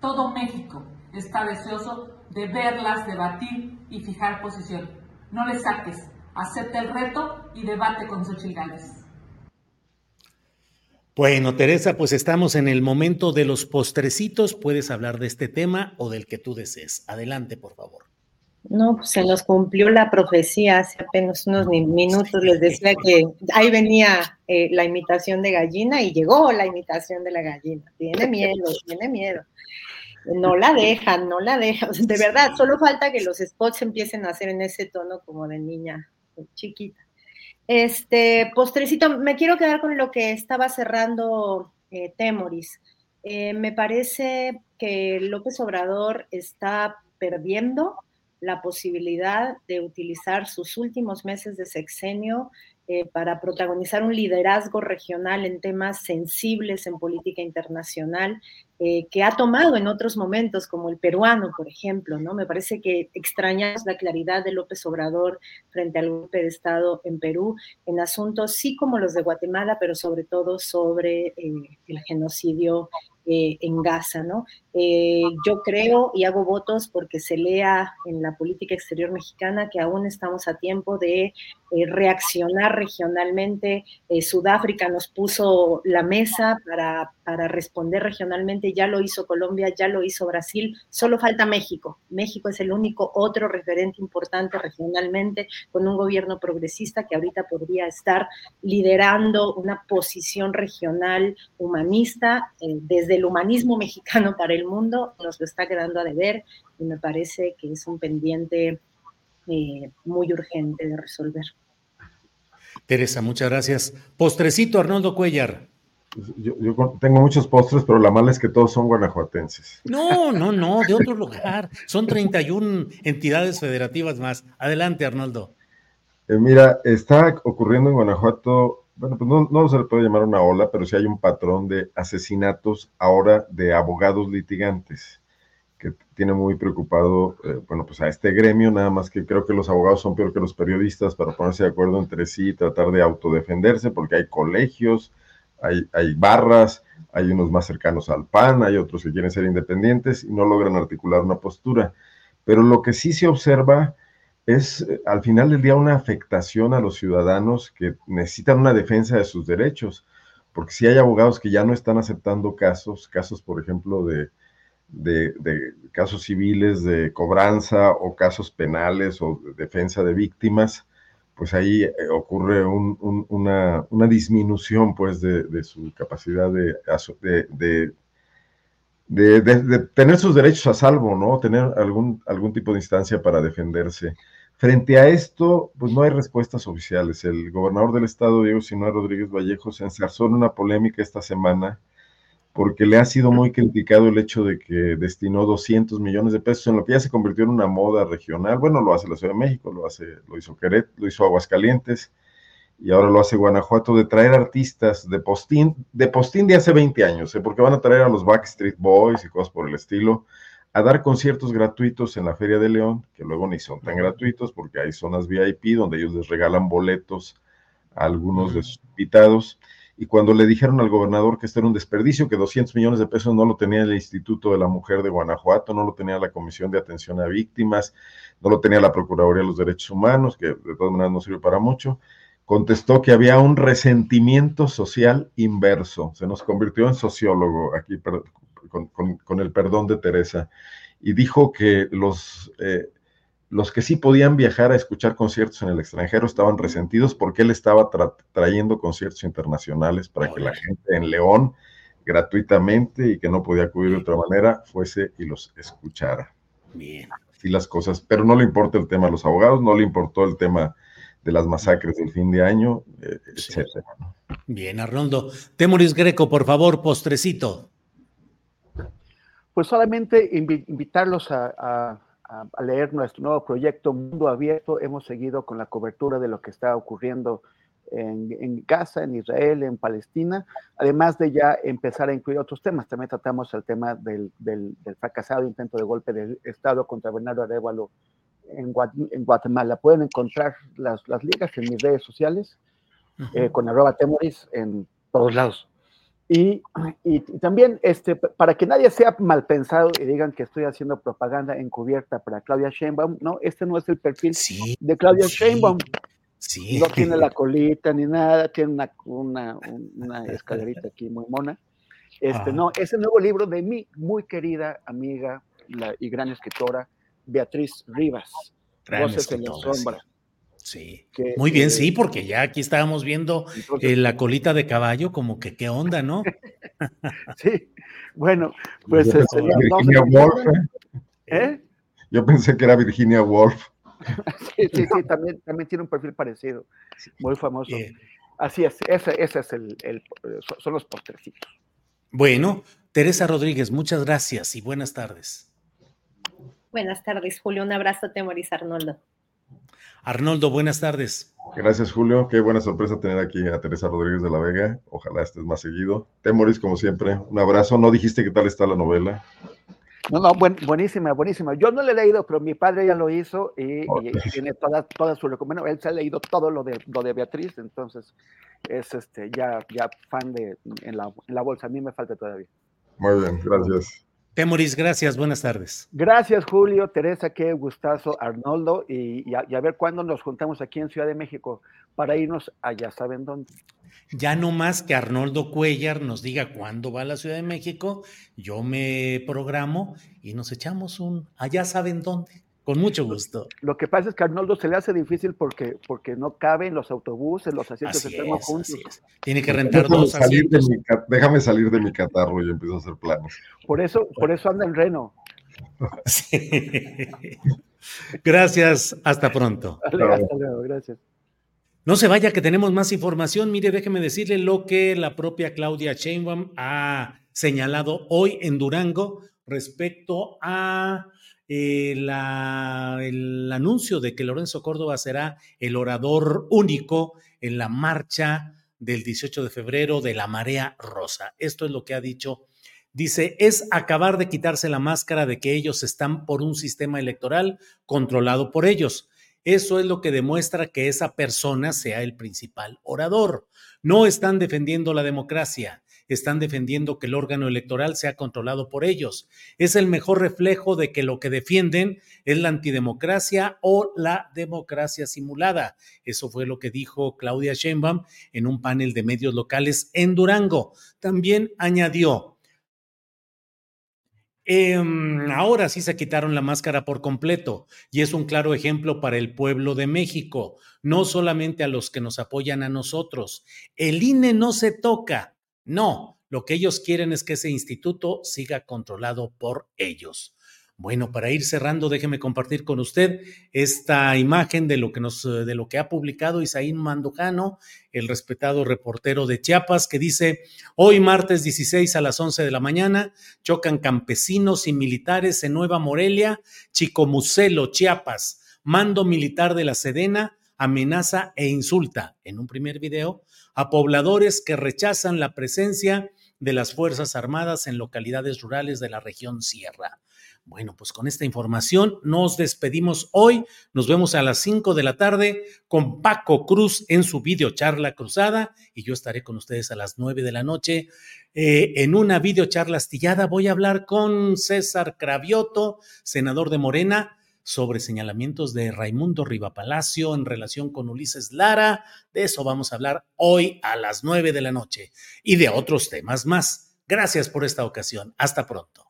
Todo México está deseoso de verlas, debatir y fijar posición. No le saques, acepta el reto y debate con Xochitl Gálvez.
Bueno, Teresa, pues estamos en el momento de los postrecitos. Puedes hablar de este tema o del que tú desees. Adelante, por favor.
No, pues se nos cumplió la profecía hace apenas unos minutos. Les decía que ahí venía eh, la imitación de gallina y llegó la imitación de la gallina. Tiene miedo, tiene miedo. No la dejan, no la dejan. De verdad, solo falta que los spots empiecen a hacer en ese tono como de niña chiquita. Este, postrecito, me quiero quedar con lo que estaba cerrando eh, Temoris. Eh, me parece que López Obrador está perdiendo la posibilidad de utilizar sus últimos meses de sexenio eh, para protagonizar un liderazgo regional en temas sensibles en política internacional eh, que ha tomado en otros momentos, como el peruano, por ejemplo, ¿no? Me parece que extrañamos la claridad de López Obrador frente al golpe de Estado en Perú, en asuntos sí como los de Guatemala, pero sobre todo sobre eh, el genocidio en Gaza, ¿no? yo creo y hago votos porque se lea en la política exterior mexicana que aún estamos a tiempo de reaccionar regionalmente. Sudáfrica nos puso la mesa para, para responder regionalmente ya lo hizo Colombia, ya lo hizo Brasil, solo falta México. México es el único otro referente importante regionalmente con un gobierno progresista que ahorita podría estar liderando una posición regional humanista eh, desde el humanismo <laughs> mexicano para el mundo, nos lo está quedando a deber y me parece que es un pendiente eh, muy urgente de resolver.
Teresa, muchas gracias. Postrecito, Arnoldo Cuellar.
Yo, tengo muchos postres, pero la mala es que todos son guanajuatenses.
No, no, no, de otro lugar. Son 31 entidades federativas más. Adelante, Arnoldo.
Eh, mira, está ocurriendo en Guanajuato, bueno, pues no, se le puede llamar una ola, pero sí hay un patrón de asesinatos ahora de abogados litigantes, que tiene muy preocupado, eh, bueno, pues a este gremio, nada más que creo que los abogados son peor que los periodistas para ponerse de acuerdo entre sí y tratar de autodefenderse, porque hay colegios, hay, barras, hay unos más cercanos al PAN, hay otros que quieren ser independientes y no logran articular una postura. Pero lo que sí se observa es eh, al final del día una afectación a los ciudadanos que necesitan una defensa de sus derechos, porque si hay abogados que ya no están aceptando casos, casos por ejemplo de, de, de casos civiles de cobranza o casos penales o de defensa de víctimas, pues ahí eh, ocurre una, disminución pues de, su capacidad de, de, tener sus derechos a salvo, ¿no? Tener algún, algún tipo de instancia para defenderse. Frente a esto, pues no hay respuestas oficiales. El gobernador del estado, Diego Sinue Rodríguez Vallejo, se ensarzó en una polémica esta semana porque le ha sido muy criticado el hecho de que destinó 200 millones de pesos en lo que ya se convirtió en una moda regional. Bueno, lo hace la Ciudad de México, lo hace, lo hizo Queret, lo hizo Aguascalientes y ahora lo hace Guanajuato de traer artistas de postín, de postín de hace 20 años, ¿eh? porque van a traer a los Backstreet Boys y cosas por el estilo, a dar conciertos gratuitos en la Feria de León, que luego ni son tan gratuitos porque hay zonas VIP donde ellos les regalan boletos a algunos de sus invitados y cuando le dijeron al gobernador que esto era un desperdicio, que 200 millones de pesos no lo tenía el Instituto de la Mujer de Guanajuato, no lo tenía la Comisión de Atención a Víctimas, no lo tenía la Procuraduría de los Derechos Humanos, que de todas maneras no sirve para mucho, contestó que había un resentimiento social inverso. Se nos convirtió en sociólogo aquí con, el perdón de Teresa y dijo que los... Eh, los que sí podían viajar a escuchar conciertos en el extranjero estaban resentidos porque él estaba trayendo conciertos internacionales para que la gente en León gratuitamente y que no podía acudir de otra manera fuese y los escuchara.
Bien.
Así las cosas, pero no le importa el tema a los abogados, no le importó el tema de las masacres del fin de año, eh, etcétera.
Bien, Arnoldo. Temoris Greco, por favor, postrecito.
Pues solamente invitarlos a a, leer nuestro nuevo proyecto Mundo Abierto. Hemos seguido con la cobertura de lo que está ocurriendo en, Gaza, en Israel, en Palestina, además de ya empezar a incluir otros temas. También tratamos el tema del, fracasado intento de golpe de Estado contra Bernardo Arevalo en, Guatemala. Pueden encontrar las, ligas en mis redes sociales eh, con arroba temoris en todos lados. Y, también, este, para que nadie sea mal pensado y digan que estoy haciendo propaganda encubierta para Claudia Sheinbaum, no, este no es el perfil de Claudia Sheinbaum. No tiene la colita ni nada, tiene una, una, una escalerita aquí muy mona. Este, no, es el nuevo libro de mi muy querida amiga la, y gran escritora Beatriz Rivas, Voces en la sombra.
Sí. Muy bien, sí, porque ya aquí estábamos viendo eh, la colita de caballo, como que qué onda, ¿no? <laughs>
sí, bueno, pues
Virginia Woolf. ¿Eh? Yo pensé que era Virginia Woolf. <laughs>
sí, sí, sí, también, también tiene un perfil parecido, muy famoso. Así es, ese, ese es el, el, son los postrecitos.
Bueno, Teresa Rodríguez, muchas gracias y buenas tardes.
Buenas tardes, Julio. Un abrazo, Temoris Arnoldo.
Arnoldo, buenas tardes.
Gracias, Julio. Qué buena sorpresa tener aquí a Teresa Rodríguez de la Vega. Ojalá estés más seguido. Temoris, como siempre, un abrazo. No dijiste qué tal está la novela.
No, no, buenísima, buenísima. Yo no le he leído, pero mi padre ya lo hizo y, tiene toda, toda su recomendación. Él se ha leído todo lo de, lo de Beatriz, entonces es este ya, ya fan de en la, en la bolsa. A mí me falta todavía.
Muy bien, gracias.
Temoris, gracias, buenas tardes.
Gracias, Julio, Teresa, qué gustazo, Arnoldo, y, a, ver cuándo nos juntamos aquí en Ciudad de México para irnos allá, ¿saben dónde?
Ya no más que Arnoldo Cuellar nos diga cuándo va a la Ciudad de México, yo me programo y nos echamos un allá saben dónde. Con mucho gusto.
Lo que pasa es que a Arnoldo se le hace difícil porque, porque no caben los autobuses, los asientos están juntos.
Tiene que rentar dos asientos.
déjame salir de mi catarro y empiezo a hacer planos.
Por eso, por eso anda en Reno. <laughs>
Gracias, hasta pronto. <laughs>
hasta luego, gracias.
No se vaya que tenemos más información. Mire, déjeme decirle lo que la propia Claudia Sheinbaum ha señalado hoy en Durango respecto a eh, el anuncio de que Lorenzo Córdoba será el orador único en la marcha del 18 de febrero de la Marea Rosa. Esto es lo que ha dicho. Dice, es acabar de quitarse la máscara de que ellos están por un sistema electoral controlado por ellos. Eso es lo que demuestra que esa persona sea el principal orador. No están defendiendo la democracia, están defendiendo que el órgano electoral sea controlado por ellos. Es el mejor reflejo de que lo que defienden es la antidemocracia o la democracia simulada. Eso fue lo que dijo Claudia Sheinbaum en un panel de medios locales en Durango. También añadió, em, ahora sí se quitaron la máscara por completo y es un claro ejemplo para el pueblo de México, no solamente a los que nos apoyan a nosotros. El INE no se toca, no, lo que ellos quieren es que ese instituto siga controlado por ellos. Bueno, para ir cerrando, déjeme compartir con usted esta imagen de lo que nos, de lo que ha publicado Isaín Mandujano, el respetado reportero de Chiapas, que dice: Hoy, martes 16 a las 11 de la mañana, chocan campesinos y militares en Nueva Morelia, Chicomucelo, Chiapas. Mando militar de la Sedena amenaza e insulta en un primer video a pobladores que rechazan la presencia de las Fuerzas Armadas en localidades rurales de la región Sierra. Bueno, pues con esta información nos despedimos hoy. Nos vemos a las 5 de la tarde con Paco Cruz en su videocharla cruzada y yo estaré con ustedes a las 9 de la noche eh, en una videocharla astillada. Voy a hablar con César Cravioto, senador de Morena, sobre señalamientos de Raimundo Rivapalacio en relación con Ulises Lara. De eso vamos a hablar hoy a las nueve de la noche y de otros temas más. Gracias por esta ocasión. Hasta pronto.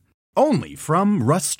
only from Rust